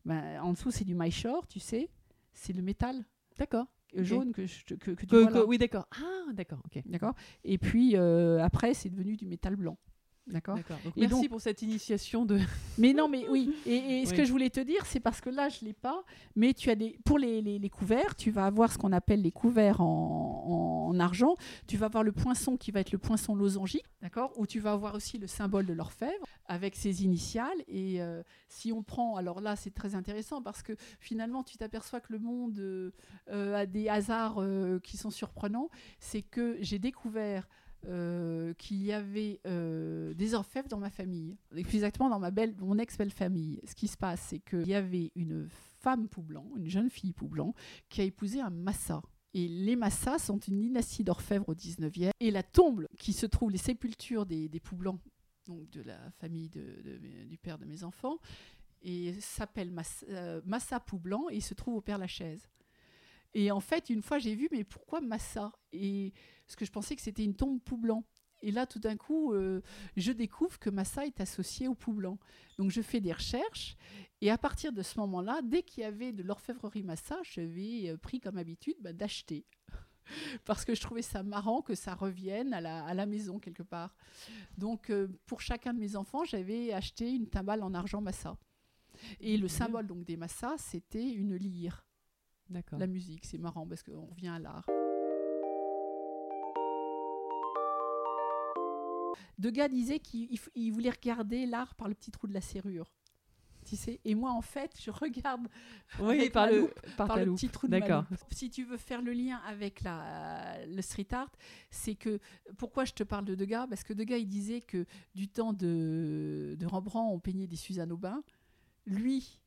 Ben, en dessous, c'est du myshore, tu sais. C'est le métal D'accord. euh, jaune que, je- que, que tu Que- vois là. oui, d'accord. Ah, d'accord. Ok. D'accord Et puis euh, après, c'est devenu du métal blanc. D'accord merci donc- pour cette initiation de. Mais non, mais oui. Et, et ce que je voulais te dire, c'est parce que là, je ne l'ai pas. Mais tu as des, pour les, les- les couverts, tu vas avoir ce qu'on appelle les couverts en, en argent. Tu vas avoir le poinçon qui va être le poinçon losangique, d'accord Où tu vas avoir aussi le symbole de l'orfèvre avec ses initiales. Et euh, si on prend, alors là, c'est très intéressant parce que finalement, tu t'aperçois que le monde euh, a des hasards euh, qui sont surprenants. C'est que j'ai découvert qu'il y avait des orfèvres dans ma famille, plus exactement dans ma belle, mon ex-belle famille. Ce qui se passe, c'est qu'il y avait une femme Poublan, une jeune fille Poublan, qui a épousé un Massa. Et les Massas sont une dynastie d'orfèvres au 19e. Et la tombe qui se trouve, les sépultures des, des Poublans, donc de la famille du père de mes enfants, et s'appelle Massa, euh, Massa Poublan et il se trouve au Père Lachaise. Et en fait, une fois, j'ai vu, mais pourquoi Massa? Et parce que je pensais que c'était une tombe Poublan. Et là, tout d'un coup, euh, je découvre que Massa est associé au Poublan. Donc, je fais des recherches. Et à partir de ce moment-là, dès qu'il y avait de l'orfèvrerie Massa, j'avais euh, pris comme habitude bah, d'acheter. Parce que je trouvais ça marrant que ça revienne à la, à la maison quelque part. Donc, euh, pour chacun de mes enfants, j'avais acheté une timbale en argent Massa. Et le Bien. symbole donc des Massas, c'était une lyre. D'accord. La musique, c'est marrant parce qu'on revient à l'art. Degas disait qu'il voulait regarder l'art par le petit trou de la serrure. Tu sais Et moi, en fait, je regarde Oui, par le, loupe, par, par ta le loupe. petit trou de ma. Si tu veux faire le lien avec la, le street art, c'est que pourquoi je te parle de Degas? Parce que Degas, il disait que du temps de, de Rembrandt, on peignait des Suzanne Aubin. Lui,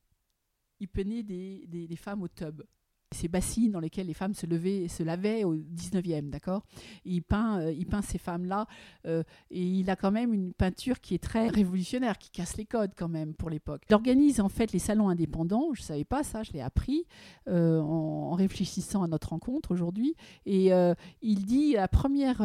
il peignait des, des- des femmes au tub. Ces bassines dans lesquelles les femmes se levaient, se lavaient au 19e, d'accord? Il peint, euh, il peint ces femmes-là, euh, et il a quand même une peinture qui est très révolutionnaire, qui casse les codes quand même pour l'époque. Il organise en fait les salons indépendants, je ne savais pas ça, je l'ai appris euh, en, réfléchissant à notre rencontre aujourd'hui, et il dit la première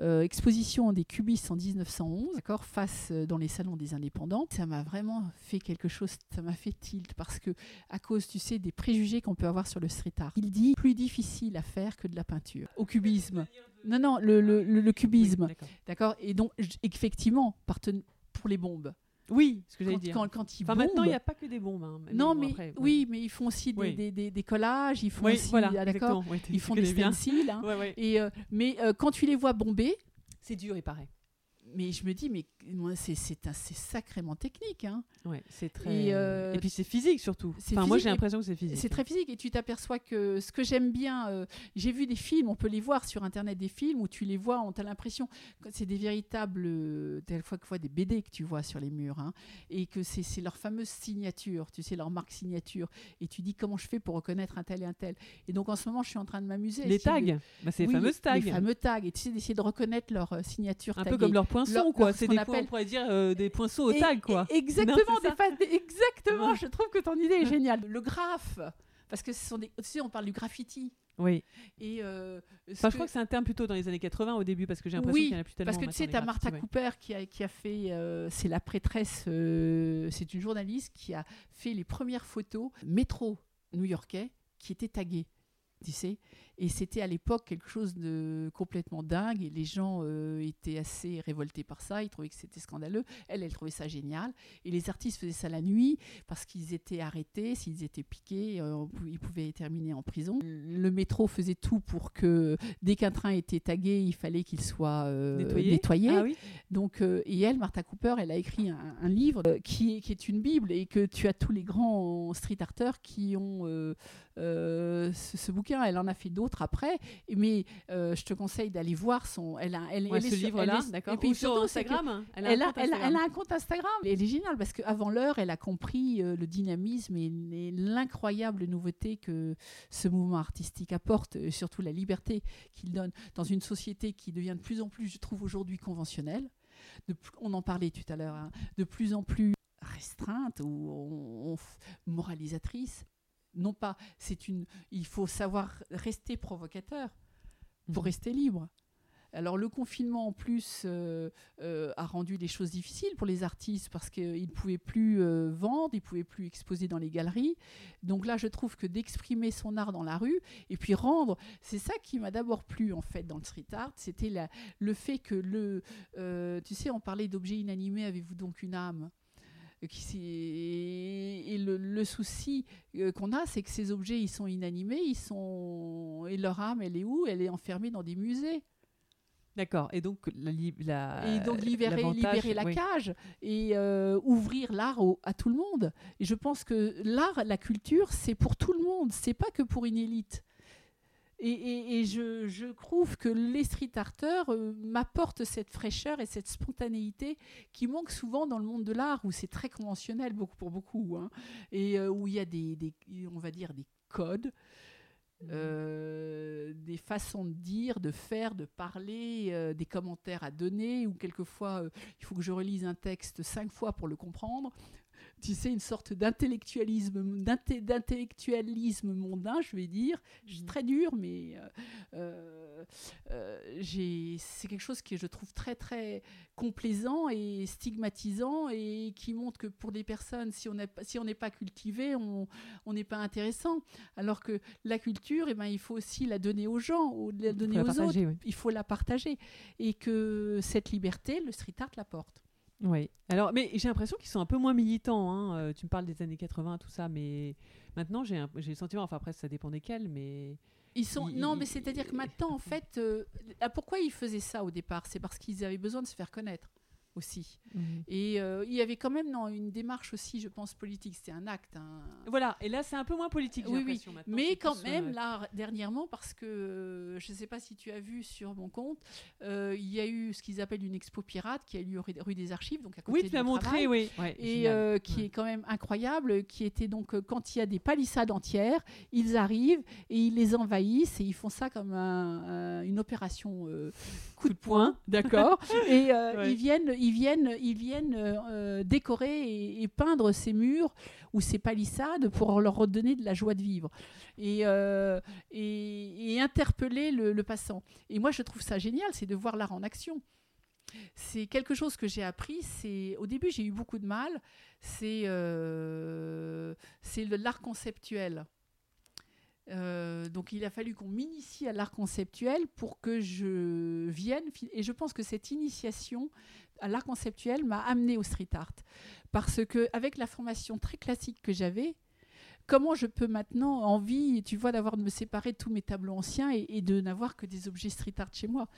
euh, exposition des cubistes en 1911, d'accord, face euh, dans les salons des indépendants, ça m'a vraiment fait quelque chose, ça m'a fait tilt parce que à cause, tu sais, des préjugés qu'on peut avoir sur le street art. Il dit plus difficile à faire que de la peinture. Au cubisme. Non, non, le, le- le- le cubisme, Oui, d'accord. Et donc, effectivement, pour les bombes. Oui, ce que j'allais Quand, dire. quand, quand ils Enfin, maintenant, il bombent- n'y a pas que des bombes. hein. non, mais après, oui, mais ils font aussi des, Oui. des- des- des collages, ils font Oui, aussi, voilà. ah, d'accord, exactement. Oui, tu- ils tu font des stencils. hein. Ouais, ouais. Et, euh, mais euh, quand tu les vois bomber, C'est dur, il paraît. mais je me dis, mais moi, c'est sacrément technique. Hein. Ouais, c'est très. Et, euh, Et puis c'est physique surtout. Enfin, moi, j'ai l'impression que c'est physique. C'est très physique et tu t'aperçois que ce que j'aime bien, euh, j'ai vu des films, on peut les voir sur internet, des films où tu les vois, on a l'impression que c'est des véritables, euh, des fois, fois des BD que tu vois sur les murs, hein, et que c'est leur fameuse signature, tu sais, leur marque signature, et tu dis comment je fais pour reconnaître un tel et un tel? Et donc en ce moment, je suis en train de m'amuser. Les tags, de- bah, c'est les fameuses tags. Les fameux tags, et tu sais, d'essayer de reconnaître leur signature Un peu comme leurs poinçons, Leur- quoi. leur- C'est des on pourrait dire euh, des poinçons au tag, quoi. et- Exactement, Non, des fa- exactement. Ouais. Je trouve que ton idée est géniale. Le graphe, parce que ce sont des, tu sais, on parle du graffiti. Oui. Et euh, je crois que c'est un terme plutôt dans les années 80 au début parce que j'ai l'impression Oui, qu'il n'y en a plus tellement. Parce que tu sais, tu as Martha Cooper qui a, qui a fait, euh, c'est la prêtresse, euh, c'est une journaliste qui a fait les premières photos métro new-yorkais qui étaient taguées, tu sais. Et c'était à l'époque quelque chose de complètement dingue et les gens euh, étaient assez révoltés par ça, ils trouvaient que c'était scandaleux. Elle, elle trouvait ça génial. Et les artistes faisaient ça la nuit parce qu'ils étaient arrêtés, s'ils étaient piqués, euh, ils pouvaient terminer en prison. Le métro faisait tout pour que dès qu'un train était tagué, il fallait qu'il soit euh, Nettoyé. nettoyé. Ah oui. Donc, et elle, Martha Cooper, elle a écrit un, un livre qui, est, qui est une bible et que tu as tous les grands street arters qui ont ce, ce bouquin. Elle en a fait d'autres après, mais euh, je te conseille d'aller voir son. Elle a, elle, Ouais, elle est ce livre-là, elle est- d'accord. Et puis Ou sur surtout, c'est que Instagram. Elle a, Elle un a, elle Instagram. elle a un compte Instagram. Elle est géniale parce qu'avant l'heure, elle a compris euh, le dynamisme et, et l'incroyable nouveauté que ce mouvement artistique apporte, et surtout la liberté qu'il donne dans une société qui devient de plus en plus, je trouve aujourd'hui, conventionnelle. De plus- on en parlait tout à l'heure, hein, de plus en plus restreinte ou on- on f- moralisatrice. Non pas, c'est une. Il faut savoir rester provocateur pour Mhm. rester libre. Alors le confinement en plus euh, euh, a rendu les choses difficiles pour les artistes parce qu'ils ne pouvaient plus euh, vendre, ils ne pouvaient plus exposer dans les galeries. Donc là, je trouve que d'exprimer son art dans la rue et puis rendre, c'est ça qui m'a d'abord plu en fait dans le street art, c'était le fait que le, tu sais, on parlait d'objets inanimés, avez-vous donc une âme? Et le, le souci euh, qu'on a, c'est que ces objets, ils sont inanimés, ils sont et leur âme, elle est où? Elle est enfermée dans des musées. D'accord. Et donc, la, li- la- et donc libérer, la oui. cage et euh, ouvrir l'art à tout le monde. Et je pense que l'art, la culture, c'est pour tout le monde, c'est pas que pour une élite. Et, et- et je, je trouve que les street arters euh, m'apportent cette fraîcheur et cette spontanéité qui manque souvent dans le monde de l'art où c'est très conventionnel beaucoup pour beaucoup hein, et euh, où il y a des, des- on va dire des codes euh, des façons de dire, de faire, de parler, euh, des commentaires à donner, ou quelquefois euh, il faut que je relise un texte cinq fois pour le comprendre. Tu sais, une sorte d'intellectualisme, mondain, je vais dire. Mhm. très dur, mais euh, euh, euh, c'est quelque chose que je trouve très, très complaisant et stigmatisant et qui montre que pour des personnes, si on n'est pas- si cultivé, on n'est pas intéressant. Alors que la culture, eh ben, il faut aussi la donner aux gens, ou la donner la aux autres. oui. Il faut la partager. Et que cette liberté, le street art l'apporte. Oui. Alors, mais j'ai l'impression qu'ils sont un peu moins militants. hein. Euh, tu me parles des années 80, tout ça, mais maintenant j'ai un- j'ai le sentiment, enfin après ça dépend desquels, mais Ils sont... Non, mais c'est-à-dire que maintenant, en fait, euh, ah, pourquoi ils faisaient ça au départ? C'est parce qu'ils avaient besoin de se faire connaître aussi. Et euh, il y avait quand même non, une démarche aussi, je pense, politique. C'était un acte. un- voilà. Et là c'est un peu moins politique. Oui, oui. maintenant. Mais quand même, là, dernièrement, parce que euh, je ne sais pas si tu as vu sur mon compte, euh, il y a eu ce qu'ils appellent une expo pirate qui a eu lieu rue des Archives, donc à côté Oui, tu l'as montré, oui. Ouais, Et qui Ouais. est quand même incroyable, qui était donc quand il y a des palissades entières, ils arrivent et ils les envahissent et ils font ça comme un- un- une opération coup de poing, d'accord Et Ouais. ils viennent, ils viennent, ils viennent euh, décorer et, peindre ces murs ou ces palissades pour leur redonner de la joie de vivre et, euh, interpeller le, passant. Et moi, je trouve ça génial, c'est de voir l'art en action. C'est quelque chose que j'ai appris. C'est au début, j'ai eu beaucoup de mal. C'est euh, c'est l'art conceptuel. Donc il a fallu qu'on m'initie à l'art conceptuel pour que je vienne et je pense que cette initiation l'art conceptuel m'a amené au street art. Parce que avec la formation très classique que j'avais comment je peux maintenant envie tu vois d'avoir de me séparer de tous mes tableaux anciens et, et de n'avoir que des objets street art chez moi?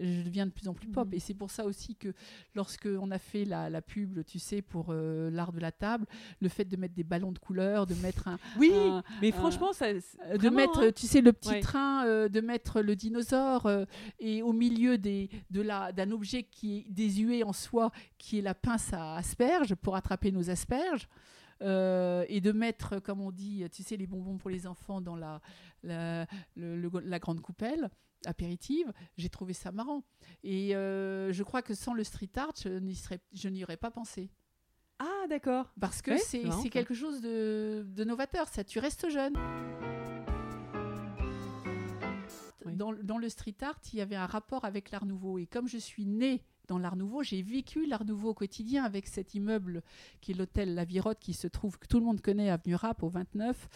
Je deviens de plus en plus pop Mhm. et c'est pour ça aussi que lorsque on a fait la, la pub tu sais pour euh, l'art de la table le fait de mettre des ballons de couleur de mettre un, Oui, un- mais un- franchement, ça, euh, de vraiment, mettre, hein. tu sais, le petit Ouais. train, euh, de mettre le dinosaure euh, et au milieu des, de la, d'un objet qui est désuet en soi, qui est la pince à asperges pour attraper nos asperges. euh, et de mettre, comme on dit, tu sais, les bonbons pour les enfants dans la, la, le- le- la grande coupelle apéritive, j'ai trouvé ça marrant. Et euh, je crois que sans le street art, je n'y aurais pas pensé. Ah, d'accord. Parce que c'est quelque chose de, de novateur, ça, tu restes jeune. Oui. dans, dans le street art, il y avait un rapport avec l'art nouveau. Et comme je suis née dans l'art nouveau, j'ai vécu l'art nouveau au quotidien avec cet immeuble qui est l'hôtel La Virotte, qui se trouve, que tout le monde connaît, avenue Rap, au 29.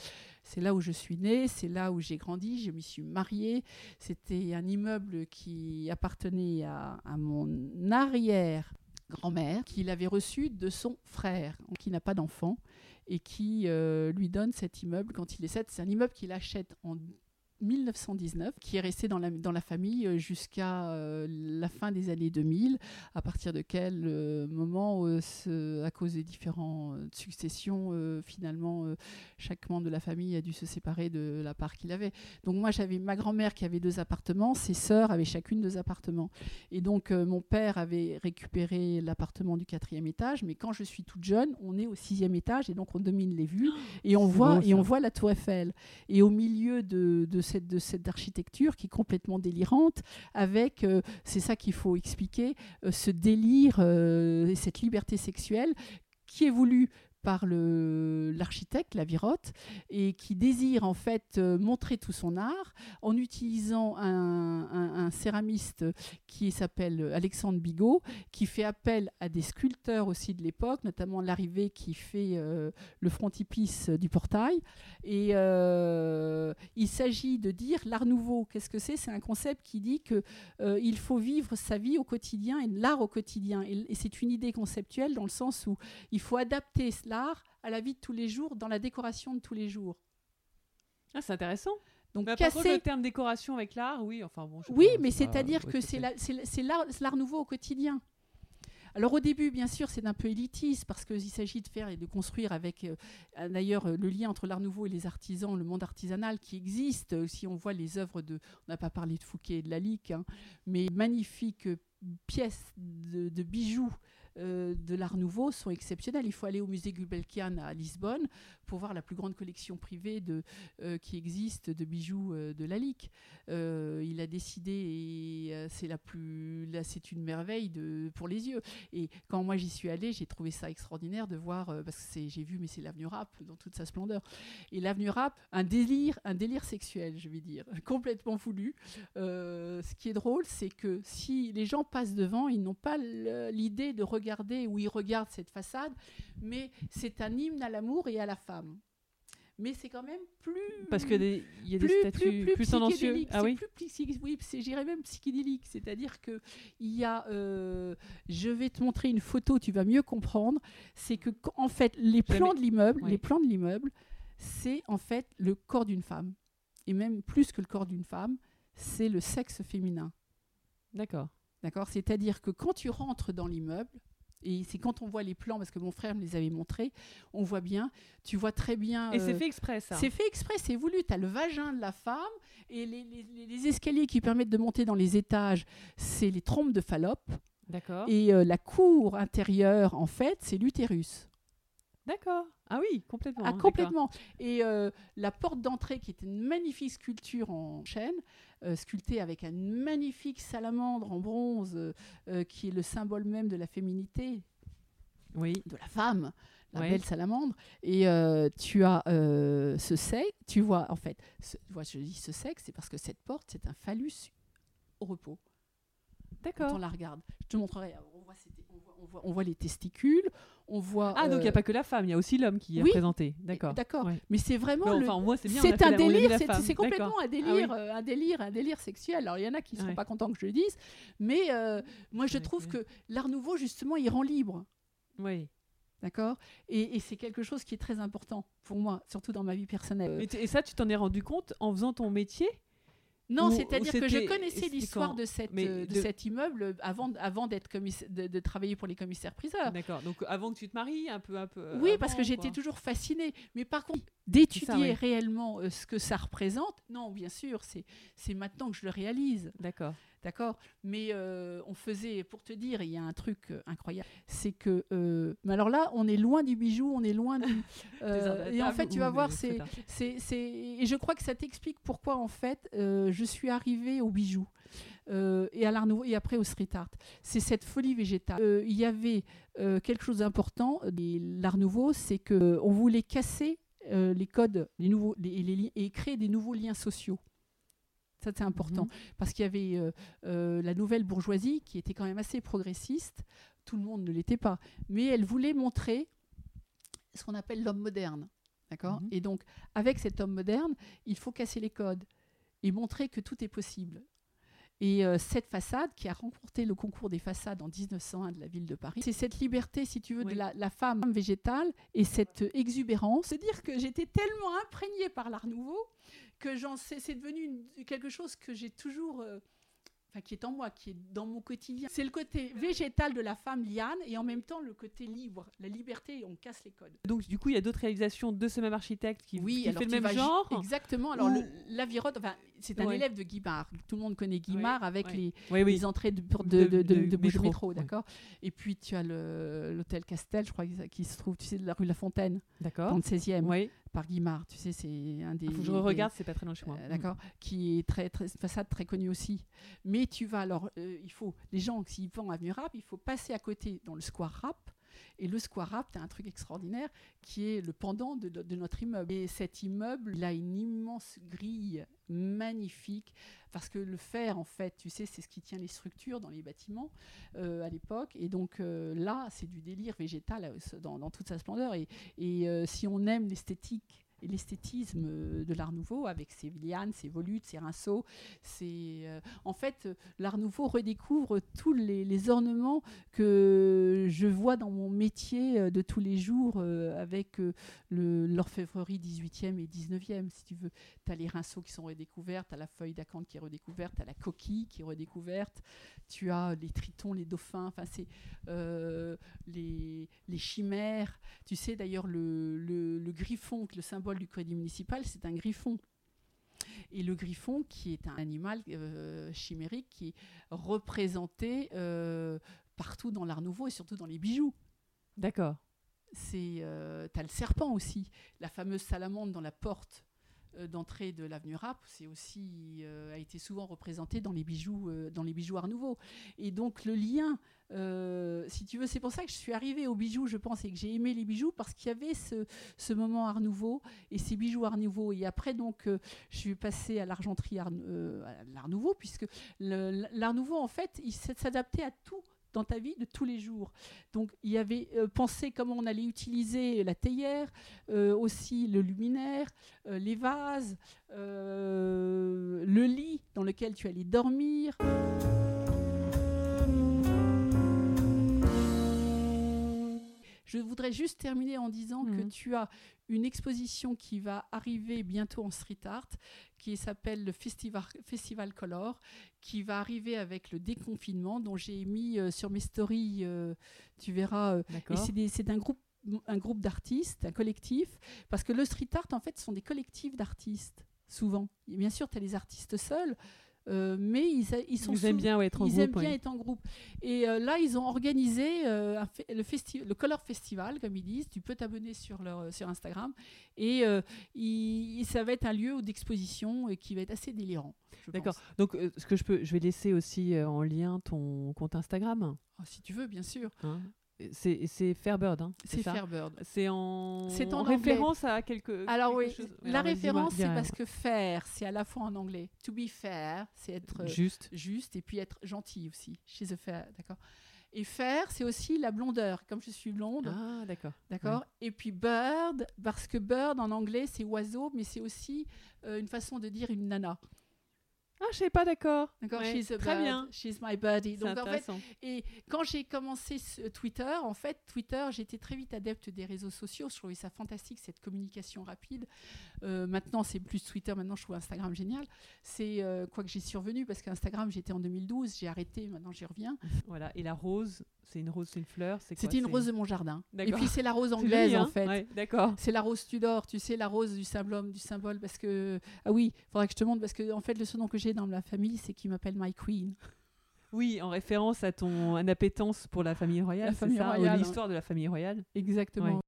C'est là où je suis née, c'est là où j'ai grandi, je m'y suis mariée. C'était un immeuble qui appartenait à, mon arrière-grand-mère, qu'il avait reçu de son frère, qui n'a pas d'enfant, et qui euh, lui donne cet immeuble quand il est 7. C'est un immeuble qu'il achète en 1919, qui est resté dans la, dans la famille euh, jusqu'à euh, la fin des années 2000, à partir de quel euh, moment, euh, ce- à cause des différentes successions, finalement, chaque membre de la famille a dû se séparer de la part qu'il avait. Donc moi, j'avais ma grand-mère qui avait deux appartements, ses sœurs avaient chacune deux appartements. Et donc, mon père avait récupéré l'appartement du quatrième étage, mais quand je suis toute jeune, on est au sixième étage, et donc on domine les vues, et on, voit, et on voit la tour Eiffel. Et au milieu de, de cette, de cette architecture qui est complètement délirante, avec, euh, c'est ça qu'il faut expliquer, euh, ce délire euh, et cette liberté sexuelle qui est voulue par l'architecte, la Virotte, et qui désire en fait euh, montrer tout son art en utilisant un, un- céramiste qui s'appelle Alexandre Bigot, qui fait appel à des sculpteurs aussi de l'époque, notamment l'arrivée qui fait euh, le frontispice du portail. Et euh, il s'agit de dire l'art nouveau, qu'est-ce que c'est? C'est un concept qui dit que euh, il faut vivre sa vie au quotidien et l'art au quotidien. Et, et c'est une idée conceptuelle dans le sens où il faut adapter l'art à la vie de tous les jours, dans la décoration de tous les jours. Ah, c'est intéressant. Donc Mais par contre, casser le terme décoration avec l'art, oui, enfin bon. je Oui, mais c'est-à-dire que c'est l'art nouveau au quotidien. Alors au début, bien sûr, c'est un peu élitiste parce qu'il s'agit de faire et de construire avec, euh, d'ailleurs, le lien entre l'art nouveau et les artisans, le monde artisanal qui existe. Si on voit les œuvres de, on n'a pas parlé de Fouquet et de Lalique, hein, mais magnifiques euh, pièces de, de bijoux euh, de l'art nouveau sont exceptionnelles. Il faut aller au musée Gulbenkian à Lisbonne pour voir la plus grande collection privée euh, qui existe de bijoux euh, de Lalique. Il a décidé, et c'est la plus, là c'est une merveille pour les yeux. Et quand moi j'y suis allée, j'ai trouvé ça extraordinaire de voir, parce que j'ai vu, mais c'est l'avenue Rap dans toute sa splendeur. Et l'avenue Rap, un délire, un délire sexuel, je vais dire, complètement voulu. Ce qui est drôle, c'est que si les gens passent devant, ils n'ont pas l'idée de regarder ou ils regardent cette façade, mais c'est un hymne à l'amour et à la femme. Mais c'est quand même plus Parce qu'il y a des plus, statuts plus, plus tendancieux. psychédélique. Ah C'est oui plus psy- oui, c'est, j'irais même psychédélique. C'est-à-dire que il y a, euh, je vais te montrer une photo, tu vas mieux comprendre. C'est que qu- en fait, les plans de l'immeuble, Oui. les plans de l'immeuble, c'est en fait le corps d'une femme, et même plus que le corps d'une femme, c'est le sexe féminin. D'accord. D'accord? C'est-à-dire que quand tu rentres dans l'immeuble, et c'est quand on voit les plans, parce que mon frère me les avait montrés, on voit bien, tu vois très bien. Et c'est euh, fait exprès, ça. c'est fait exprès, c'est voulu. Tu as le vagin de la femme et les, les- les- les escaliers qui permettent de monter dans les étages, c'est les trompes de Fallope. D'accord. Et euh, la cour intérieure, en fait, c'est l'utérus. D'accord. Ah oui, complètement. Ah, d'accord. complètement. Et euh, la porte d'entrée, qui est une magnifique sculpture en chêne, euh, sculptée avec un magnifique salamandre en bronze, euh, qui est le symbole même de la féminité, Oui. de la femme, la Ouais. belle salamandre. Et tu as ce sexe, tu vois, en fait, ce, vois, je dis ce sexe, c'est parce que cette porte, c'est un phallus au repos. Quand on D'accord. la regarde. Je te montrerai. On voit, ces- on voit- on voit- on voit les testicules, on voit. Ah, donc il n'y euh, a pas que la femme, il y a aussi l'homme qui est représenté. D'accord. D'accord. Ouais. Mais c'est vraiment le. enfin, moi, c'est bien. C'est un la- délire, c'est complètement un délire, euh, un délire, un délire sexuel. Alors il y en a qui ne seront Ouais. pas contents que je le dise, mais euh, moi je trouve que l'art nouveau justement il rend libre. Oui. D'accord? Et, et c'est quelque chose qui est très important pour moi, surtout dans ma vie personnelle. Et, et ça, tu t'en es rendu compte en faisant ton métier? Non, c'est-à-dire que je connaissais l'histoire de, cette, euh, de, de- cet immeuble avant, avant d'être de, de travailler pour les commissaires-priseurs. D'accord. Donc avant que tu te maries, un peu, un peu. Oui, avant, parce que j'étais toujours fascinée. Mais par contre, d'étudier oui. réellement euh, ce que ça représente, non, bien sûr, c'est maintenant que je le réalise. D'accord. D'accord? Mais euh, on faisait, pour te dire, il y a un truc euh, incroyable, c'est que. euh, mais alors là, on est loin du bijou, on est loin du. euh, et en fait, tu vas voir, c'est. Et je crois que ça t'explique pourquoi, en fait, je suis arrivée au bijou. et à l'art nouveau et après au street art. C'est cette folie végétale. Il y avait quelque chose d'important. L'art nouveau, c'est que on voulait casser les codes, les nouveaux, les- et créer des nouveaux liens sociaux. Ça, c'est important. Mhm. Parce qu'il y avait euh, euh, la nouvelle bourgeoisie qui était quand même assez progressiste. Tout le monde ne l'était pas. Mais elle voulait montrer ce qu'on appelle l'homme moderne. D'accord Mhm. Et donc, avec cet homme moderne, il faut casser les codes et montrer que tout est possible. Et euh, cette façade, qui a remporté le concours des façades en 1901 de la ville de Paris, c'est cette liberté, si tu veux, Oui. de la, la femme végétale et cette exubérance. C'est-à-dire que j'étais tellement imprégnée par l'art nouveau que j'en sais, c'est devenu une- quelque chose que j'ai toujours. euh, Enfin, qui est en moi, qui est dans mon quotidien. C'est le côté végétal de la femme liane et en même temps le côté libre, la liberté, on casse les codes. Donc du coup, il y a d'autres réalisations de ce même architecte qui, qui alors fait le même genre. Exactement. Alors, Ou- Lavirotte, enfin, c'est un Ouais. élève de Guimard. Tout le monde connaît Guimard avec ouais. les, Oui, oui. les entrées de, De- de, de, métro, d'accord Et puis, tu as l'hôtel Castel, je crois, qui se trouve, tu sais, de la rue La Fontaine, dans D'accord. le 16e, Oui. Par Guimard. Tu sais, c'est un des. Il faut que je des- regarde, c'est pas très loin chez moi. euh, D'accord, qui est très, très façade très connue aussi. Mais tu vas alors, euh, il faut les gens s'ils vont à Avenue Rap, il faut passer à côté dans le square Rap. Et le square Rap, tu as un truc extraordinaire qui est le pendant de, notre immeuble. Et cet immeuble, il a une immense grille magnifique parce que le fer, en fait, tu sais, c'est ce qui tient les structures dans les bâtiments euh, à l'époque. Et donc euh, là, c'est du délire végétal euh, dans, toute sa splendeur. Et, si on aime l'esthétique l'esthétisme euh, de l'Art Nouveau avec ses lianes, ses volutes, ses rinceaux, ses, euh, en fait, euh, l'Art Nouveau redécouvre tous les, ornements que je vois dans mon métier de tous les jours avec l'orfèvrerie 18e et 19e, si tu veux. Tu as les rinceaux qui sont redécouverts, tu as la feuille d'acanthe qui est redécouverte, tu as la coquille qui est redécouverte, tu as les tritons, les dauphins, enfin c'est les, les chimères. Tu sais d'ailleurs le, le, le griffon, le symbole du crédit municipal, c'est un griffon. Et le griffon, qui est un animal euh, chimérique qui est représenté euh, partout dans l'art nouveau et surtout dans les bijoux. D'accord. C'est, euh, t'as le serpent aussi, la fameuse salamandre dans la porte d'entrée de l'avenue Rap, c'est aussi euh, a été souvent représenté dans les bijoux, euh, dans les bijoux Art Nouveau. Et donc le lien, euh, si tu veux, c'est pour ça que je suis arrivée aux bijoux, je pense, et que j'ai aimé les bijoux parce qu'il y avait ce, ce moment Art Nouveau et ces bijoux Art Nouveau. Et après donc, euh, je suis passée à l'argenterie Art, euh, à l'Art Nouveau puisque l'Art Nouveau en fait, il s'adaptait à tout dans ta vie de tous les jours. Donc il y avait euh, pensé comment on allait utiliser la théière, euh, aussi le luminaire, euh, les vases, le lit dans lequel tu allais dormir. Je voudrais juste terminer en disant que Mhm. tu as une exposition qui va arriver bientôt en street art, qui s'appelle le Festival, Festival Color, qui va arriver avec le déconfinement, dont j'ai mis euh, sur mes stories, euh, tu verras, euh, et c'est des- c'est un groupe un groupe d'artistes, un collectif, parce que le street art, en fait, sont des collectifs d'artistes, souvent. Et bien sûr, tu as les artistes seuls, euh, mais ils, sont Ils aiment bien ouais, être en ils groupe. aiment bien être en groupe. Et euh, là, ils ont organisé euh, le, festi- le Color Festival, comme ils disent. Tu peux t'abonner sur, leur, sur Instagram. Et il- ça va être un lieu d'exposition et qui va être assez délirant. D'accord. Donc, ce que je peux, je vais laisser aussi en lien ton compte Instagram. Oh, si tu veux, bien sûr. hein. C'est Fairbird, hein, C'est Fairbird. C'est en, C'est en en référence à quelque. Alors quelque oui, chose- la Alors, référence, c'est parce que faire, c'est à la fois en anglais. To be fair, c'est être Juste. juste et puis être gentil aussi. She's a fair, d'accord. Et faire, c'est aussi la blondeur. Comme je suis blonde, Ah, d'accord. d'accord. Et puis bird, parce que bird en anglais, c'est oiseau, mais c'est aussi euh, une façon de dire une nana. Ah, je sais pas, d'accord. D'accord. Ouais, She's a Très bird, bien. She's my. C'est Donc en fait, et quand j'ai commencé ce Twitter, en fait, Twitter, j'étais très vite adepte des réseaux sociaux. Je trouvais ça fantastique, cette communication rapide. Euh, maintenant, c'est plus Twitter. Maintenant, je trouve Instagram génial. C'est euh, quoi que j'ai survenu parce qu'Instagram, j'étais en 2012, j'ai arrêté. Maintenant, j'y reviens. Voilà. Et la rose, c'est une rose, c'est une fleur. c'est C'était une rose de mon jardin. Et puis c'est la rose anglaise joli, en hein fait. Ouais, d'accord. C'est la rose Tudor, tu sais, la rose du symbole, du symbole, parce que ah oui, il faudra que je te montre parce que en fait le surnom que j'ai dans la famille, c'est qu'il m'appelle My Queen. Oui, en référence à ton appétence pour la famille royale, c'est ça, royale, l'histoire de la famille royale. Exactement. Ouais.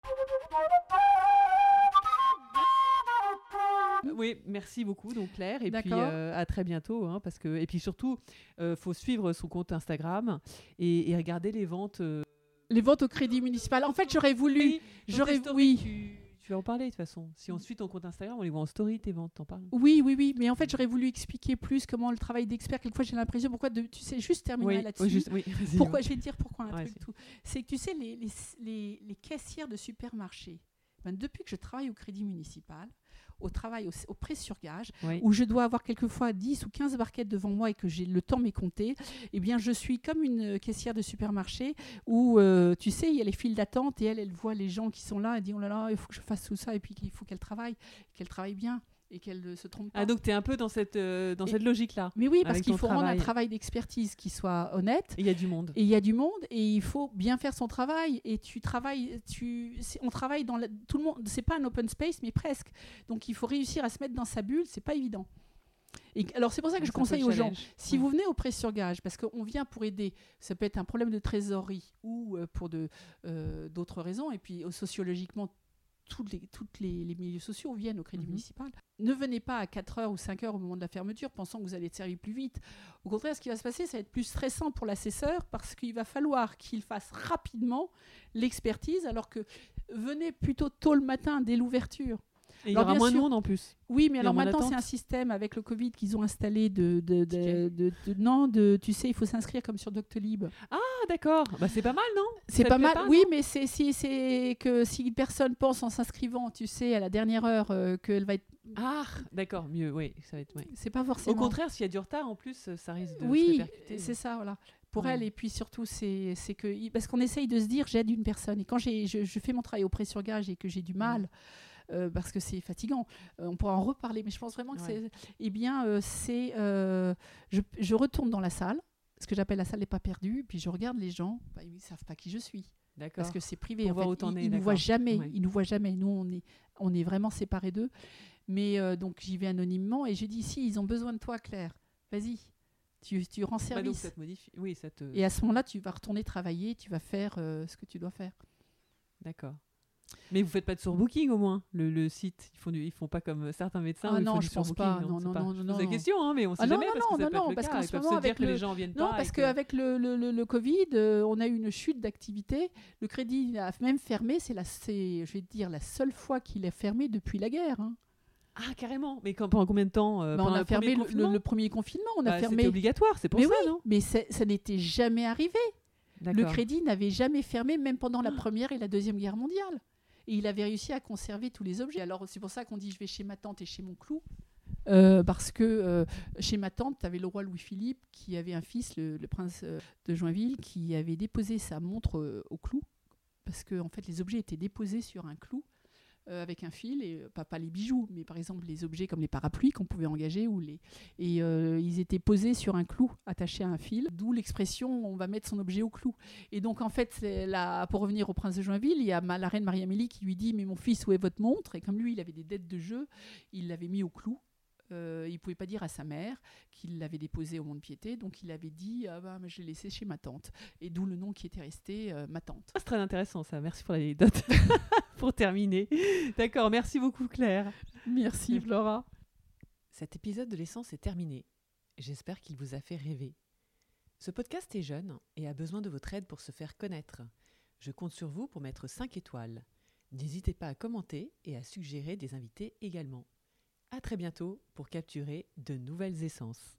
Oui, merci beaucoup, donc Claire, et puis euh, à très bientôt, hein, parce que et puis surtout, euh, faut suivre son compte Instagram et, et regarder les ventes. euh, Les ventes au crédit municipal. En fait, j'aurais voulu, j'aurais oui. tu, tu vas en parler de toute façon. Si on suit ton compte Instagram, on les voit en story, tes ventes, t'en parles. Oui, oui, oui. Mais en fait, j'aurais voulu expliquer plus comment le travail d'expert. Quelquefois, j'ai l'impression, pourquoi de, tu sais, juste terminer Oui, là-dessus. oui, juste- oui, Pourquoi je vais te dire pourquoi un Ouais, truc tout. C'est que tu sais les, les, les- les caissières de supermarché. ben, depuis que je travaille au Crédit Municipal, au travail au, au prêt sur gage, Oui. où je dois avoir quelquefois 10 ou 15 barquettes devant moi et que j'ai le temps m'est compté, eh bien je suis comme une caissière de supermarché où euh, tu sais, il y a les files d'attente et elle elle voit les gens qui sont là, elle dit oh là là, il faut que je fasse tout ça et puis qu'il faut qu'elle travaille, qu'elle travaille bien et qu'elle ne se trompe pas. Ah, donc tu es un peu dans cette, euh, dans Et- cette logique-là. Mais oui, parce qu'il faut rendre un travail. d'expertise qui soit honnête. Et il y a du monde. Et il y a du monde et il faut bien faire son travail. Et tu travailles, tu, on travaille dans la- tout le monde. C'est pas un open space, mais presque. Donc il faut réussir à se mettre dans sa bulle. C'est pas évident. Et alors c'est pour ça que je conseille le aux gens. Si Ouais. vous venez au prêt sur gage, parce qu'on vient pour aider, ça peut être un problème de trésorerie ou euh, pour euh, d'autres raisons, et puis sociologiquement, toutes les, toutes les, les milieux sociaux viennent au crédit Mhm. municipal. Ne venez pas à 4 heures ou 5 heures au moment de la fermeture pensant que vous allez être servi plus vite. Au contraire, ce qui va se passer, ça va être plus stressant pour l'assesseur parce qu'il va falloir qu'il fasse rapidement l'expertise, alors que venez plutôt tôt le matin, dès l'ouverture. Et il y aura moins de monde en plus. Oui, mais alors maintenant, c'est un système avec le Covid qu'ils ont installé de, de, de, Ticket. de- de- non, de, tu sais, il faut s'inscrire comme sur Doctolib. Ah d'accord. Bah c'est pas mal, non? C'est pas mal, pas, oui, mais c'est si, c'est que si une personne pense en s'inscrivant, tu sais, à la dernière heure, euh, qu'elle va être, Ah d'accord, mieux, oui, ça va être. ouais. c'est pas Au forcément. contraire, s'il y a du retard, en plus, ça risque de oui, c'est ça, voilà. Pour Ouais. elle, et puis surtout, c'est que parce qu'on essaye de se dire, j'aide une personne, et quand j'ai, je, je fais mon travail au prêt sur gage et que j'ai du Mm. mal. euh, parce que c'est fatigant. Euh, on pourra en reparler, mais je pense vraiment que Ouais. c'est. Eh bien, euh, c'est. je, je retourne dans la salle, ce que j'appelle la salle n'est pas perdue, puis je regarde les gens. Bah, ils ne savent pas qui je suis. D'accord. parce que c'est privé. Pour en fait. ils, ils nous voient jamais. Ouais. Ils nous voient jamais. Nous, on est, on est vraiment séparés d'eux. Mais euh, donc, j'y vais anonymement et je dis si ils ont besoin de toi, Claire, vas-y, tu, tu rends Bah, donc service. ça te modifie. Oui, ça te. et à ce moment-là, tu vas retourner travailler, tu vas faire euh, ce que tu dois faire. D'accord. Mais vous faites pas de surbooking au moins le, le site Ils font du, ils font pas comme certains médecins. Ah où ils non, font je pense pas. Non, non, pas- non, je non, pose la non. question, hein, mais on sait Ah non, jamais non, parce que non, ça non, peut être non, le parce cas. Ils peuvent se dire que les le- gens viennent Non, pas. parce que- qu'avec le, le, le- Covid, euh, on a eu une chute d'activité. Le crédit a même fermé. C'est la, je vais dire, la seule fois qu'il est fermé depuis la guerre. hein. Ah carrément. Mais quand, pendant combien de temps euh, Bah, on a fermé premier le, confinement le- le premier confinement. On a Bah, fermé. C'était obligatoire, c'est pour mais ça, oui, non mais ça n'était jamais arrivé. Le crédit n'avait jamais fermé, même pendant la Première et la Deuxième Guerre mondiale. Et il avait réussi à conserver tous les objets. Alors c'est pour ça qu'on dit je vais chez ma tante et chez mon clou. Euh, parce que euh, chez ma tante, tu avais le roi Louis-Philippe qui avait un fils, le, prince euh, de Joinville, qui avait déposé sa montre au clou. Parce que en fait, les objets étaient déposés sur un clou euh, avec un fil, et euh, pas, pas les bijoux, mais par exemple les objets comme les parapluies qu'on pouvait engager. Ou les... Et euh, ils étaient posés sur un clou attaché à un fil, d'où l'expression on va mettre son objet au clou. Et donc, en fait, la- pour revenir au prince de Joinville, il y a la reine Marie-Amélie qui lui dit Mais mon fils, où est votre montre? Et comme lui, il avait des dettes de jeu, il l'avait mis au clou. Euh, il ne pouvait pas dire à sa mère qu'il l'avait déposé au mont de piété, donc il avait dit ah bah, je l'ai laissé chez ma tante. Et d'où le nom qui était resté, euh, ma tante. Ah, c'est très intéressant ça. Merci pour l'anecdote. pour terminer. D'accord, merci beaucoup Claire. Merci Flora. Cet épisode de l'essence est terminé. J'espère qu'il vous a fait rêver. Ce podcast est jeune et a besoin de votre aide pour se faire connaître. Je compte sur vous pour mettre 5 étoiles. N'hésitez pas à commenter et à suggérer des invités également. À très bientôt pour capturer de nouvelles essences.